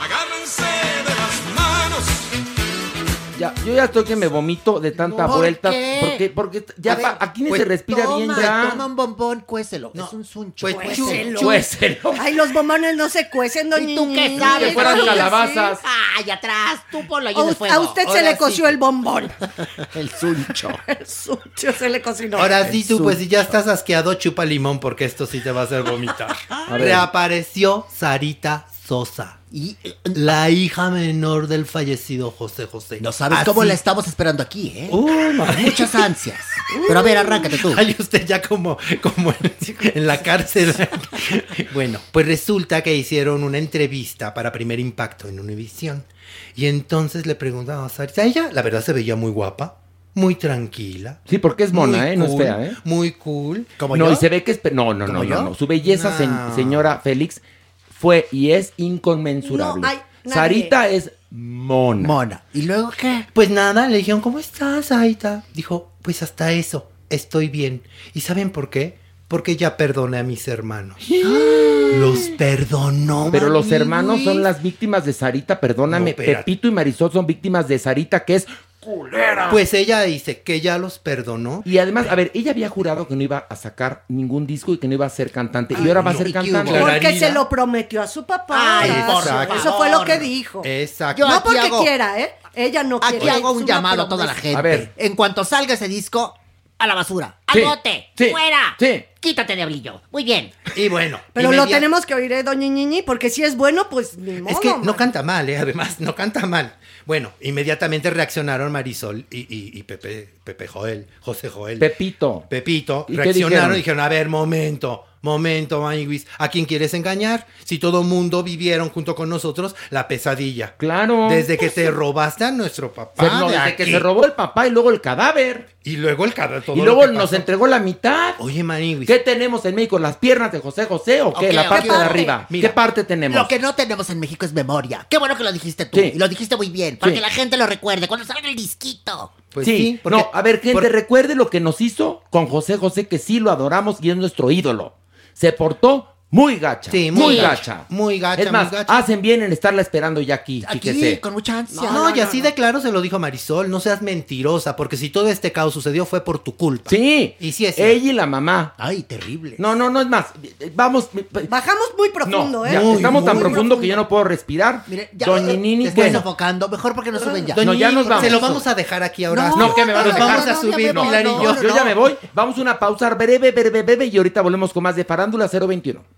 [SPEAKER 8] Agárrense de manos.
[SPEAKER 2] Ya, yo ya estoy que me vomito de tanta
[SPEAKER 9] ¿Por
[SPEAKER 2] vuelta.
[SPEAKER 9] qué?
[SPEAKER 2] Porque, porque ya
[SPEAKER 9] A ver,
[SPEAKER 2] pa- aquí ni
[SPEAKER 5] pues,
[SPEAKER 2] se respira
[SPEAKER 9] toma,
[SPEAKER 2] bien ya.
[SPEAKER 9] Toma un bombón, cuéselo. es un suncho.
[SPEAKER 5] pues,
[SPEAKER 9] cuéselo.
[SPEAKER 2] Chuéselo.
[SPEAKER 3] Ay, los bombones no se cuecen, doña
[SPEAKER 9] ¿Y tú qué sabes?
[SPEAKER 2] Que fueran calabazas.
[SPEAKER 9] Ay, atrás, tú el
[SPEAKER 3] us-
[SPEAKER 9] fuego.
[SPEAKER 3] a usted se le
[SPEAKER 5] sí.
[SPEAKER 3] coció el bombón. *laughs*
[SPEAKER 9] El suncho. *laughs*
[SPEAKER 3] El sucio se le cocinó.
[SPEAKER 5] Ahora sí, tú, pues si ya estás asqueado, chupa limón porque esto sí te va a hacer vomitar. Reapareció Sarita Sosa,
[SPEAKER 9] Y
[SPEAKER 5] la hija menor del fallecido José José.
[SPEAKER 9] no sabes
[SPEAKER 5] Así-
[SPEAKER 9] cómo la estamos esperando aquí, ¿eh?
[SPEAKER 5] Uh.
[SPEAKER 9] Muchas ansias. Pero a ver, arráncate tú.
[SPEAKER 5] Ay, usted ya como, como en, en la cárcel. bueno, pues resulta que hicieron una entrevista para Primer Impacto en Univisión. Y entonces le preguntaban a Sarita. Ella, la verdad, se veía muy guapa, muy tranquila.
[SPEAKER 2] Sí, porque es mona, ¿eh? No es fea, ¿eh?
[SPEAKER 5] Muy cool.
[SPEAKER 9] ¿Como
[SPEAKER 2] no,
[SPEAKER 9] yo?
[SPEAKER 2] y se ve que es... No, no, no,
[SPEAKER 9] ¿Como
[SPEAKER 2] no,
[SPEAKER 9] yo?
[SPEAKER 2] no. Su belleza, se- señora Félix, fue y es inconmensurable.
[SPEAKER 3] No hay nadie.
[SPEAKER 2] Sarita es mona.
[SPEAKER 9] Mona. ¿Y luego qué?
[SPEAKER 5] Pues nada, le dijeron, ¿cómo estás, Sarita? Dijo, pues hasta eso, estoy bien. ¿Y saben por qué? Porque ya perdoné a mis hermanos. *gasps* Los perdonó.
[SPEAKER 2] Pero los hermanos
[SPEAKER 5] Luis.
[SPEAKER 2] son las víctimas de Sarita, perdóname.
[SPEAKER 5] No.
[SPEAKER 2] Pepito y Marisol son víctimas de Sarita, que es culera.
[SPEAKER 5] Pues ella dice que ya los perdonó.
[SPEAKER 2] Y además, a ver, ella había jurado que no iba a sacar ningún disco y que no iba a ser cantante. y ahora va a ser
[SPEAKER 5] ¿y qué
[SPEAKER 2] cantante.
[SPEAKER 3] Porque se lo prometió a su papá.
[SPEAKER 9] Ay, por
[SPEAKER 5] Exacto.
[SPEAKER 3] Eso fue lo que dijo.
[SPEAKER 5] Exacto.
[SPEAKER 9] Yo
[SPEAKER 3] no porque
[SPEAKER 9] hago-
[SPEAKER 3] quiera, ¿eh? Ella no quiere.
[SPEAKER 9] Aquí hago un llamado a toda la gente.
[SPEAKER 2] A ver.
[SPEAKER 9] En cuanto salga ese disco, a la basura. ¡Al
[SPEAKER 2] Sí,
[SPEAKER 9] bote!
[SPEAKER 2] sí,
[SPEAKER 9] ¡Fuera!
[SPEAKER 2] sí.
[SPEAKER 9] Quítate, diablillo. Muy bien.
[SPEAKER 5] Y bueno.
[SPEAKER 3] Pero lo tenemos que oír, ¿eh, doña Ñiñi? Porque si es bueno, pues ni modo.
[SPEAKER 5] Es que no canta mal, ¿eh? Además, no canta mal. Bueno, inmediatamente reaccionaron Marisol y, y- y Pepe, Pepe Joel, José Joel.
[SPEAKER 2] Pepito.
[SPEAKER 5] Pepito,
[SPEAKER 2] ¿Y qué
[SPEAKER 5] reaccionaron
[SPEAKER 2] dijeron?
[SPEAKER 5] y dijeron, a ver, momento, momento, Maniguis, ¿a quién quieres engañar? Si todo mundo vivieron junto con nosotros la pesadilla.
[SPEAKER 2] Claro.
[SPEAKER 5] Desde que te robaste a nuestro papá.
[SPEAKER 2] Se- no,
[SPEAKER 5] de
[SPEAKER 2] desde que se robó el papá y luego el cadáver.
[SPEAKER 5] Y luego el todo
[SPEAKER 2] y
[SPEAKER 5] lo
[SPEAKER 2] luego
[SPEAKER 5] que
[SPEAKER 2] nos
[SPEAKER 5] pasó.
[SPEAKER 2] entregó la mitad.
[SPEAKER 5] Oye, Maniguis.
[SPEAKER 2] ¿Qué tenemos en México? ¿Las piernas de José José o qué? La parte
[SPEAKER 9] ¿Qué
[SPEAKER 2] de arriba.
[SPEAKER 5] Mira.
[SPEAKER 2] ¿Qué parte tenemos?
[SPEAKER 9] Lo que no tenemos en México es memoria. Qué bueno que lo dijiste tú.
[SPEAKER 2] Sí.
[SPEAKER 9] Y lo dijiste muy bien. Para
[SPEAKER 2] Sí.
[SPEAKER 9] que la gente lo recuerde. Cuando salga el disquito.
[SPEAKER 5] Pues
[SPEAKER 2] sí,
[SPEAKER 5] sí, porque-
[SPEAKER 2] no, a ver, gente,
[SPEAKER 5] por-
[SPEAKER 2] recuerde lo que nos hizo con José José, que sí lo adoramos y es nuestro ídolo. Se portó muy gacha.
[SPEAKER 5] Sí,
[SPEAKER 2] muy,
[SPEAKER 5] muy
[SPEAKER 2] gacha.
[SPEAKER 5] gacha, muy gacha,
[SPEAKER 2] Es más,
[SPEAKER 5] muy gacha.
[SPEAKER 2] hacen bien en estarla esperando ya aquí,
[SPEAKER 9] Aquí,
[SPEAKER 2] fíjese.
[SPEAKER 9] con mucha ansia.
[SPEAKER 5] No, y así de claro se lo dijo Marisol, no seas mentirosa, porque si todo este caos sucedió fue por tu culpa.
[SPEAKER 2] Sí.
[SPEAKER 5] Y sí es cierto.
[SPEAKER 2] Ella y la mamá.
[SPEAKER 9] Ay, terrible.
[SPEAKER 2] No, no, no es más. Vamos.
[SPEAKER 3] Bajamos muy profundo,
[SPEAKER 2] No,
[SPEAKER 3] ¿eh?
[SPEAKER 2] ya,
[SPEAKER 3] Muy,
[SPEAKER 2] estamos tan profundo que yo no puedo respirar.
[SPEAKER 9] Mire, ya
[SPEAKER 2] Doña
[SPEAKER 9] eh,
[SPEAKER 2] Nini,
[SPEAKER 9] te estoy
[SPEAKER 2] bueno.
[SPEAKER 9] sofocando. Mejor porque no suben ya.
[SPEAKER 2] No, ya nos vamos.
[SPEAKER 5] Se lo vamos a dejar aquí ahora.
[SPEAKER 2] No, ¿qué me van a dejar?
[SPEAKER 5] vamos a
[SPEAKER 9] No, ya
[SPEAKER 5] subir, Pilar y
[SPEAKER 9] no,
[SPEAKER 5] yo.
[SPEAKER 9] no,
[SPEAKER 2] Yo ya me voy. Vamos a una pausa breve, breve, breve y ahorita volvemos con más de Farándula 021.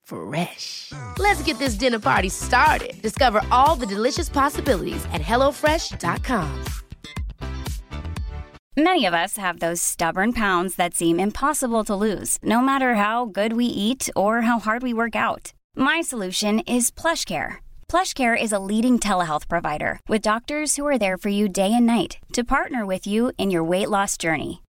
[SPEAKER 10] Fresh. Let's get this dinner party started. Discover all the delicious possibilities at hellofresh.com.
[SPEAKER 11] Many of us have those stubborn pounds that seem impossible to lose, no matter how good we eat or how hard we work out. My solution is PlushCare. PlushCare is a leading telehealth provider with doctors who are there for you day and night to partner with you in your weight loss journey.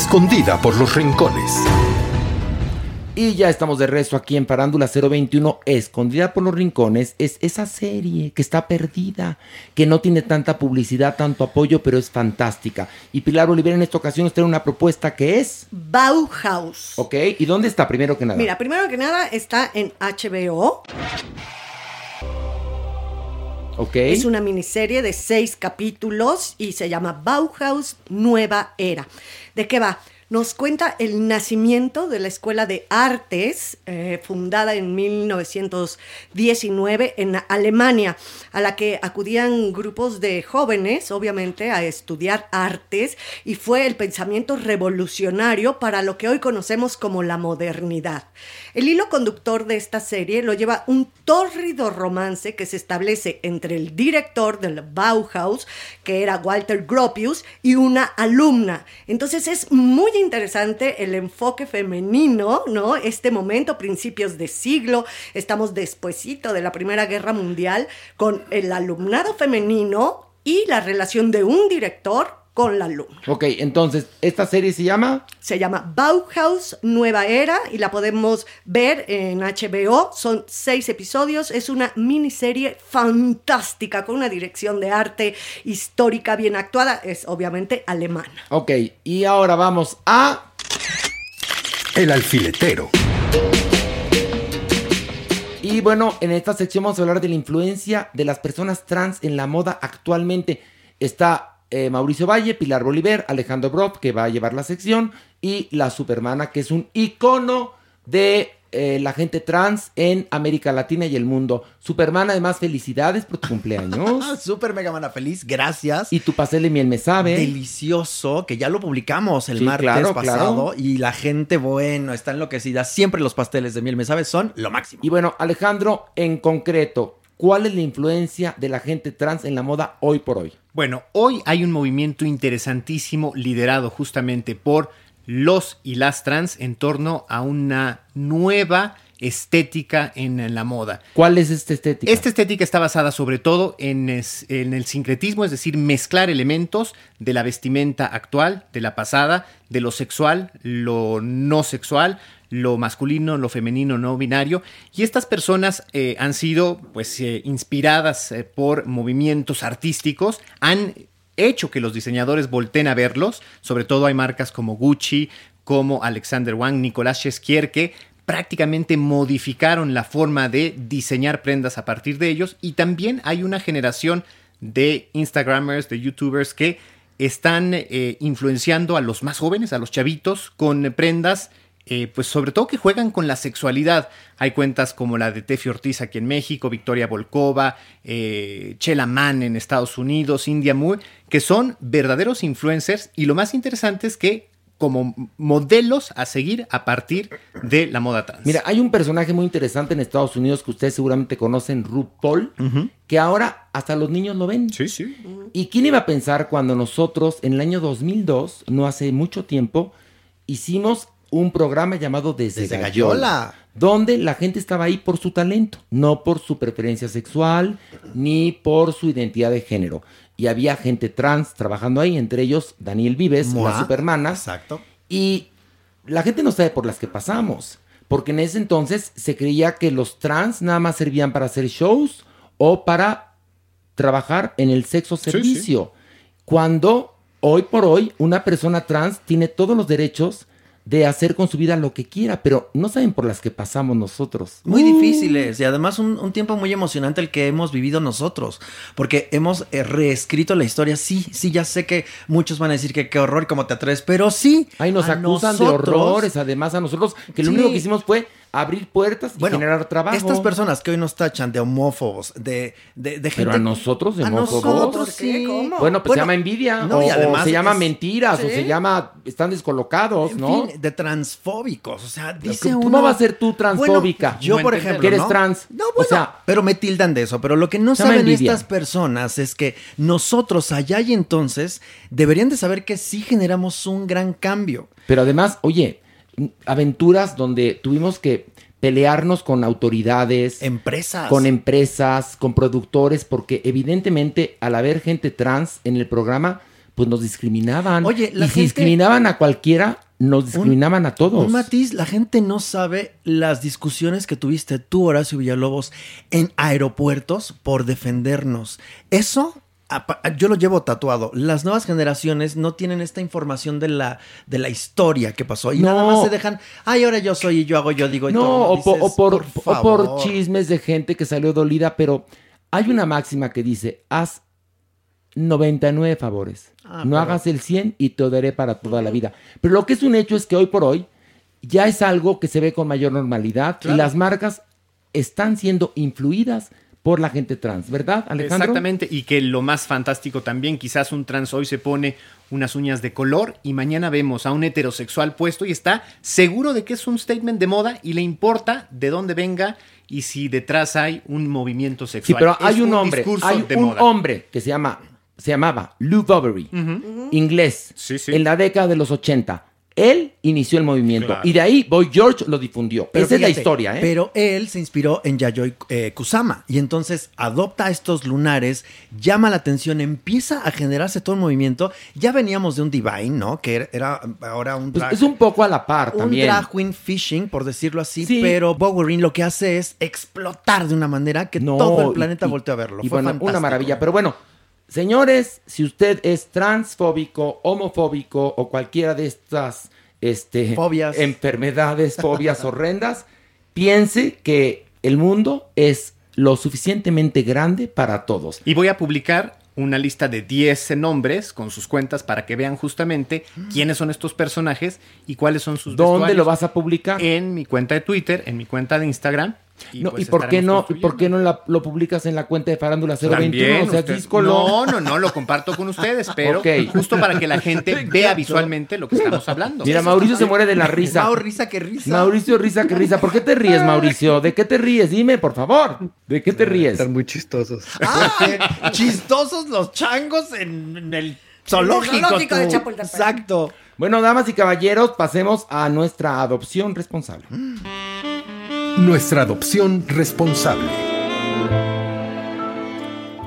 [SPEAKER 1] Escondida por los rincones.
[SPEAKER 2] Y ya estamos de rezo aquí en Parándula 021, Escondida por los Rincones. Es esa serie que está perdida, que no tiene tanta publicidad, tanto apoyo, pero es fantástica. Y Pilar Olivera en esta ocasión nos trae una propuesta que es.
[SPEAKER 3] Bauhaus.
[SPEAKER 2] ¿Ok? ¿Y dónde está primero que nada?
[SPEAKER 3] Mira, primero que nada está en HBO.
[SPEAKER 2] ¿Ok?
[SPEAKER 3] Es una miniserie de seis capítulos y se llama Bauhaus Nueva Era. ¿De qué va? Nos cuenta el nacimiento de la Escuela de Artes, eh, fundada en 1919 en Alemania, a la que acudían grupos de jóvenes, obviamente, a estudiar artes, y fue el pensamiento revolucionario para lo que hoy conocemos como la modernidad. El hilo conductor de esta serie lo lleva un tórrido romance que se establece entre el director del Bauhaus, que era Walter Gropius, y una alumna. Entonces es muy interesante el enfoque femenino, ¿no? Este momento, principios de siglo, estamos despuesito de la Primera Guerra Mundial, con el alumnado femenino y la relación de un director con la alumna.
[SPEAKER 2] Ok, entonces, ¿esta serie se llama?
[SPEAKER 3] Se llama Bauhaus Nueva Era y la podemos ver en HBO. Son seis episodios. Es una miniserie fantástica con una dirección de arte histórica bien actuada. Es obviamente alemana.
[SPEAKER 2] Ok, y ahora vamos a...
[SPEAKER 1] El alfiletero.
[SPEAKER 2] Y bueno, en esta sección vamos a hablar de la influencia de las personas trans en la moda actualmente. Está eh, Mauricio Valle, Pilar Bolívar, Alejandro Brock, que va a llevar la sección, y la Supermana, que es un icono de eh, la gente trans en América Latina y el mundo. Superman, además, felicidades por tu cumpleaños. *laughs*
[SPEAKER 9] Super mega mana feliz, gracias.
[SPEAKER 2] y tu pastel de miel me sabe.
[SPEAKER 12] Delicioso, que ya lo publicamos el
[SPEAKER 2] Sí,
[SPEAKER 12] martes
[SPEAKER 2] claro,
[SPEAKER 12] pasado y la gente, bueno, está enloquecida. Siempre los pasteles de miel, me sabe, son lo máximo.
[SPEAKER 2] Y bueno, Alejandro, en concreto, ¿cuál es la influencia de la gente trans en la moda hoy por hoy?
[SPEAKER 6] Bueno, hoy hay un movimiento interesantísimo liderado justamente por los y las trans en torno a una nueva estética en la moda.
[SPEAKER 2] ¿Cuál es esta estética?
[SPEAKER 6] Esta estética está basada sobre todo en, es- en el sincretismo, es decir, mezclar elementos de la vestimenta actual, de la pasada, de lo sexual, lo no sexual, lo masculino, lo femenino, no binario. Y estas personas eh, han sido pues, eh, inspiradas eh, por movimientos artísticos, han hecho que los diseñadores volteen a verlos. Sobre todo hay marcas como Gucci, como Alexander Wang, Nicolás Chesquier, que prácticamente modificaron la forma de diseñar prendas a partir de ellos. Y también hay una generación de Instagramers, de YouTubers que están eh, influenciando a los más jóvenes, a los chavitos, con prendas, eh, pues sobre todo que juegan con la sexualidad. Hay cuentas como la de Tefi Ortiz aquí en México, Victoria Volkova, eh, Chela Mann en Estados Unidos, India Moore, que son verdaderos influencers y lo más interesante es que como modelos a seguir a partir de la moda trans.
[SPEAKER 2] Mira, hay un personaje muy interesante en Estados Unidos que ustedes seguramente conocen, RuPaul, que ahora hasta los niños lo ven.
[SPEAKER 6] Sí, sí.
[SPEAKER 2] ¿Y quién iba a pensar cuando nosotros, en el año 2002, no hace mucho tiempo, hicimos un programa llamado Desde,
[SPEAKER 13] Desde
[SPEAKER 2] Gallola,
[SPEAKER 13] Gallola.
[SPEAKER 2] donde la gente estaba ahí por su talento, no por su preferencia sexual ni por su identidad de género. Y había gente trans trabajando ahí, entre ellos Daniel Vives,
[SPEAKER 13] Moa.
[SPEAKER 2] la supermana.
[SPEAKER 13] Exacto.
[SPEAKER 2] Y la gente no sabe por las que pasamos, porque en ese entonces se creía que los trans nada más servían para hacer shows o para trabajar en el sexo servicio. Cuando hoy por hoy una persona trans tiene todos los derechos de hacer con su vida lo que quiera, pero no saben por las que pasamos nosotros.
[SPEAKER 9] Muy difíciles y además un, un tiempo muy emocionante el que hemos vivido nosotros, porque hemos eh, reescrito la historia. Sí, sí, ya sé que muchos van a decir que qué horror, cómo te atreves, pero sí.
[SPEAKER 2] Ay, nos acusan de horrores, además a nosotros, que lo
[SPEAKER 9] Sí.
[SPEAKER 2] único que hicimos fue abrir puertas y
[SPEAKER 9] Bueno,
[SPEAKER 2] generar trabajo.
[SPEAKER 9] Estas personas que hoy nos tachan de homófobos, de, de, de gente.
[SPEAKER 2] Pero a nosotros de
[SPEAKER 9] A
[SPEAKER 2] homófobos.
[SPEAKER 9] nosotros
[SPEAKER 3] ¿Por qué?
[SPEAKER 9] sí.
[SPEAKER 3] ¿Cómo?
[SPEAKER 2] Bueno, pues
[SPEAKER 9] Bueno,
[SPEAKER 2] se llama envidia,
[SPEAKER 9] no,
[SPEAKER 2] o,
[SPEAKER 9] y además
[SPEAKER 2] o se llama mentiras, o se llama están descolocados,
[SPEAKER 9] En
[SPEAKER 2] ¿no?
[SPEAKER 9] fin, de transfóbicos. O sea, dice
[SPEAKER 2] ¿Cómo
[SPEAKER 9] uno.
[SPEAKER 2] vas a ser tú transfóbica?
[SPEAKER 9] Bueno, yo,
[SPEAKER 6] No
[SPEAKER 9] por ejemplo.
[SPEAKER 2] Que eres
[SPEAKER 9] ¿no?
[SPEAKER 2] trans.
[SPEAKER 9] No,
[SPEAKER 2] O
[SPEAKER 9] bueno,
[SPEAKER 2] sea-
[SPEAKER 9] pero me tildan de eso. Pero lo que no saben
[SPEAKER 2] envidia.
[SPEAKER 9] estas personas es que nosotros allá y entonces deberían de saber que sí generamos un gran cambio.
[SPEAKER 2] Pero además, oye, aventuras donde tuvimos que pelearnos con autoridades,
[SPEAKER 9] Empresas.
[SPEAKER 2] con empresas, con productores, porque evidentemente al haber gente trans en el programa, pues nos discriminaban.
[SPEAKER 9] Oye, la
[SPEAKER 2] y si discriminaban a cualquiera, nos discriminaban a todos.
[SPEAKER 9] Un matiz, la gente no sabe las discusiones que tuviste tú, Horacio Villalobos, en aeropuertos por defendernos. Eso yo lo llevo tatuado. Las nuevas generaciones no tienen esta información de la, de la historia que pasó. Y
[SPEAKER 2] No.
[SPEAKER 9] nada más se dejan, ay, ahora yo soy y yo hago, yo digo y
[SPEAKER 2] No,
[SPEAKER 9] todo.
[SPEAKER 2] o, po-
[SPEAKER 9] Dices,
[SPEAKER 2] o por, o por chismes de gente que salió dolida, pero hay una máxima que dice, haz 99 favores.
[SPEAKER 9] Ah,
[SPEAKER 2] no
[SPEAKER 9] pero-
[SPEAKER 2] hagas el 100 y te daré para toda la vida. Pero lo que es un hecho es que hoy por hoy ya es algo que se ve con mayor normalidad y las marcas están siendo influidas por la gente trans, ¿verdad, Alejandro?
[SPEAKER 6] Exactamente, y que lo más fantástico también, quizás un trans hoy se pone unas uñas de color y mañana vemos a un heterosexual puesto y está seguro de que es un statement de moda y le importa de dónde venga y si detrás hay un movimiento
[SPEAKER 2] Sí,
[SPEAKER 6] sexual.
[SPEAKER 2] pero hay
[SPEAKER 6] Es
[SPEAKER 2] un hombre, hay
[SPEAKER 6] de
[SPEAKER 2] un
[SPEAKER 6] moda.
[SPEAKER 2] hombre que se llama, se llamaba Lou Bovary, inglés,
[SPEAKER 6] Sí, sí.
[SPEAKER 2] en la década de los 80. Él inició el movimiento
[SPEAKER 6] Claro.
[SPEAKER 2] y de ahí Boy George lo difundió.
[SPEAKER 9] Pero
[SPEAKER 2] Esa es la historia, ¿eh?
[SPEAKER 9] Pero él se inspiró en Yayoi eh, Kusama y entonces adopta estos lunares, llama la atención, empieza a generarse todo el movimiento. Ya veníamos de un Divine, ¿no? Que era, ahora un
[SPEAKER 2] Pues es un poco a la par
[SPEAKER 9] un
[SPEAKER 2] también.
[SPEAKER 9] drag queen fishing, por decirlo así,
[SPEAKER 2] Sí.
[SPEAKER 9] pero Bowerin lo que hace es explotar de una manera que
[SPEAKER 2] No,
[SPEAKER 9] todo el planeta
[SPEAKER 2] y-
[SPEAKER 9] volteó a verlo.
[SPEAKER 2] Y
[SPEAKER 9] Fue
[SPEAKER 2] bueno,
[SPEAKER 9] fantástico.
[SPEAKER 2] una maravilla. Pero bueno, señores, si usted es transfóbico, homofóbico o cualquiera de estas este,
[SPEAKER 9] Fobias.
[SPEAKER 2] enfermedades, fobias *laughs* horrendas, piense que el mundo es lo suficientemente grande para todos.
[SPEAKER 6] Y voy a publicar una lista de 10 nombres con sus cuentas para que vean justamente quiénes son estos personajes y cuáles son sus
[SPEAKER 2] ¿Dónde
[SPEAKER 6] vestuarios.
[SPEAKER 2] lo vas a publicar?
[SPEAKER 6] En mi cuenta de Twitter, en mi cuenta de Instagram.
[SPEAKER 2] No,
[SPEAKER 6] pues
[SPEAKER 2] ¿Y por qué no, por qué no la- lo publicas en la cuenta de Farándula 021?
[SPEAKER 6] También,
[SPEAKER 2] o sea,
[SPEAKER 6] usted-
[SPEAKER 2] díscolo.
[SPEAKER 6] No, no, no, lo comparto con ustedes, *laughs* pero justo para que la gente *laughs* vea visualmente lo que estamos hablando.
[SPEAKER 2] Mira, Mauricio se muere de la risa. *laughs*
[SPEAKER 9] Mau, risa que risa.
[SPEAKER 2] Mauricio, risa que risa. ¿Por qué te ríes, Mauricio? ¿De qué te ríes? Dime, por favor. ¿De qué te ríes?
[SPEAKER 14] Están muy chistosos.
[SPEAKER 9] Ah, chistosos los changos en, en el zoológico.
[SPEAKER 3] zoológico de. Chapultepec.
[SPEAKER 9] Exacto.
[SPEAKER 2] Bueno, damas y caballeros, pasemos a nuestra adopción responsable.
[SPEAKER 4] Nuestra adopción responsable.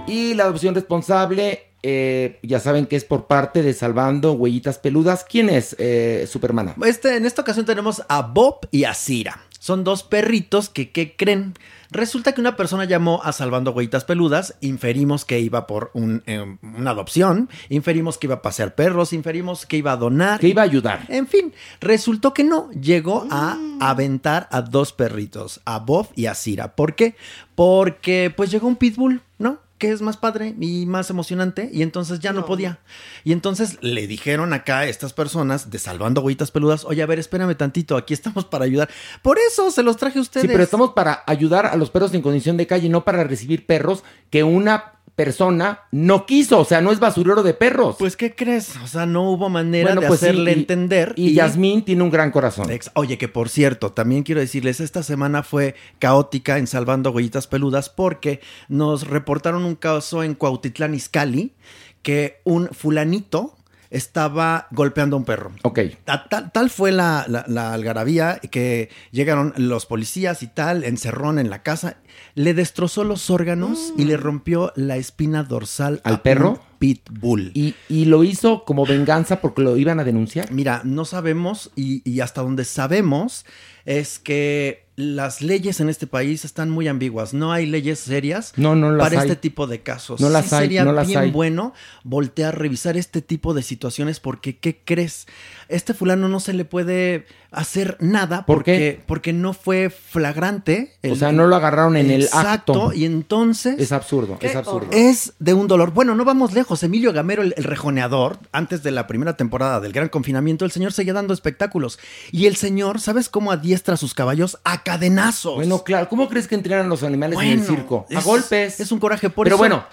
[SPEAKER 2] Y la adopción responsable eh, ya saben que es por parte de Salvando Huellitas Peludas. ¿Quién es eh, Supermana?
[SPEAKER 9] Este, en esta ocasión tenemos a Bob y a Cira. Son dos perritos que, ¿qué creen? Resulta que una persona llamó a Salvando Huellitas Peludas, inferimos que iba por un, eh, una adopción, inferimos que iba a pasear perros, inferimos que iba a donar.
[SPEAKER 2] Que iba a ayudar.
[SPEAKER 9] En fin, resultó que no, llegó a aventar a dos perritos, a Bob y a Cira. ¿Por qué? Porque pues llegó un pitbull, ¿no? Que es más padre y más emocionante y entonces ya no, podía. Y entonces le dijeron acá a estas personas de Salvando Huellitas Peludas, oye, a ver, espérame tantito, aquí estamos para ayudar. Por eso se los traje a ustedes.
[SPEAKER 2] Sí, pero estamos para ayudar a los perros en condición de calle, no para recibir perros que una persona no quiso. O sea, no es basurero de perros.
[SPEAKER 9] Pues, ¿qué crees? O sea, no hubo manera
[SPEAKER 2] Bueno,
[SPEAKER 9] de
[SPEAKER 2] pues sí,
[SPEAKER 9] hacerle
[SPEAKER 2] y-
[SPEAKER 9] entender.
[SPEAKER 2] Y Yasmín tiene un gran corazón.
[SPEAKER 9] Oye, que por cierto, también quiero decirles, esta semana fue caótica en Salvando Huellitas Peludas porque nos reportaron un caso en Cuautitlán Izcalli que un fulanito estaba golpeando a un perro.
[SPEAKER 2] Ok.
[SPEAKER 9] Ta- Tal, tal fue la, la- la algarabía que llegaron los policías y tal, encerrón en la casa, le destrozó los órganos y le rompió la espina dorsal
[SPEAKER 2] ¿Al
[SPEAKER 9] a
[SPEAKER 2] perro?
[SPEAKER 9] un pitbull.
[SPEAKER 2] Y, y lo hizo como venganza porque lo iban a denunciar.
[SPEAKER 9] Mira, no sabemos y, y hasta donde sabemos es que las leyes en este país están muy ambiguas. No hay leyes serias
[SPEAKER 2] No, no las
[SPEAKER 9] para
[SPEAKER 2] hay.
[SPEAKER 9] este tipo de casos.
[SPEAKER 2] No las
[SPEAKER 9] Sí
[SPEAKER 2] hay,
[SPEAKER 9] sería
[SPEAKER 2] no las
[SPEAKER 9] bien
[SPEAKER 2] hay.
[SPEAKER 9] bueno voltear a revisar este tipo de situaciones porque, ¿qué crees? Este fulano no se le puede hacer nada
[SPEAKER 2] ¿Por
[SPEAKER 9] porque,
[SPEAKER 2] qué?
[SPEAKER 9] porque no fue flagrante.
[SPEAKER 2] O sea, no lo agarraron en el
[SPEAKER 9] Exacto,
[SPEAKER 2] acto.
[SPEAKER 9] y entonces...
[SPEAKER 2] Es absurdo, es absurdo.
[SPEAKER 9] Es de un dolor. Bueno, no vamos lejos. Emilio Gamero, el, el rejoneador, antes de la primera temporada del gran confinamiento, el señor seguía dando espectáculos. Y el señor, ¿sabes cómo adiestra a sus caballos? A cadenazos.
[SPEAKER 2] Bueno, claro. ¿Cómo crees que entrenan los animales en el circo? A
[SPEAKER 9] es-
[SPEAKER 2] golpes.
[SPEAKER 9] Es un coraje por
[SPEAKER 2] Pero
[SPEAKER 9] eso.
[SPEAKER 2] bueno,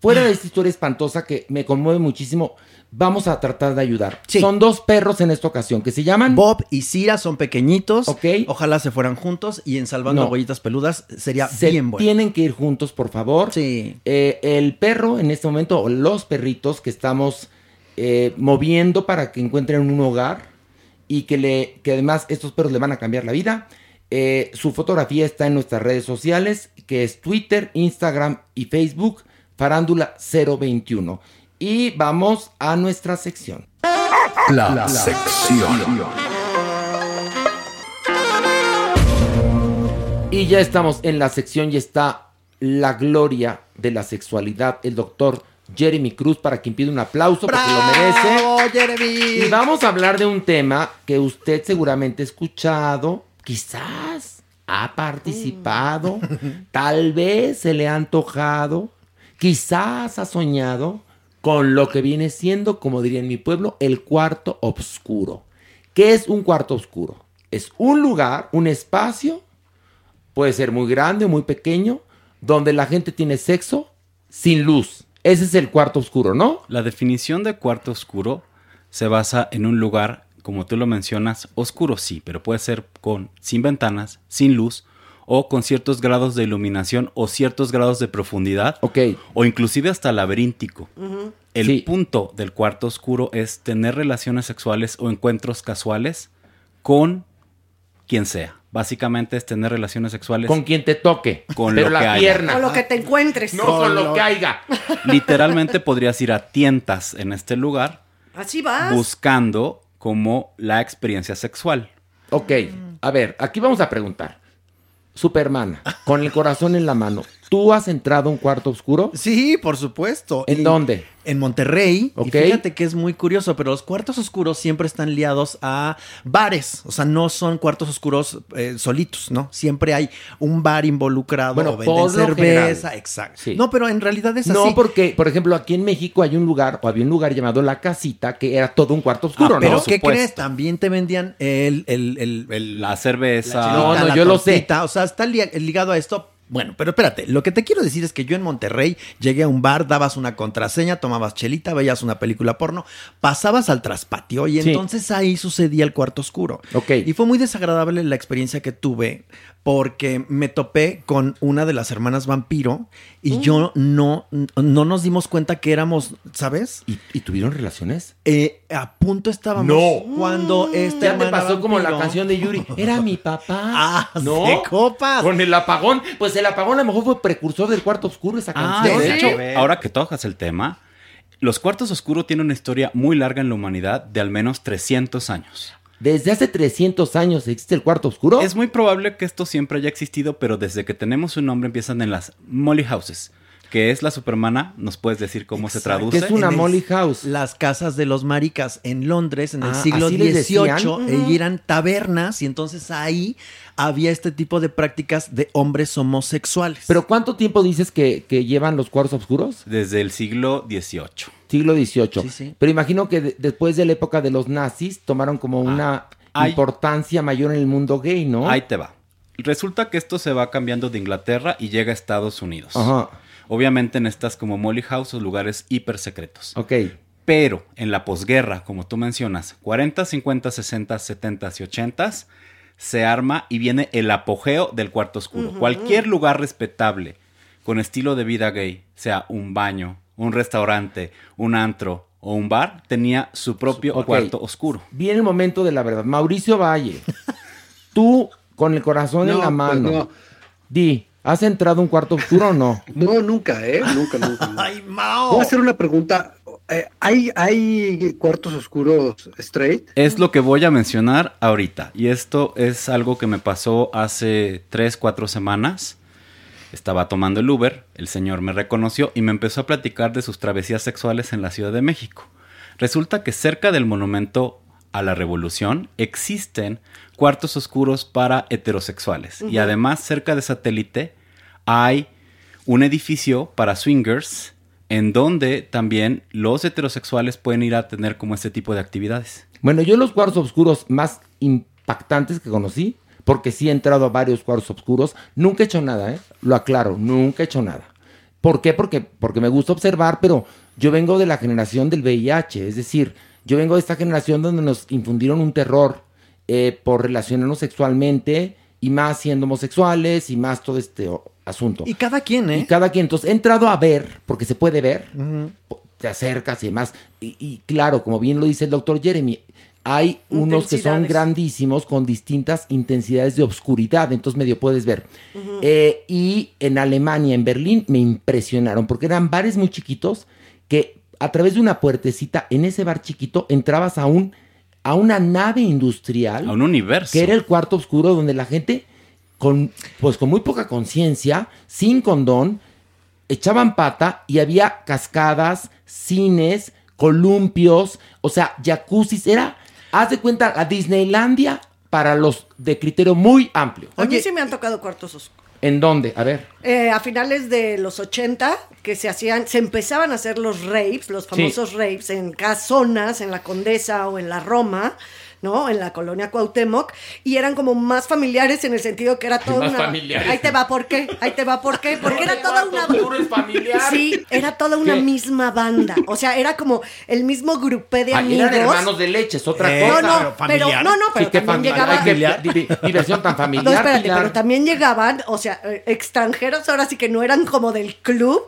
[SPEAKER 2] fuera de esta historia espantosa que me conmueve muchísimo, vamos a tratar de ayudar. Son dos perros en esta ocasión que se llaman
[SPEAKER 9] Bob y Cira son pequeñitos.
[SPEAKER 2] Ok.
[SPEAKER 9] Ojalá se fueran juntos y en Salvando
[SPEAKER 2] No.
[SPEAKER 9] Huellitas Peludas sería
[SPEAKER 2] Se
[SPEAKER 9] bien bueno.
[SPEAKER 2] tienen que ir juntos, por favor.
[SPEAKER 9] Sí.
[SPEAKER 2] Eh, el perro en este momento, o los perritos que estamos eh, moviendo para que encuentren un hogar y que, le, que además estos perros le van a cambiar la vida. Eh, su fotografía está en nuestras redes sociales, que es Twitter, Instagram y Facebook, Farándula 021. Y vamos a nuestra sección.
[SPEAKER 4] La, sección.
[SPEAKER 2] Y ya estamos en la sección y está la gloria de la sexualidad, el doctor Jeremy Cruz, para quien pide un aplauso porque lo merece.
[SPEAKER 9] ¡Bravo, Jeremy!
[SPEAKER 2] Y vamos a hablar de un tema que usted seguramente ha escuchado, quizás ha participado, tal vez se le ha antojado, quizás ha soñado con lo que viene siendo, como diría en mi pueblo, el cuarto oscuro. ¿Qué es un cuarto oscuro? Es un lugar, un espacio, puede ser muy grande o muy pequeño, donde la gente tiene sexo sin luz. Ese es el cuarto oscuro, ¿no?
[SPEAKER 15] La definición de cuarto oscuro se basa en un lugar, como tú lo mencionas, oscuro sí, pero puede ser con sin ventanas, sin luz o con ciertos grados de iluminación o ciertos grados de profundidad. O inclusive hasta laberíntico. El
[SPEAKER 2] Sí.
[SPEAKER 15] punto del cuarto oscuro es tener relaciones sexuales o encuentros casuales con quien sea. Básicamente es tener relaciones sexuales
[SPEAKER 2] Con quien te toque.
[SPEAKER 15] Con
[SPEAKER 2] pero
[SPEAKER 15] lo
[SPEAKER 2] la
[SPEAKER 15] que haya.
[SPEAKER 2] pierna.
[SPEAKER 3] O lo que te encuentres.
[SPEAKER 2] No con lo que haya.
[SPEAKER 15] Literalmente podrías ir a tientas en este lugar
[SPEAKER 3] Así vas.
[SPEAKER 15] buscando como la experiencia sexual.
[SPEAKER 2] Ok, a ver, aquí vamos a preguntar. Superman, con el corazón en la mano, ¿tú has entrado a un cuarto oscuro?
[SPEAKER 9] Sí, por supuesto.
[SPEAKER 2] ¿En
[SPEAKER 9] Y-
[SPEAKER 2] dónde?
[SPEAKER 9] En Monterrey.
[SPEAKER 2] Ok.
[SPEAKER 9] Y fíjate que es muy curioso, pero los cuartos oscuros siempre están liados a bares. O sea, no son cuartos oscuros eh, solitos, ¿no? Siempre hay un bar involucrado
[SPEAKER 2] Bueno,
[SPEAKER 9] o venden
[SPEAKER 2] por
[SPEAKER 9] cerveza.
[SPEAKER 2] general.
[SPEAKER 9] Exacto.
[SPEAKER 2] Sí.
[SPEAKER 9] No, pero en realidad es
[SPEAKER 2] No,
[SPEAKER 9] así.
[SPEAKER 2] porque, por ejemplo, aquí en México hay un lugar, o había un lugar llamado La Casita, que era todo un cuarto oscuro,
[SPEAKER 9] Ah, pero
[SPEAKER 2] ¿no?
[SPEAKER 9] ¿qué
[SPEAKER 15] supuesto.
[SPEAKER 9] crees? También te vendían el, el, el, el-
[SPEAKER 15] La cerveza.
[SPEAKER 9] la
[SPEAKER 2] No, no,
[SPEAKER 9] la
[SPEAKER 2] yo lo sé.
[SPEAKER 9] O sea, está li- ligado a esto. Bueno, pero espérate, lo que te quiero decir es que yo en Monterrey llegué a un bar, dabas una contraseña, tomabas chelita, veías una película porno, pasabas al traspatio y
[SPEAKER 2] Sí.
[SPEAKER 9] entonces ahí sucedía el cuarto oscuro.
[SPEAKER 2] Ok.
[SPEAKER 9] Y fue muy desagradable la experiencia que tuve porque me topé con una de las hermanas vampiro y
[SPEAKER 2] Mm.
[SPEAKER 9] yo no, no nos dimos cuenta que éramos, ¿sabes?
[SPEAKER 2] ¿Y, y tuvieron relaciones?
[SPEAKER 9] Eh, a punto estábamos
[SPEAKER 2] No.
[SPEAKER 9] cuando esta
[SPEAKER 2] Ya te
[SPEAKER 9] hermana
[SPEAKER 2] pasó como la canción de Yuri. Era mi papá. *laughs*
[SPEAKER 9] Ah,
[SPEAKER 2] ¿no?
[SPEAKER 9] de copas.
[SPEAKER 2] Con el apagón. Pues el apagón a lo mejor fue precursor del cuarto oscuro esa
[SPEAKER 15] Ah,
[SPEAKER 2] canción.
[SPEAKER 15] de hecho, ahora que tocas el tema, Los cuartos oscuros tienen una historia muy larga en la humanidad de al menos 300 años.
[SPEAKER 2] ¿Desde hace 300 años existe el cuarto oscuro?
[SPEAKER 15] Es muy probable que esto siempre haya existido, pero desde que tenemos un nombre empiezan en las Molly Houses, que es la supermana, ¿nos puedes decir cómo se traduce?
[SPEAKER 12] En el-
[SPEAKER 2] Molly House?
[SPEAKER 12] Las casas de los maricas en Londres en el
[SPEAKER 2] Ah,
[SPEAKER 12] siglo. XVIII eran tabernas y entonces ahí había este tipo de prácticas de hombres homosexuales.
[SPEAKER 2] ¿Pero cuánto tiempo dices que, que llevan los cuartos oscuros?
[SPEAKER 15] Desde el siglo XVIII.
[SPEAKER 2] Siglo XVIII.
[SPEAKER 15] Sí, sí.
[SPEAKER 2] Pero imagino que de- después de la época de los nazis tomaron como una
[SPEAKER 15] hay-
[SPEAKER 2] importancia mayor en el mundo gay, ¿no?
[SPEAKER 15] Ahí te va. Resulta que esto se va cambiando de Inglaterra y llega a Estados Unidos.
[SPEAKER 2] Ajá.
[SPEAKER 15] Obviamente en estas como Molly House o lugares hiper secretos.
[SPEAKER 2] Ok.
[SPEAKER 15] Pero en la posguerra, como tú mencionas, 40, 50, 60, 70 y 80 se arma y viene el apogeo del cuarto oscuro. Cualquier lugar respetable con estilo de vida gay, sea un baño, un restaurante, un antro o un bar, tenía su propio cuarto oscuro.
[SPEAKER 2] Viene el momento de la verdad. Mauricio Valle, *laughs* tú con el corazón en la
[SPEAKER 4] pues
[SPEAKER 2] mano,
[SPEAKER 4] no.
[SPEAKER 2] di, ¿has entrado a un cuarto oscuro o no? *laughs*
[SPEAKER 4] No, nunca, ¿eh? Nunca, nunca. *laughs*
[SPEAKER 12] ¡Ay, Mao!
[SPEAKER 4] Voy a hacer una pregunta. Eh, ¿hay, ¿Hay cuartos oscuros straight?
[SPEAKER 15] Es lo que voy a mencionar ahorita. Y esto es algo que me pasó hace 3, 4 semanas. Estaba tomando el Uber, el señor me reconoció y me empezó a platicar de sus travesías sexuales en la Ciudad de México. Resulta que cerca del monumento a la Revolución existen cuartos oscuros para heterosexuales. Y además cerca de satélite hay un edificio para swingers en donde también los heterosexuales pueden ir a tener como este tipo de actividades.
[SPEAKER 2] Bueno, yo los cuartos oscuros más impactantes que conocí, porque sí he entrado a varios cuartos oscuros, nunca he hecho nada, ¿eh? Lo aclaro, nunca he hecho nada. ¿Por qué? Porque, porque me gusta observar, pero yo vengo de la generación del VIH, es decir, yo vengo de esta generación donde nos infundieron un terror eh, por relacionarnos sexualmente y más siendo homosexuales y más todo este asunto.
[SPEAKER 12] Y cada quien, ¿eh?
[SPEAKER 2] Y cada quien. Entonces he entrado a ver, porque se puede ver, te acercas y demás. Y, y claro, como bien lo dice el doctor Jeremy, hay unos que son grandísimos con distintas intensidades de obscuridad, entonces medio puedes ver. Eh, y en Alemania, en Berlín, me impresionaron, porque eran bares muy chiquitos que a través de una puertecita en ese bar chiquito entrabas a un a una nave industrial
[SPEAKER 15] A un universo.
[SPEAKER 2] que era el cuarto oscuro donde la gente con pues con muy poca conciencia, sin condón, echaban pata y había cascadas, cines, columpios, o sea, jacuzzis, era haz de cuenta la Disneylandia para los de criterio muy amplio.
[SPEAKER 3] A mí sí me han tocado cuartos oscuros.
[SPEAKER 2] ¿En dónde? A ver.
[SPEAKER 3] Eh, a finales de los 80, que se hacían, se empezaban a hacer los raves, los famosos raves en casonas, en la Condesa o en la Roma, ¿no? En la colonia Cuauhtémoc, y eran como más familiares en el sentido que era toda
[SPEAKER 2] Más
[SPEAKER 3] una...
[SPEAKER 2] familiares.
[SPEAKER 3] Ahí te va, ¿por qué? Ahí te va, ¿por qué? Porque era toda una... Sí, era toda una
[SPEAKER 2] ¿Qué?
[SPEAKER 3] misma banda, o sea, era como el mismo grupé de
[SPEAKER 2] Ay,
[SPEAKER 3] amigos.
[SPEAKER 2] eran hermanos de leche, es otra
[SPEAKER 3] Eh,
[SPEAKER 2] cosa.
[SPEAKER 3] no, no, pero, no, no, pero
[SPEAKER 2] Sí,
[SPEAKER 3] también
[SPEAKER 2] familiar.
[SPEAKER 3] llegaba...
[SPEAKER 2] Ay, qué di- di- diversión tan familiar.
[SPEAKER 3] No, espérate,
[SPEAKER 2] Pilar.
[SPEAKER 3] pero también llegaban, o sea, eh, extranjeros ahora sí que no eran como del club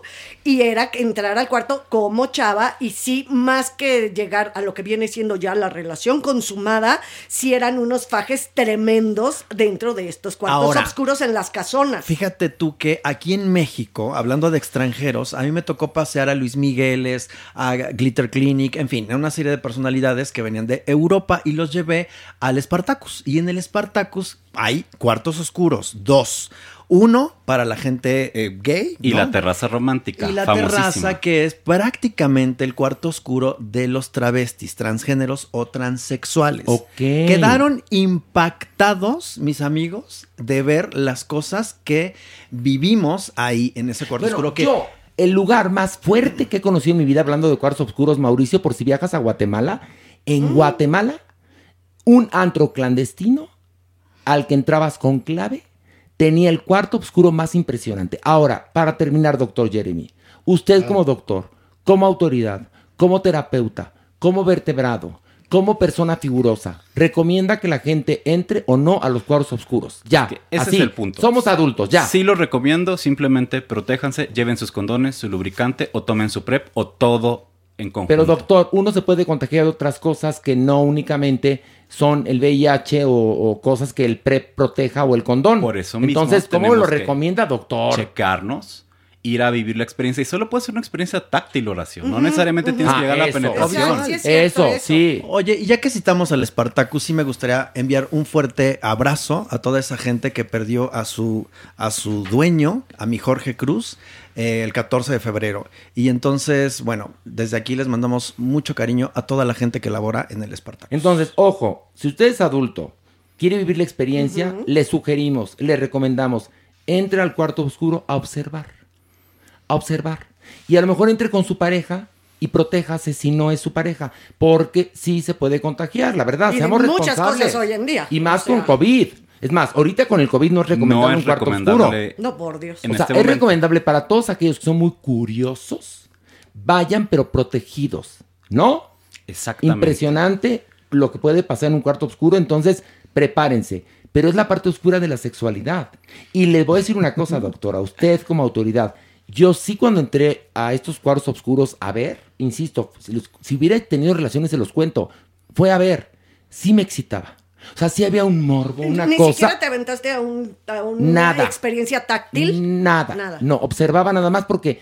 [SPEAKER 3] y era que entrar al cuarto como chava y sí, más que llegar a lo que viene siendo ya la relación consumada, sí eran unos fajes tremendos dentro de estos cuartos
[SPEAKER 12] Ahora.
[SPEAKER 3] oscuros en las casonas.
[SPEAKER 12] Fíjate tú que aquí en México, hablando de extranjeros, a mí me tocó pasear a Luis Migueles, a Glitter Clinic, en fin, a una serie de personalidades que venían de Europa y los llevé al Spartacus. Y en el Spartacus hay cuartos oscuros, dos. Uno para la gente eh, gay.
[SPEAKER 15] Y
[SPEAKER 12] ¿no?
[SPEAKER 15] la terraza romántica.
[SPEAKER 12] Y la
[SPEAKER 15] famosísima.
[SPEAKER 12] terraza que es prácticamente el cuarto oscuro de los travestis, transgéneros o transexuales.
[SPEAKER 2] Ok.
[SPEAKER 12] Quedaron impactados, mis amigos, de ver las cosas que vivimos ahí en ese cuarto
[SPEAKER 2] Bueno,
[SPEAKER 12] oscuro. Que
[SPEAKER 2] yo, el lugar más fuerte que he conocido en mi vida, hablando de cuartos oscuros, Mauricio, por si viajas a Guatemala, en Guatemala, un antro clandestino al que entrabas con clave tenía el cuarto oscuro más impresionante. Ahora, para terminar, doctor Jeremy, usted como doctor, como autoridad, como terapeuta, como vertebrado, como persona figurosa, recomienda que la gente entre o no a los cuartos oscuros. Ya,
[SPEAKER 15] Ese
[SPEAKER 2] así.
[SPEAKER 15] es el punto.
[SPEAKER 2] Somos adultos, ya.
[SPEAKER 15] Sí lo recomiendo, simplemente protéjanse, lleven sus condones, su lubricante o tomen su PrEP o todo en.
[SPEAKER 2] Pero doctor, uno se puede contagiar de otras cosas que no únicamente son el VIH o, o cosas que el PrEP proteja o el condón.
[SPEAKER 15] Por eso mismo
[SPEAKER 2] Entonces, ¿cómo lo recomienda, doctor?
[SPEAKER 15] checarnos ir a vivir la experiencia. Y solo puede ser una experiencia táctil oración. No necesariamente tienes que llegar a
[SPEAKER 12] Ah,
[SPEAKER 15] la
[SPEAKER 12] eso,
[SPEAKER 15] penetración.
[SPEAKER 12] sí,
[SPEAKER 2] Eso, sí.
[SPEAKER 12] Oye, y ya que citamos al Spartacus, sí me gustaría enviar un fuerte abrazo a toda esa gente que perdió a su, a su dueño, a mi Jorge Cruz, eh, el 14 de febrero. Y entonces, bueno, desde aquí les mandamos mucho cariño a toda la gente que labora en el Spartacus.
[SPEAKER 2] Entonces, ojo, si usted es adulto, quiere vivir la experiencia, le sugerimos, le recomendamos, entre al cuarto oscuro a observar. A observar. Y a lo mejor entre con su pareja y protéjase si no es su pareja, porque sí se puede contagiar, la verdad,
[SPEAKER 3] Y de
[SPEAKER 2] seamos
[SPEAKER 3] muchas
[SPEAKER 2] responsables.
[SPEAKER 3] cosas hoy en día.
[SPEAKER 2] Y más
[SPEAKER 3] O sea,
[SPEAKER 2] con COVID. Es más, ahorita con el COVID no es recomendable
[SPEAKER 15] No es
[SPEAKER 2] un cuarto oscuro.
[SPEAKER 3] No, por Dios.
[SPEAKER 2] O sea, es recomendable para todos aquellos que son muy curiosos, vayan pero protegidos, ¿no?
[SPEAKER 15] Exactamente.
[SPEAKER 2] Impresionante lo que puede pasar en un cuarto oscuro, entonces prepárense. Pero es la parte oscura de la sexualidad. Y les voy a decir una cosa, *laughs* doctora, usted como autoridad, yo sí cuando entré a estos cuartos oscuros a ver, insisto, si, los- si hubiera tenido relaciones se los cuento, fue a ver, sí me excitaba. O sea, sí había un morbo, una
[SPEAKER 3] Ni
[SPEAKER 2] cosa.
[SPEAKER 3] siquiera te aventaste a, un, a una
[SPEAKER 2] Nada.
[SPEAKER 3] experiencia táctil.
[SPEAKER 2] Nada,
[SPEAKER 3] Nada.
[SPEAKER 2] No, observaba nada más porque,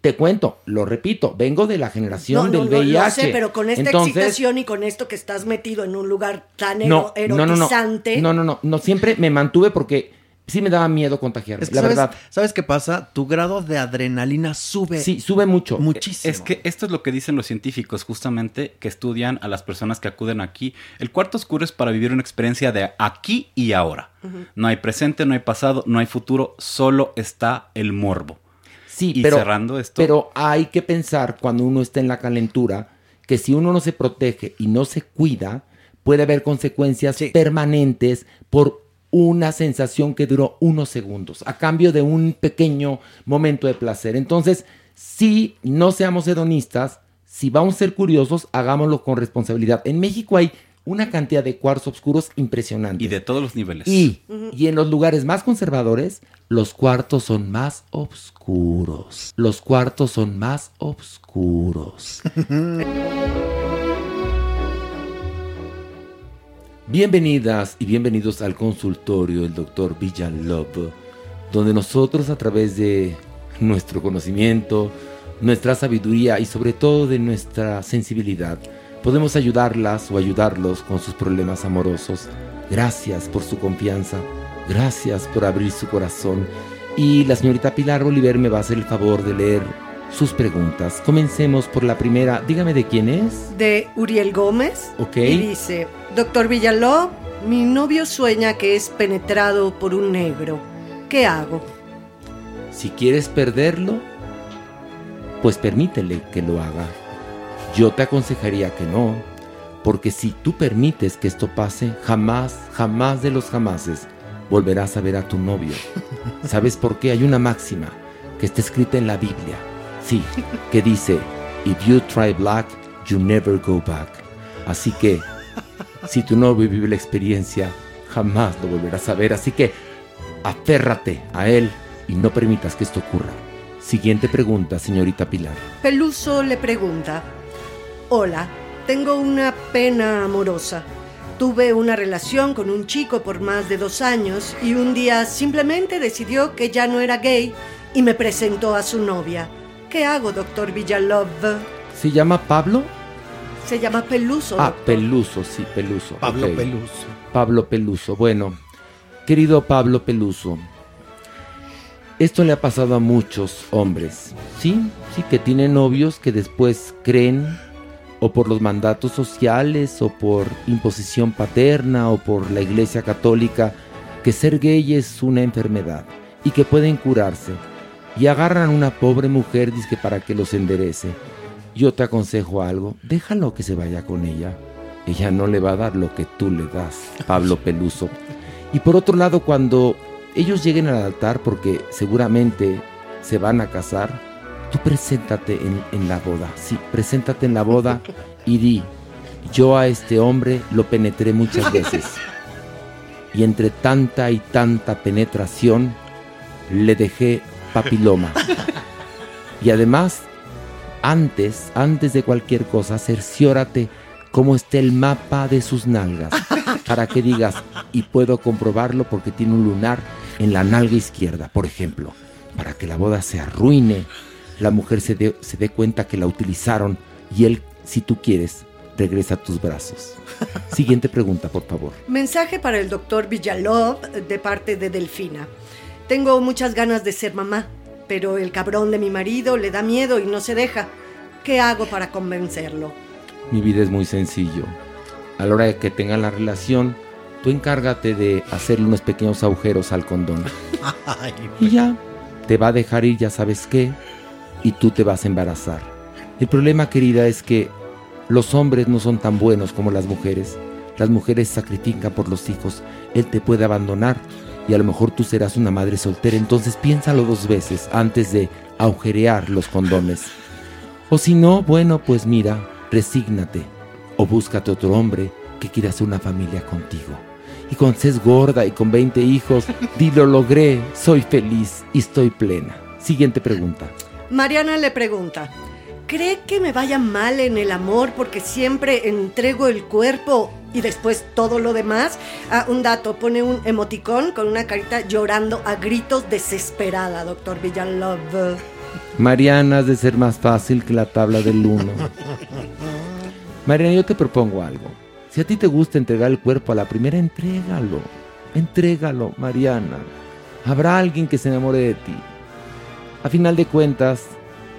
[SPEAKER 2] te cuento, lo repito, vengo de la generación
[SPEAKER 3] No, no,
[SPEAKER 2] del
[SPEAKER 3] no,
[SPEAKER 2] VIH.
[SPEAKER 3] lo sé, pero con esta
[SPEAKER 2] Entonces,
[SPEAKER 3] excitación y con esto que estás metido en un lugar tan
[SPEAKER 2] no, no, no, no,
[SPEAKER 3] erotizante.
[SPEAKER 2] no, no, no, no, siempre me mantuve porque sí me daba miedo contagiarme,
[SPEAKER 12] Es que
[SPEAKER 2] la
[SPEAKER 12] ¿sabes,
[SPEAKER 2] verdad.
[SPEAKER 12] ¿Sabes qué pasa? Tu grado de adrenalina sube.
[SPEAKER 2] Sí, sube mucho.
[SPEAKER 12] Muchísimo.
[SPEAKER 15] Es que esto es lo que dicen los científicos, justamente, que estudian a las personas que acuden aquí. El cuarto oscuro es para vivir una experiencia de aquí y ahora. No hay presente, no hay pasado, no hay futuro, solo está el morbo.
[SPEAKER 2] Sí,
[SPEAKER 15] y
[SPEAKER 2] pero,
[SPEAKER 15] cerrando esto.
[SPEAKER 2] pero hay que pensar cuando uno está en la calentura que si uno no se protege y no se cuida, puede haber consecuencias permanentes por una sensación que duró unos segundos, a cambio de un pequeño momento de placer. Entonces, si no seamos hedonistas, si vamos a ser curiosos, hagámoslo con responsabilidad. En México hay una cantidad de cuartos oscuros impresionante.
[SPEAKER 15] Y de todos los niveles.
[SPEAKER 2] Y, y en los lugares más conservadores, los cuartos son más oscuros. Los cuartos son más oscuros. *laughs* Bienvenidas y bienvenidos al consultorio del doctor Villalobos, donde nosotros a través de nuestro conocimiento, nuestra sabiduría y sobre todo de nuestra sensibilidad, podemos ayudarlas o ayudarlos con sus problemas amorosos. Gracias por su confianza, gracias por abrir su corazón y la señorita Pilar Oliver me va a hacer el favor de leer sus preguntas. Comencemos por la primera. Dígame de quién es.
[SPEAKER 3] De Uriel Gómez.
[SPEAKER 2] Ok.
[SPEAKER 3] Y dice, doctor Villaló, mi novio sueña que es penetrado por un negro. ¿Qué hago?
[SPEAKER 2] Si quieres perderlo, pues permítele que lo haga. Yo te aconsejaría que no, porque si tú permites que esto pase, jamás, jamás de los jamases volverás a ver a tu novio. *laughs* ¿Sabes por qué? Hay una máxima que está escrita en la Biblia. Sí, que dice, if you try black, you never go back. Así que, si tu novio vive la experiencia, jamás lo volverás a ver. Así que, aférrate a él y no permitas que esto ocurra. Siguiente pregunta, señorita Pilar.
[SPEAKER 3] Peluso le pregunta, hola, tengo una pena amorosa. Tuve una relación con un chico por más de dos años y un día simplemente decidió que ya no era gay y me presentó a su novia. ¿Qué hago, doctor Villalov?
[SPEAKER 2] ¿Se llama Pablo?
[SPEAKER 3] Se llama Peluso.
[SPEAKER 2] Ah,
[SPEAKER 3] doctor.
[SPEAKER 2] Peluso, sí, Peluso.
[SPEAKER 12] Pablo. Peluso.
[SPEAKER 2] Pablo Peluso. Bueno, querido Pablo Peluso, esto le ha pasado a muchos hombres, ¿sí? Sí, que tienen novios que después creen, o por los mandatos sociales, o por imposición paterna, o por la iglesia católica, que ser gay es una enfermedad y que pueden curarse. Y agarran a una pobre mujer, dice para que los enderece. Yo te aconsejo algo, déjalo que se vaya con ella. Ella no le va a dar lo que tú le das, Pablo Peluso. Y por otro lado, cuando ellos lleguen al altar, porque seguramente se van a casar, tú preséntate en, en la boda. Sí, preséntate en la boda *laughs* y di, yo a este hombre lo penetré muchas veces. Y entre tanta y tanta penetración, le dejé papiloma. *laughs* Y además, antes, antes de cualquier cosa, cerciórate cómo está el mapa de sus nalgas. *laughs* Para que digas, y puedo comprobarlo porque tiene un lunar en la nalga izquierda, por ejemplo. para que la boda se arruine, la mujer se dé, se dé cuenta que la utilizaron y él, si tú quieres, regresa a tus brazos. *laughs* Siguiente pregunta, por favor.
[SPEAKER 3] Mensaje para el doctor Villalov de parte de Delfina. Tengo muchas ganas de ser mamá, pero el cabrón de mi marido le da miedo y no se deja. ¿Qué hago para convencerlo?
[SPEAKER 2] Mi vida es muy sencillo. A la hora de que tengan la relación, tú encárgate de hacerle unos pequeños agujeros al condón. *laughs* Y ya, te va a dejar ir ya sabes qué, y tú te vas a embarazar. El problema, querida, es que los hombres no son tan buenos como las mujeres. Las mujeres sacrifican por los hijos. Él te puede abandonar y a lo mejor tú serás una madre soltera. Entonces piénsalo dos veces antes de agujerear los condones. O si no, bueno, pues mira, resígnate. O búscate otro hombre que quiera hacer una familia contigo. Y cuando seas gorda y con 20 hijos, *laughs* di lo logré, soy feliz y estoy plena. Siguiente pregunta.
[SPEAKER 3] Mariana le pregunta, ¿cree que me vaya mal en el amor porque siempre entrego el cuerpo y después todo lo demás? Ah, un dato, pone un emoticón con una carita llorando a gritos desesperada, doctor Villalove.
[SPEAKER 2] Mariana has de ser más fácil que la tabla del 1. Mariana, yo te propongo algo. Si a ti te gusta entregar el cuerpo a la primera, entrégalo. Entrégalo, Mariana. Habrá alguien que se enamore de ti. A final de cuentas,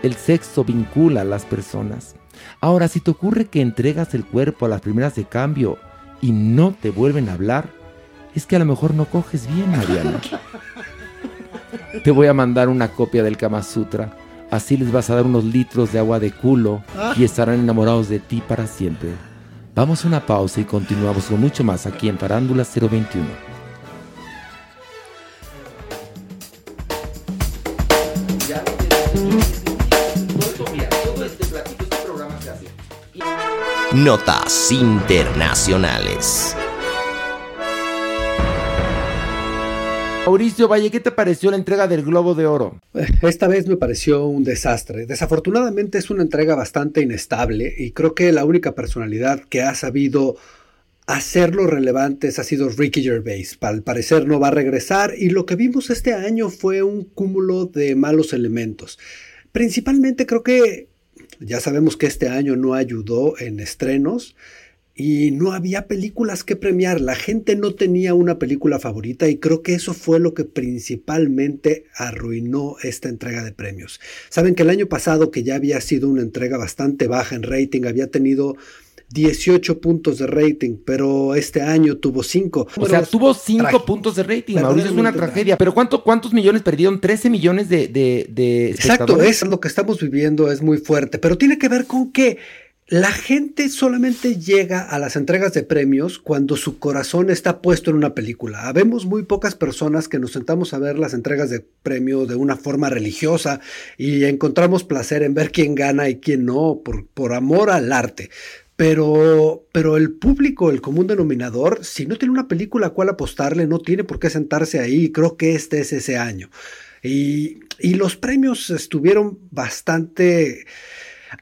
[SPEAKER 2] el sexo vincula a las personas. Ahora, si te ocurre que entregas el cuerpo a las primeras de cambio y no te vuelven a hablar, es que a lo mejor no coges bien, Mariana. *laughs* Te voy a mandar una copia del Kama Sutra. Así les vas a dar unos litros de agua de culo y estarán enamorados de ti para siempre. Vamos a una pausa y continuamos con mucho más aquí en Farándula 021.
[SPEAKER 16] Notas internacionales.
[SPEAKER 2] Mauricio Valle, ¿qué te pareció la entrega del Globo de Oro?
[SPEAKER 4] Esta vez me pareció un desastre. Desafortunadamente es una entrega bastante inestable y creo que la única personalidad que ha sabido hacerlo relevantes ha sido Ricky Gervais. Al parecer no va a regresar y lo que vimos este año fue un cúmulo de malos elementos. Principalmente creo que ya sabemos que este año no ayudó en estrenos y no había películas que premiar. La gente no tenía una película favorita y creo que eso fue lo que principalmente arruinó esta entrega de premios. Saben que el año pasado, que ya había sido una entrega bastante baja en rating, había tenido 18 puntos de rating, pero este año tuvo 5.
[SPEAKER 2] O sea, tuvo 5 puntos de rating, Mauricio, es una tragedia. Pero ¿cuánto, ¿cuántos millones perdieron? 13 millones de, de, de
[SPEAKER 4] Exacto, es lo que estamos viviendo, es muy fuerte, pero tiene que ver con que la gente solamente llega a las entregas de premios cuando su corazón está puesto en una película. Habemos muy pocas personas que nos sentamos a ver las entregas de premio de una forma religiosa y encontramos placer en ver quién gana y quién no, por, por amor al arte. Pero, pero el público, el común denominador, si no tiene una película a cual apostarle, no tiene por qué sentarse ahí. Creo que este es ese año. Y, y los premios estuvieron bastante,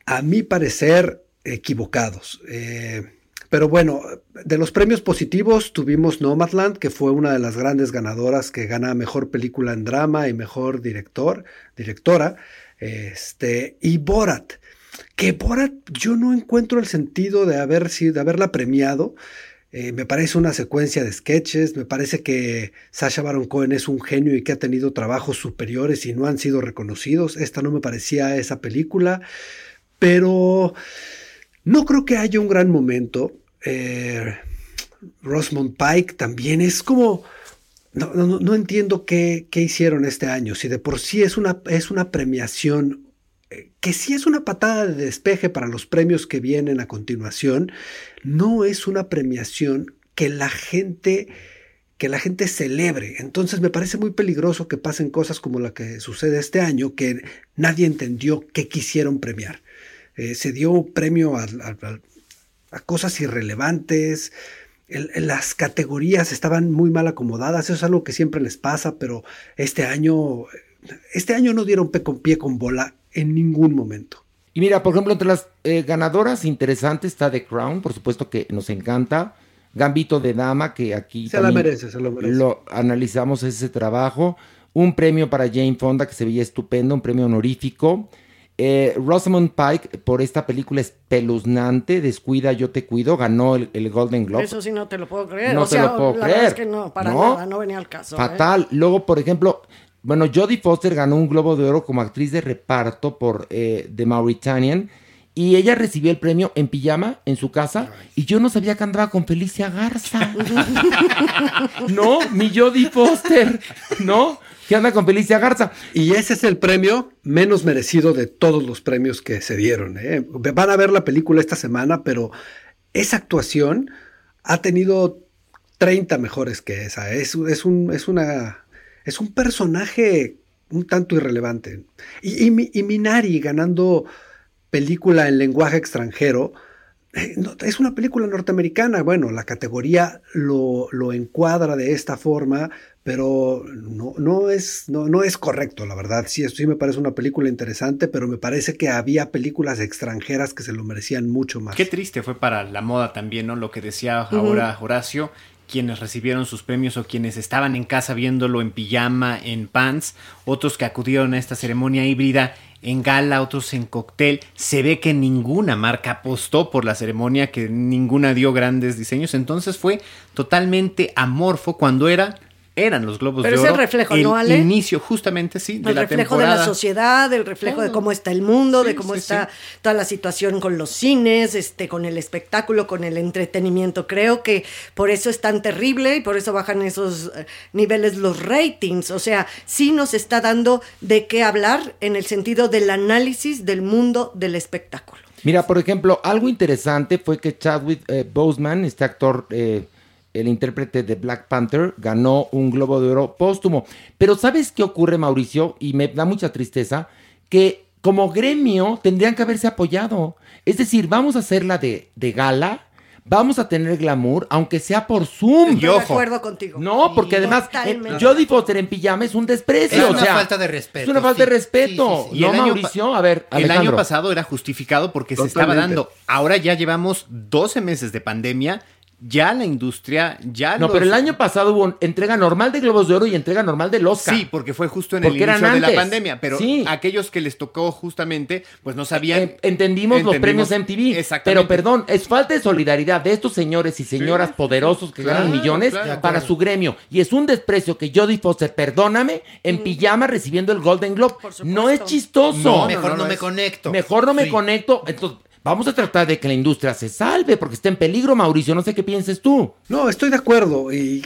[SPEAKER 4] a mi parecer, equivocados. Eh, pero bueno, de los premios positivos tuvimos Nomadland, que fue una de las grandes ganadoras que gana mejor película en drama y mejor director, directora. Este, y Borat, que Borat yo no encuentro el sentido de, haber, de haberla premiado. Eh, me parece una secuencia de sketches, me parece que Sasha Baron Cohen es un genio y que ha tenido trabajos superiores y no han sido reconocidos. Esta no me parecía esa película, pero no creo que haya un gran momento. Eh, Rosamund Pike también es como... No, no, no entiendo qué, qué, hicieron este año. Si de por sí es una, es una premiación que sí es una patada de despeje para los premios que vienen a continuación, no es una premiación que la gente que la gente celebre. Entonces me parece muy peligroso que pasen cosas como la que sucede este año, que nadie entendió qué quisieron premiar. Eh, se dio premio a, cosas irrelevantes, el, las categorías estaban muy mal acomodadas, eso es algo que siempre les pasa, pero este año, este año no dieron pe con pie con bola en ningún momento.
[SPEAKER 2] Y mira, por ejemplo, entre las eh, ganadoras interesantes está The Crown, por supuesto que nos encanta. Gambito de Dama, que aquí
[SPEAKER 4] se la merece, se lo merece.
[SPEAKER 2] Lo analizamos ese trabajo. un premio para Jane Fonda que se veía estupendo, un premio honorífico. Eh, Rosamund Pike por esta película espeluznante, Descuida, yo te cuido, ganó el, el Golden Globe.
[SPEAKER 3] Eso sí no te lo puedo creer.
[SPEAKER 2] No
[SPEAKER 3] o
[SPEAKER 2] te
[SPEAKER 3] sea,
[SPEAKER 2] lo puedo
[SPEAKER 3] la verdad es
[SPEAKER 2] creer.
[SPEAKER 3] que no, para
[SPEAKER 2] ¿No?
[SPEAKER 3] nada, no venía al caso. ¿eh?
[SPEAKER 2] Fatal. Luego, por ejemplo, bueno, Jodie Foster ganó un Globo de Oro como actriz de reparto por eh, The Mauritanian. Y ella recibió el premio en pijama en su casa. Y yo no sabía que andaba con Felicia Garza. *laughs* no, mi Jodie Foster. No, que anda con Felicia Garza.
[SPEAKER 4] Y ese es el premio menos merecido de todos los premios que se dieron. ¿eh? Van a ver la película esta semana, pero esa actuación ha tenido 30 mejores que esa. Es, es, un, es, una, es un personaje un tanto irrelevante. Y, y, Mi- y Minari ganando película en lenguaje extranjero. eh, es una película norteamericana. Bueno, la categoría lo, lo encuadra de esta forma, pero no, no, es, no, no es correcto, la verdad. Sí, sí me parece una película interesante, pero me parece que había películas extranjeras que se lo merecían mucho más.
[SPEAKER 6] Qué triste fue para la moda también, ¿no? Lo que decía ahora Horacio, quienes recibieron sus premios o quienes estaban en casa viéndolo en pijama, en pants, otros que acudieron a esta ceremonia híbrida en gala, otros en cóctel. Se ve que ninguna marca apostó por la ceremonia, que ninguna dio grandes diseños, entonces fue totalmente amorfo cuando era eran los globos
[SPEAKER 3] Pero
[SPEAKER 6] de
[SPEAKER 3] es
[SPEAKER 6] oro.
[SPEAKER 3] el reflejo, ¿no, Ale?
[SPEAKER 6] inicio justamente sí de
[SPEAKER 3] el
[SPEAKER 6] la
[SPEAKER 3] reflejo de la sociedad, el reflejo de cómo está el mundo, de cómo
[SPEAKER 6] sí,
[SPEAKER 3] está toda la situación con los cines, este, con el espectáculo, con el entretenimiento. Creo que por eso es tan terrible y por eso bajan esos eh, niveles los ratings. O sea, sí nos está dando de qué hablar en el sentido del análisis del mundo del espectáculo.
[SPEAKER 2] Mira, por ejemplo, algo interesante fue que Chadwick eh, Boseman, este actor, eh, el intérprete de Black Panther, ganó un Globo de Oro póstumo. Pero ¿sabes qué ocurre, Mauricio? Y me da mucha tristeza, que como gremio tendrían que haberse apoyado. Es decir, vamos a hacerla de, de gala, vamos a tener glamour, aunque sea por Zoom.
[SPEAKER 3] Estoy de acuerdo contigo.
[SPEAKER 2] No, porque además, eh. Jodie Foster en pijama es un desprecio.
[SPEAKER 5] Es
[SPEAKER 2] o
[SPEAKER 5] una
[SPEAKER 2] sea,
[SPEAKER 5] falta de respeto,
[SPEAKER 2] Es una falta
[SPEAKER 5] sí.
[SPEAKER 2] de respeto.
[SPEAKER 6] Y
[SPEAKER 2] no, Mauricio, a ver,
[SPEAKER 6] El año
[SPEAKER 2] Alejandro.
[SPEAKER 6] pasado era justificado porque se estaba dando. Ahora ya llevamos 12 meses de pandemia. Ya la industria, ya
[SPEAKER 2] No,
[SPEAKER 6] los-
[SPEAKER 2] pero el año pasado hubo entrega normal de Globos de Oro y entrega normal del Oscar.
[SPEAKER 6] Sí, porque fue justo en
[SPEAKER 2] Porque
[SPEAKER 6] el
[SPEAKER 2] eran
[SPEAKER 6] inicio de la pandemia. Pero
[SPEAKER 2] Sí.
[SPEAKER 6] aquellos que les tocó justamente, pues no sabían.
[SPEAKER 2] Eh, entendimos, los premios MTV.
[SPEAKER 6] Exactamente.
[SPEAKER 2] Pero perdón, es falta de solidaridad de estos señores y señoras poderosos que
[SPEAKER 6] claro,
[SPEAKER 2] ganan millones
[SPEAKER 6] claro.
[SPEAKER 2] Para su gremio. Y es un desprecio que Jodie Foster, perdóname, en pijama recibiendo el Golden Globe. No es chistoso.
[SPEAKER 5] No, mejor no me conecto.
[SPEAKER 2] Mejor no me
[SPEAKER 5] Sí.
[SPEAKER 2] conecto. Entonces, vamos a tratar de que la industria se salve porque está en peligro, Mauricio. No sé qué pienses tú.
[SPEAKER 4] No, estoy de acuerdo y,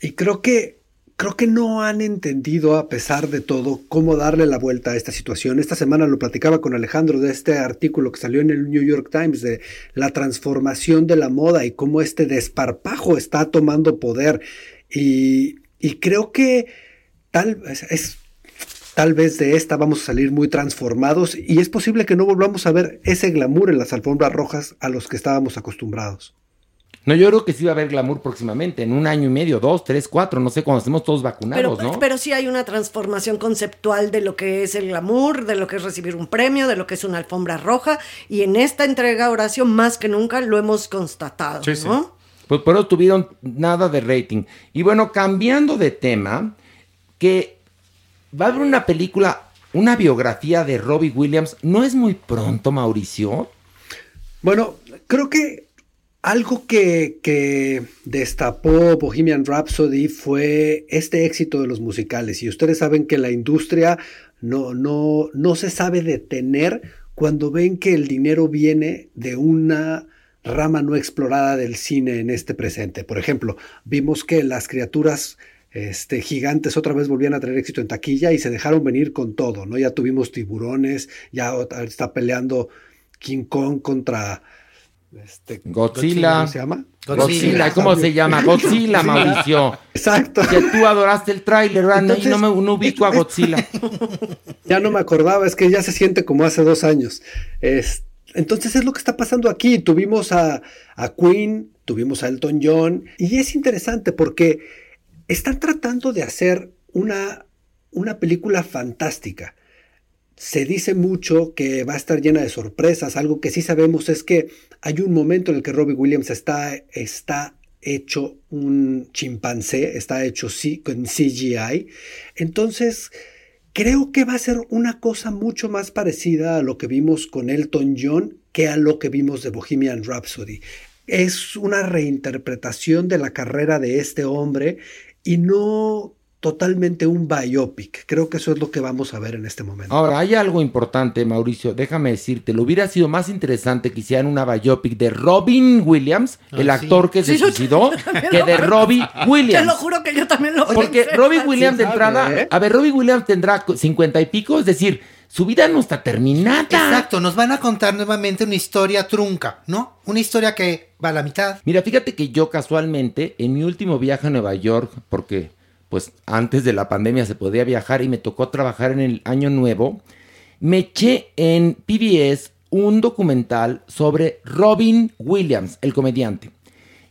[SPEAKER 4] y creo que creo que no han entendido a pesar de todo cómo darle la vuelta a esta situación. Esta semana lo platicaba con Alejandro de este artículo que salió en el New York Times de la transformación de la moda y cómo este desparpajo está tomando poder y, y creo que tal es, Tal vez de esta vamos a salir muy transformados y es posible que no volvamos a ver ese glamour en las alfombras rojas a los que estábamos acostumbrados.
[SPEAKER 2] No, yo creo que sí va a haber glamour próximamente, en un año y medio, dos, tres, cuatro, no sé, cuando estemos todos
[SPEAKER 3] Pero,
[SPEAKER 2] vacunados, ¿no?
[SPEAKER 3] pero sí hay una transformación conceptual de lo que es el glamour, de lo que es recibir un premio, de lo que es una alfombra roja. Y en esta entrega, Horacio, más que nunca lo hemos constatado, ¿no?
[SPEAKER 2] Pues por eso tuvieron nada de rating. Y bueno, cambiando de tema, que va a haber una película, una biografía de Robbie Williams. ¿No es muy pronto, Mauricio?
[SPEAKER 4] Bueno, creo que algo que, que destapó Bohemian Rhapsody fue este éxito de los musicales. Y ustedes saben que la industria no, no, no se sabe detener cuando ven que el dinero viene de una rama no explorada del cine en este presente. Por ejemplo, vimos que las criaturas este, gigantes otra vez volvían a tener éxito en taquilla y se dejaron venir con todo, ¿no? Ya tuvimos tiburones, ya está peleando King Kong contra este,
[SPEAKER 2] Godzilla.
[SPEAKER 4] ¿Cómo se llama?
[SPEAKER 2] Godzilla, ¿cómo se llama? Godzilla, Mauricio.
[SPEAKER 4] Exacto.
[SPEAKER 2] Que tú adoraste el tráiler,
[SPEAKER 4] Entonces-
[SPEAKER 2] no me no ubico a Godzilla. *laughs*
[SPEAKER 4] Ya no me acordaba, es que ya se siente como hace dos años. Es- entonces es lo que está pasando aquí. Tuvimos a, a Queen, tuvimos a Elton John, y es interesante porque están tratando de hacer una, una película fantástica. Se dice mucho que va a estar llena de sorpresas. Algo que sí sabemos es que hay un momento en el que Robbie Williams está, está hecho un chimpancé, está hecho con CGI. Entonces, creo que va a ser una cosa mucho más parecida a lo que vimos con Elton John que a lo que vimos de Bohemian Rhapsody. Es una reinterpretación de la carrera de este hombre y no totalmente un biopic. Creo que eso es lo que vamos a ver en este momento.
[SPEAKER 2] Ahora, hay algo importante, Mauricio, déjame decirte, lo hubiera sido más interesante que hicieran una biopic de Robin Williams,
[SPEAKER 3] Ah,
[SPEAKER 2] el
[SPEAKER 3] sí.
[SPEAKER 2] actor que se
[SPEAKER 3] Sí,
[SPEAKER 2] suicidó, que de Robbie
[SPEAKER 3] Te
[SPEAKER 2] Williams.
[SPEAKER 3] lo juro que yo también lo
[SPEAKER 2] Porque
[SPEAKER 3] pensé.
[SPEAKER 2] Robbie Williams de
[SPEAKER 3] Sí,
[SPEAKER 2] entrada,
[SPEAKER 3] sabe, ¿eh?
[SPEAKER 2] a ver, Robbie Williams tendrá cincuenta y pico, es decir, su vida no está terminada.
[SPEAKER 5] Exacto, nos van a contar nuevamente una historia trunca, ¿no? Una historia que va a la mitad.
[SPEAKER 2] Mira, fíjate que yo casualmente, en mi último viaje a Nueva York, porque pues antes de la pandemia se podía viajar y me tocó trabajar en el año nuevo, me eché en PBS un documental sobre Robin Williams, el comediante.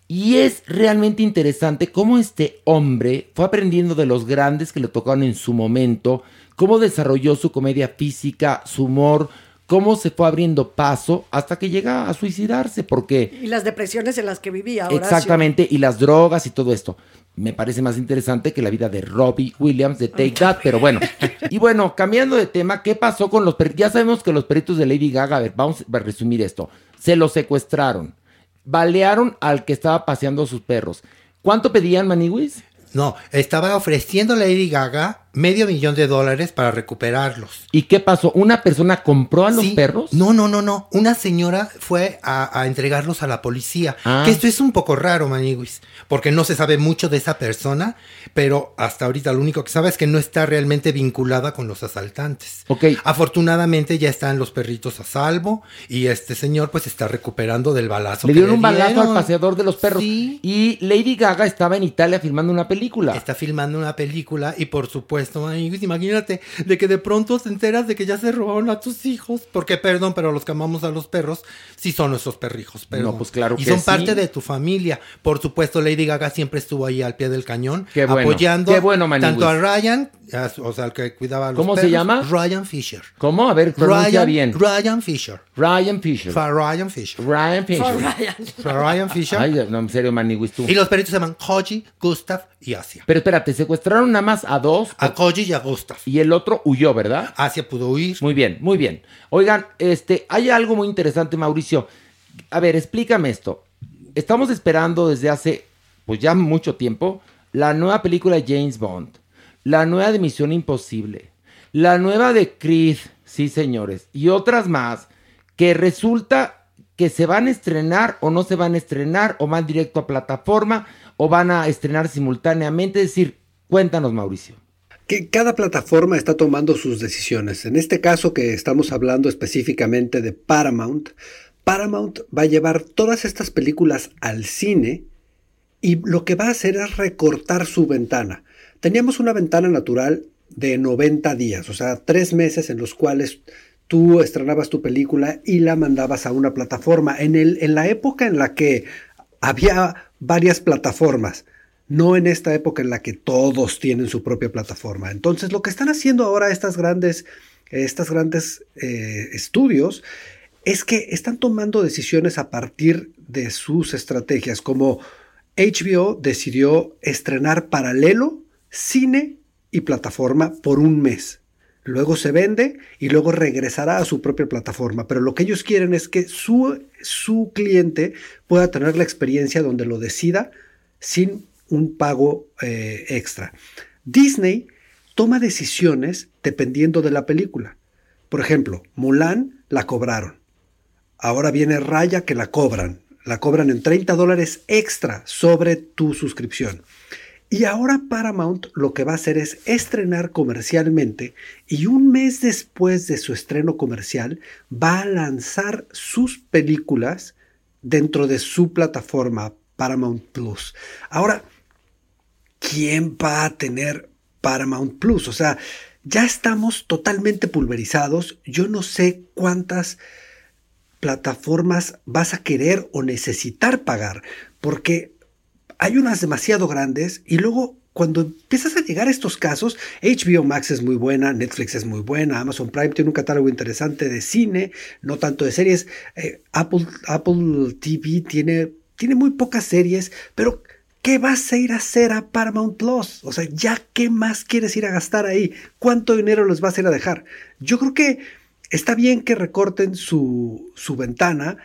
[SPEAKER 2] Y es realmente interesante cómo este hombre fue aprendiendo de los grandes que le tocaron en su momento, cómo desarrolló su comedia física, su humor, cómo se fue abriendo paso hasta que llega a suicidarse, porque
[SPEAKER 3] Y las depresiones en las que vivía. Horacio.
[SPEAKER 2] Exactamente, y las drogas y todo esto. Me parece más interesante que la vida de Robbie Williams de Take That, pero bueno. *laughs* Y bueno, cambiando de tema, ¿qué pasó con los perritos? Ya sabemos que los perritos de Lady Gaga, a ver, vamos a resumir esto. Se los secuestraron, balearon al que estaba paseando a sus perros. ¿Cuánto pedían, Maniwis?
[SPEAKER 5] No, estaba ofreciendo Lady Gaga medio millón de dólares para recuperarlos.
[SPEAKER 2] ¿Y qué pasó? ¿Una persona compró a los
[SPEAKER 5] Sí.
[SPEAKER 2] perros?
[SPEAKER 5] No, no, no, no. Una señora fue a, a entregarlos a la policía.
[SPEAKER 2] Ah.
[SPEAKER 5] Que esto es un poco raro, Maniguis, porque no se sabe mucho de esa persona, pero hasta ahorita lo único que sabe es que no está realmente vinculada con los asaltantes.
[SPEAKER 2] Ok.
[SPEAKER 5] Afortunadamente ya están los perritos a salvo y este señor pues está recuperando del balazo.
[SPEAKER 2] Le
[SPEAKER 5] que
[SPEAKER 2] dieron un balazo al paseador de los perros. Y Lady Gaga estaba en Italia filmando una película.
[SPEAKER 5] Está filmando una película y por supuesto, amigos, imagínate de que de pronto te enteras de que ya se robaron a tus hijos. Porque, perdón, pero los que amamos a los perros sí son nuestros perrijos. Perdón.
[SPEAKER 2] No, pues claro
[SPEAKER 5] Y
[SPEAKER 2] que
[SPEAKER 5] son
[SPEAKER 2] sí.
[SPEAKER 5] parte de tu familia. Por supuesto, Lady Gaga siempre estuvo ahí al pie del cañón.
[SPEAKER 2] Qué bueno,
[SPEAKER 5] apoyando
[SPEAKER 2] qué bueno, Maniwis.
[SPEAKER 5] tanto a Ryan, a o sea, el que cuidaba a los
[SPEAKER 2] ¿Cómo se llama?
[SPEAKER 5] Ryan Fisher.
[SPEAKER 2] ¿Cómo? A ver, pronuncia
[SPEAKER 5] Ryan,
[SPEAKER 2] bien.
[SPEAKER 5] Ryan Fisher.
[SPEAKER 2] Ryan Fisher.
[SPEAKER 5] Ryan Fisher.
[SPEAKER 2] Ryan Fisher.
[SPEAKER 5] For Ryan. For Ryan Fisher.
[SPEAKER 2] Ay, no, en serio, Maniwis, tú.
[SPEAKER 5] Y los perritos se llaman Hoji, Gustav y Asia.
[SPEAKER 2] Pero espérate, secuestraron nada más a dos.
[SPEAKER 5] A Koji y a Gustav.
[SPEAKER 2] Y el otro huyó, ¿verdad?
[SPEAKER 5] Asia pudo huir.
[SPEAKER 2] Muy bien, muy bien. Oigan, este, hay algo muy interesante, Mauricio. A ver, explícame esto. Estamos esperando desde hace, pues ya mucho tiempo, la nueva película de James Bond, la nueva de Misión Imposible, la nueva de Creed, sí señores, y otras más que resulta que se van a estrenar o no se van a estrenar o van directo a plataforma o van a estrenar simultáneamente. Es decir, cuéntanos, Mauricio.
[SPEAKER 4] que cada plataforma está tomando sus decisiones. En este caso que estamos hablando específicamente de Paramount, Paramount va a llevar todas estas películas al cine y lo que va a hacer es recortar su ventana. Teníamos una ventana natural de 90 días, o sea, tres meses en los cuales tú estrenabas tu película y la mandabas a una plataforma. En, el, en la época en la que había varias plataformas, no en esta época en la que todos tienen su propia plataforma. Entonces, lo que están haciendo ahora estas grandes, estas grandes eh, estudios es que están tomando decisiones a partir de sus estrategias, como HBO decidió estrenar paralelo cine y plataforma por un mes. Luego se vende y luego regresará a su propia plataforma. Pero lo que ellos quieren es que su, su cliente pueda tener la experiencia donde lo decida sin un pago eh, extra. Disney toma decisiones dependiendo de la película. Por ejemplo, Mulan la cobraron. Ahora viene Raya que la cobran. La cobran en 30 dólares extra sobre tu suscripción. Y ahora Paramount lo que va a hacer es estrenar comercialmente y un mes después de su estreno comercial va a lanzar sus películas dentro de su plataforma Paramount Plus. Ahora, ¿quién va a tener Paramount Plus? O sea, ya estamos totalmente pulverizados. Yo no sé cuántas plataformas vas a querer o necesitar pagar, porque hay unas demasiado grandes y luego cuando empiezas a llegar a estos casos, HBO Max es muy buena, Netflix es muy buena, Amazon Prime tiene un catálogo interesante de cine, no tanto de series, eh, Apple, Apple TV tiene tiene muy pocas series, pero ¿qué vas a ir a hacer a Paramount Plus? O sea, ya qué más quieres ir a gastar ahí? ¿Cuánto dinero les vas a ir a dejar? Yo creo que está bien que recorten su, su ventana,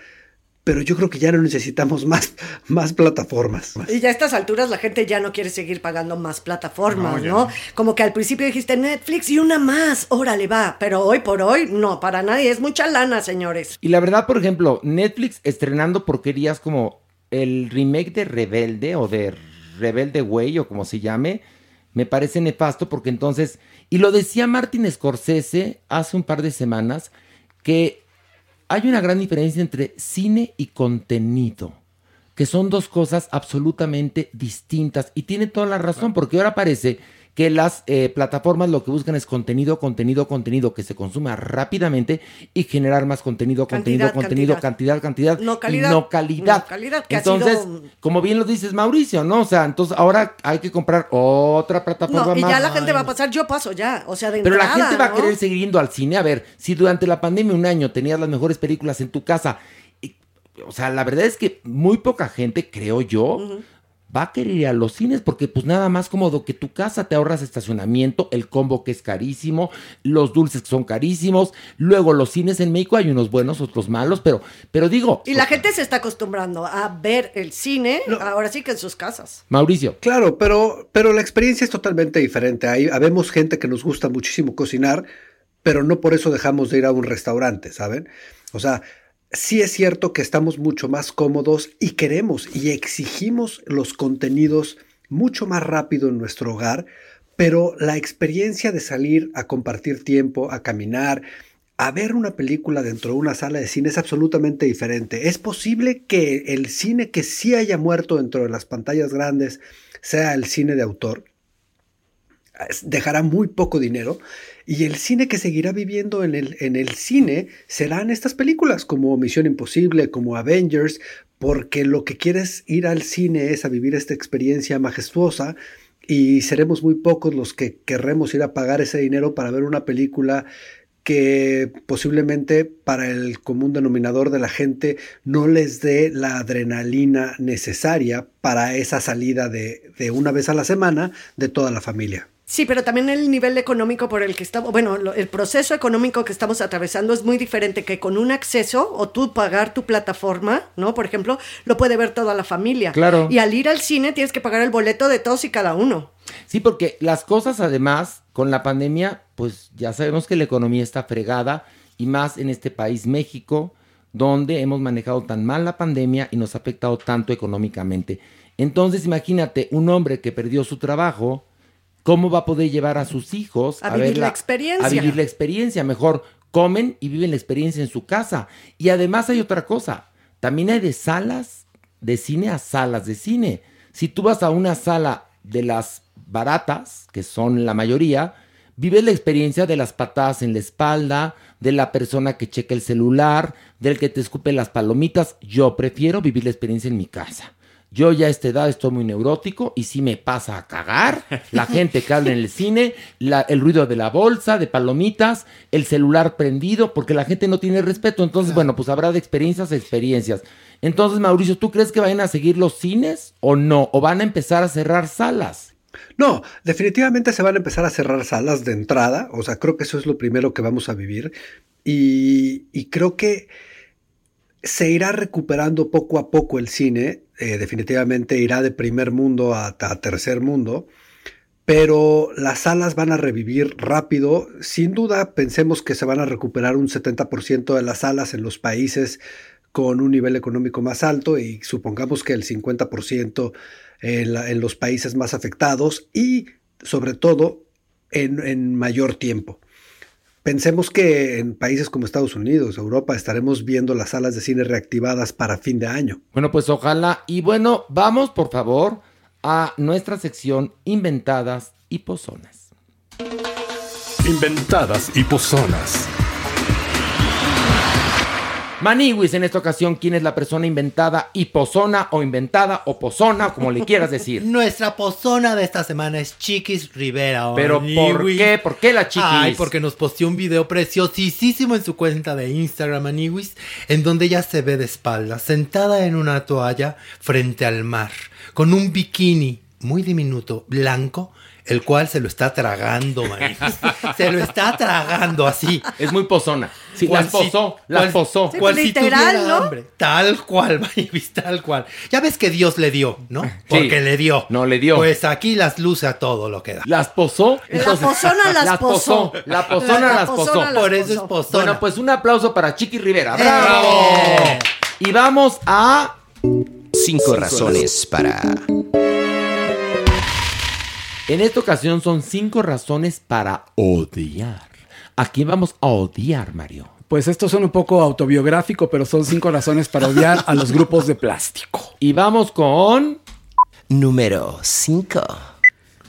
[SPEAKER 4] pero yo creo que ya no necesitamos más, más plataformas.
[SPEAKER 3] Y ya a estas alturas la gente ya no quiere seguir pagando más plataformas,
[SPEAKER 4] No,
[SPEAKER 3] ¿no?
[SPEAKER 4] no.
[SPEAKER 3] Como que al principio dijiste Netflix y una más, órale va, pero hoy por hoy no, para nadie, es mucha lana, señores.
[SPEAKER 2] Y la verdad, por ejemplo, Netflix estrenando porquerías como el remake de Rebelde o de Rebelde Way o como se llame, me parece nefasto porque entonces, y lo decía Martin Scorsese hace un par de semanas, que hay una gran diferencia entre cine y contenido, que son dos cosas absolutamente distintas. Y tiene toda la razón, porque ahora parece que las eh, plataformas lo que buscan es contenido, contenido, contenido que se consuma rápidamente y generar más contenido, contenido,
[SPEAKER 3] Cantidad,
[SPEAKER 2] contenido,
[SPEAKER 3] cantidad.
[SPEAKER 2] cantidad,
[SPEAKER 3] No calidad.
[SPEAKER 2] y no calidad.
[SPEAKER 3] No calidad, que ha
[SPEAKER 2] entonces,
[SPEAKER 3] sido-
[SPEAKER 2] como bien lo dices Mauricio, ¿no? O sea, entonces ahora hay que comprar otra plataforma
[SPEAKER 3] No, y
[SPEAKER 2] más.
[SPEAKER 3] ya la gente va a pasar, yo paso ya, o sea, de
[SPEAKER 2] Pero la gente va a querer seguir yendo al cine. A ver, si durante la pandemia un año tenías las mejores películas en tu casa, y- o sea, la verdad es que muy poca gente, creo yo, va a querer ir a los cines porque pues nada más cómodo que tu casa, te ahorras estacionamiento, el combo que es carísimo, los dulces que son carísimos, luego los cines en México hay unos buenos, otros malos, pero, pero digo,
[SPEAKER 3] Y la gente se está acostumbrando a ver el cine, ahora sí que en sus casas.
[SPEAKER 2] Mauricio.
[SPEAKER 4] Claro, pero, pero la experiencia es totalmente diferente. Hay, habemos gente que nos gusta muchísimo cocinar, pero no por eso dejamos de ir a un restaurante, ¿saben? O sea, sí es cierto que estamos mucho más cómodos y queremos y exigimos los contenidos mucho más rápido en nuestro hogar, pero la experiencia de salir a compartir tiempo, a caminar, a ver una película dentro de una sala de cine es absolutamente diferente. Es posible que el cine que sí haya muerto dentro de las pantallas grandes sea el cine de autor. Dejará muy poco dinero y el cine que seguirá viviendo en el, en el cine serán estas películas como Misión Imposible, como Avengers, porque lo que quieres ir al cine es a vivir esta experiencia majestuosa y seremos muy pocos los que querremos ir a pagar ese dinero para ver una película que posiblemente para el común denominador de la gente no les dé la adrenalina necesaria para esa salida de, de una vez a la semana de toda la familia.
[SPEAKER 3] Sí, pero también el nivel económico por el que estamos, bueno, lo- el proceso económico que estamos atravesando es muy diferente que con un acceso o tú pagar tu plataforma, ¿no? Por ejemplo, lo puede ver toda la familia.
[SPEAKER 2] Claro.
[SPEAKER 3] Y al ir al cine tienes que pagar el boleto de todos y cada uno.
[SPEAKER 2] Sí, porque las cosas además con la pandemia, pues ya sabemos que la economía está fregada y más en este país México, donde hemos manejado tan mal la pandemia y nos ha afectado tanto económicamente. Entonces imagínate un hombre que perdió su trabajo, ¿cómo va a poder llevar a sus hijos
[SPEAKER 3] A vivir la experiencia.
[SPEAKER 2] A vivir la experiencia, mejor comen y viven la experiencia en su casa. Y además hay otra cosa, también hay de salas de cine a salas de cine. Si tú vas a una sala de las baratas, que son la mayoría, vives la experiencia de las patadas en la espalda, de la persona que checa el celular, del que te escupe las palomitas. Yo prefiero vivir la experiencia en mi casa. Yo ya a esta edad estoy muy neurótico y sí me pasa a cagar. La *laughs* gente que habla en el cine, la- el ruido de la bolsa, de palomitas, el celular prendido, porque la gente no tiene respeto. Entonces, bueno, pues habrá de experiencias a experiencias. Entonces, Mauricio, ¿tú crees que vayan a seguir los cines o no? ¿O van a empezar a cerrar salas?
[SPEAKER 4] No, definitivamente se van a empezar a cerrar salas de entrada, o sea, creo que eso es lo primero que vamos a vivir y, y creo que se irá recuperando poco a poco el cine, eh, definitivamente irá de primer mundo a, tercer mundo, pero las salas van a revivir rápido, sin duda pensemos que se van a recuperar un 70% de las salas en los países con un nivel económico más alto y supongamos que el 50% en, los países más afectados y sobre todo en mayor tiempo. Pensemos que en países como Estados Unidos, Europa, estaremos viendo las salas de cine reactivadas para fin de año.
[SPEAKER 2] Bueno, pues ojalá. Y bueno, vamos por favor a nuestra sección Inventadas y Pozonas.
[SPEAKER 1] Inventadas y pozonas.
[SPEAKER 2] Maniwis, en esta ocasión, ¿quién es la persona inventada y pozona o inventada o pozona, como le quieras decir? *laughs*
[SPEAKER 5] Nuestra pozona de esta semana es Chiquis Rivera.
[SPEAKER 2] Pero ¿por qué? ¿Por qué la Chiquis?
[SPEAKER 5] Ay, porque nos posteó un video preciosísimo en su cuenta de Instagram, Maniwis, en donde ella se ve de espaldas, sentada en una toalla frente al mar, con un bikini muy diminuto, blanco, el cual se lo está tragando, Maniwis. *laughs* se lo está tragando así.
[SPEAKER 2] Es muy pozona. Sí,
[SPEAKER 5] Cual
[SPEAKER 2] las posó, las posó.
[SPEAKER 5] cual
[SPEAKER 3] Sí,
[SPEAKER 5] si
[SPEAKER 3] literal,
[SPEAKER 5] tuviera
[SPEAKER 3] ¿no?
[SPEAKER 5] hambre. Tal cual, *laughs* Maniwis, tal cual. Ya ves que Dios le dio, ¿no? Porque le dio.
[SPEAKER 2] No le dio.
[SPEAKER 5] Pues aquí las luce a todo lo que da.
[SPEAKER 2] Las posó.
[SPEAKER 3] La pozona *laughs* las posó.
[SPEAKER 2] La pozona
[SPEAKER 3] La
[SPEAKER 2] las
[SPEAKER 3] pozona
[SPEAKER 2] posó.
[SPEAKER 3] las
[SPEAKER 5] Por eso es
[SPEAKER 3] posó.
[SPEAKER 5] pozona.
[SPEAKER 2] Bueno, pues un aplauso para Chiqui Rivera.
[SPEAKER 5] ¡Eh!
[SPEAKER 2] ¡Bravo! Y vamos a.
[SPEAKER 16] Cinco razones para...
[SPEAKER 2] En esta ocasión son cinco razones para odiar. ¿A quién vamos a odiar, Mario?
[SPEAKER 7] Pues esto son un poco autobiográfico, pero son cinco razones para odiar a los grupos de plástico.
[SPEAKER 2] Y vamos con.
[SPEAKER 16] Número 5.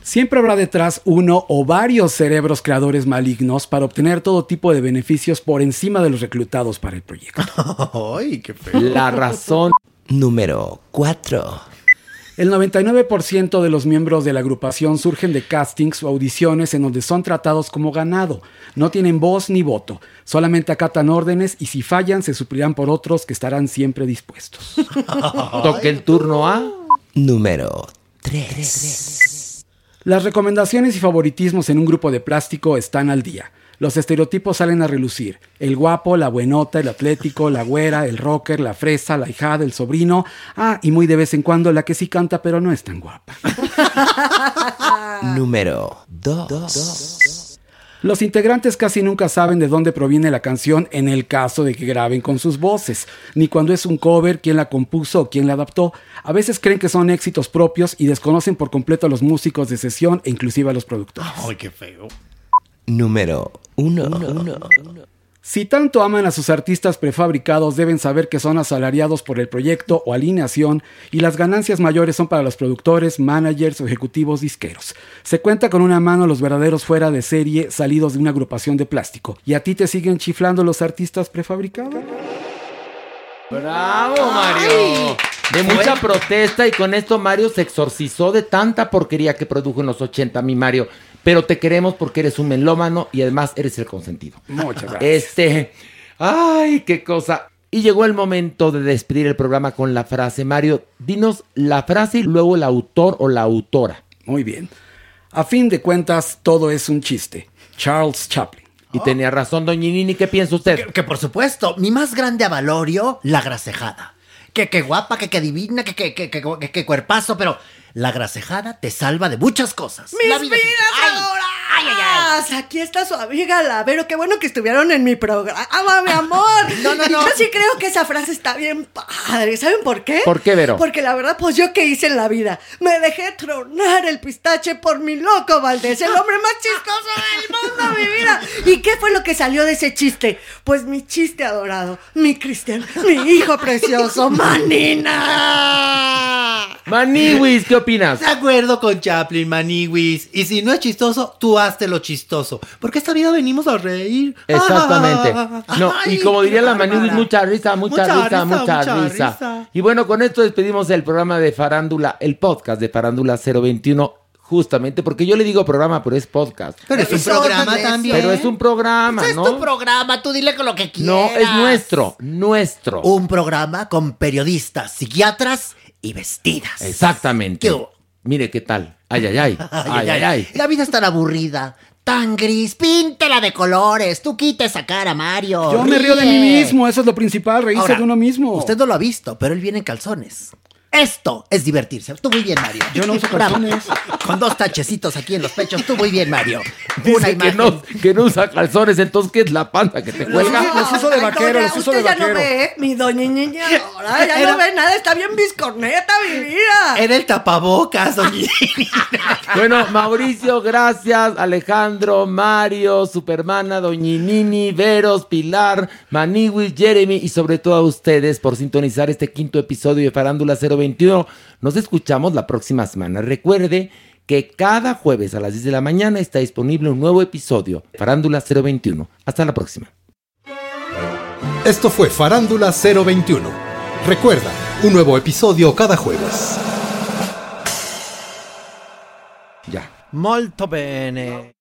[SPEAKER 7] Siempre habrá detrás uno o varios cerebros creadores malignos para obtener todo tipo de beneficios por encima de los reclutados para el proyecto. *laughs*
[SPEAKER 5] Ay, qué feo.
[SPEAKER 2] La razón.
[SPEAKER 16] Número 4.
[SPEAKER 7] El 99% de los miembros de la agrupación surgen de castings o audiciones en donde son tratados como ganado. No tienen voz ni voto, solamente acatan órdenes y si fallan se suplirán por otros que estarán siempre dispuestos. *laughs*
[SPEAKER 2] Toque el turno a.
[SPEAKER 16] Número 3.
[SPEAKER 7] Las recomendaciones y favoritismos en un grupo de plástico están al día. Los estereotipos salen a relucir. El guapo, la buenota, el atlético, la güera, el rocker, la fresa, la hijada, el sobrino. Ah, y muy de vez en cuando la que sí canta pero no es tan guapa. *laughs*
[SPEAKER 16] Número 2.
[SPEAKER 7] Los integrantes casi nunca saben de dónde proviene la canción en el caso de que graben con sus voces, ni cuando es un cover, quién la compuso o quién la adaptó. A veces creen que son éxitos propios y desconocen por completo a los músicos de sesión e inclusive a los productores.
[SPEAKER 5] Ay, qué feo.
[SPEAKER 16] Número 1.
[SPEAKER 7] Si tanto aman a sus artistas prefabricados, deben saber que son asalariados por el proyecto o alineación y las ganancias mayores son para los productores, managers o ejecutivos disqueros. Se cuenta con una mano los verdaderos fuera de serie salidos de una agrupación de plástico. ¿Y a ti te siguen chiflando los artistas prefabricados?
[SPEAKER 2] ¡Bravo, Mario! De mucha protesta y con esto Mario se exorcizó de tanta porquería que produjo en los 80, mi Mario. Pero te queremos porque eres un melómano y además eres el consentido.
[SPEAKER 7] Muchas *laughs* gracias.
[SPEAKER 2] Este. ¡Ay, qué cosa! Y llegó el momento de despedir el programa con la frase. Mario, dinos la frase y luego el autor o la autora.
[SPEAKER 7] Muy bien. A fin de cuentas, todo es un chiste. Charles Chaplin.
[SPEAKER 2] Y tenía razón, doña Nini, ¿qué piensa usted?
[SPEAKER 9] Que, que por supuesto, mi más grande avalorio, la grasejada. Que qué guapa, que qué divina, que qué que, que, que- que cuerpazo, pero la grasejada te salva de muchas cosas.
[SPEAKER 3] ¡Mis
[SPEAKER 9] La vida
[SPEAKER 3] vidas
[SPEAKER 9] ¡Ay!
[SPEAKER 3] adoradas!
[SPEAKER 9] ¡Ay, ay, ay!
[SPEAKER 3] Aquí está su amiga Lavero. Qué bueno que estuvieron en mi programa, mi amor. *laughs*
[SPEAKER 9] No, no, no.
[SPEAKER 3] Yo sí creo que esa frase está bien padre. ¿Saben por qué?
[SPEAKER 2] ¿Por qué, Vero?
[SPEAKER 3] Porque la verdad, pues yo qué hice en la vida. Me dejé tronar el pistache por mi loco Valdés, el *laughs* hombre más chistoso vida. ¿Y qué fue lo que salió de ese chiste? Pues mi chiste adorado, mi Cristian, mi hijo precioso, *laughs* Manina.
[SPEAKER 2] Maniwis, ¿qué opinas?
[SPEAKER 5] De acuerdo con Chaplin, Maniwis. Y si no es chistoso, tú hazte lo chistoso. Porque esta vida venimos a reír.
[SPEAKER 2] Exactamente. *laughs* No, y como diría la Maniwis, mucha risa, mucha,
[SPEAKER 5] Mucha
[SPEAKER 2] risa,
[SPEAKER 5] risa,
[SPEAKER 2] mucha,
[SPEAKER 5] mucha
[SPEAKER 2] risa.
[SPEAKER 5] risa.
[SPEAKER 2] Y bueno, con esto despedimos el programa de Farándula, el podcast de Farándula 021, justamente porque yo le digo programa, pero es podcast.
[SPEAKER 5] Pero es un programa también.
[SPEAKER 2] Pero es un programa,
[SPEAKER 9] Ese es
[SPEAKER 2] ¿no?
[SPEAKER 9] tu programa, tú dile con lo que quieras.
[SPEAKER 2] No, es nuestro, nuestro.
[SPEAKER 9] Un programa con periodistas, psiquiatras y vestidas.
[SPEAKER 2] Exactamente.
[SPEAKER 9] ¿Qué hubo?
[SPEAKER 2] Mire qué tal. *laughs* Ay, ay, ay. Ay, ay, ay.
[SPEAKER 9] La vida es tan aburrida, tan gris. Píntela de colores. Tú quita esa cara, Mario.
[SPEAKER 7] Yo me río de mí mismo, eso es lo principal, reírse de uno mismo.
[SPEAKER 9] Usted no lo ha visto, pero él viene en calzones. Esto es divertirse. Tú muy bien, Mario.
[SPEAKER 7] Yo no uso calzones.
[SPEAKER 9] Con dos tachecitos aquí en los pechos. Tú muy bien, Mario. Una
[SPEAKER 2] Dice que
[SPEAKER 9] imagen.
[SPEAKER 2] no, que no usa calzones, entonces ¿qué es la panza que te cuelga?
[SPEAKER 7] Los uso de
[SPEAKER 3] Ay,
[SPEAKER 7] vaquero,
[SPEAKER 3] doña,
[SPEAKER 7] los uso de
[SPEAKER 3] usted ya no
[SPEAKER 7] vaquero.
[SPEAKER 3] ve, ¿eh? mi doña niña ahora ya
[SPEAKER 5] Era-
[SPEAKER 3] no ve nada, está bien biscorneta mi vida.
[SPEAKER 5] Era el tapabocas, doña
[SPEAKER 2] Bueno, Mauricio, gracias. Alejandro, Mario, Supermana, Doñinini, Veros, Pilar, Maniwis, Jeremy y sobre todo a ustedes por sintonizar este quinto episodio de Farándula 021. Nos escuchamos la próxima semana. Recuerde que cada jueves a las 10 de la mañana está disponible un nuevo episodio Farándula 021. Hasta la próxima.
[SPEAKER 17] Esto fue Farándula 021. Recuerda, un nuevo episodio cada jueves.
[SPEAKER 2] Ya.
[SPEAKER 12] Molto bene.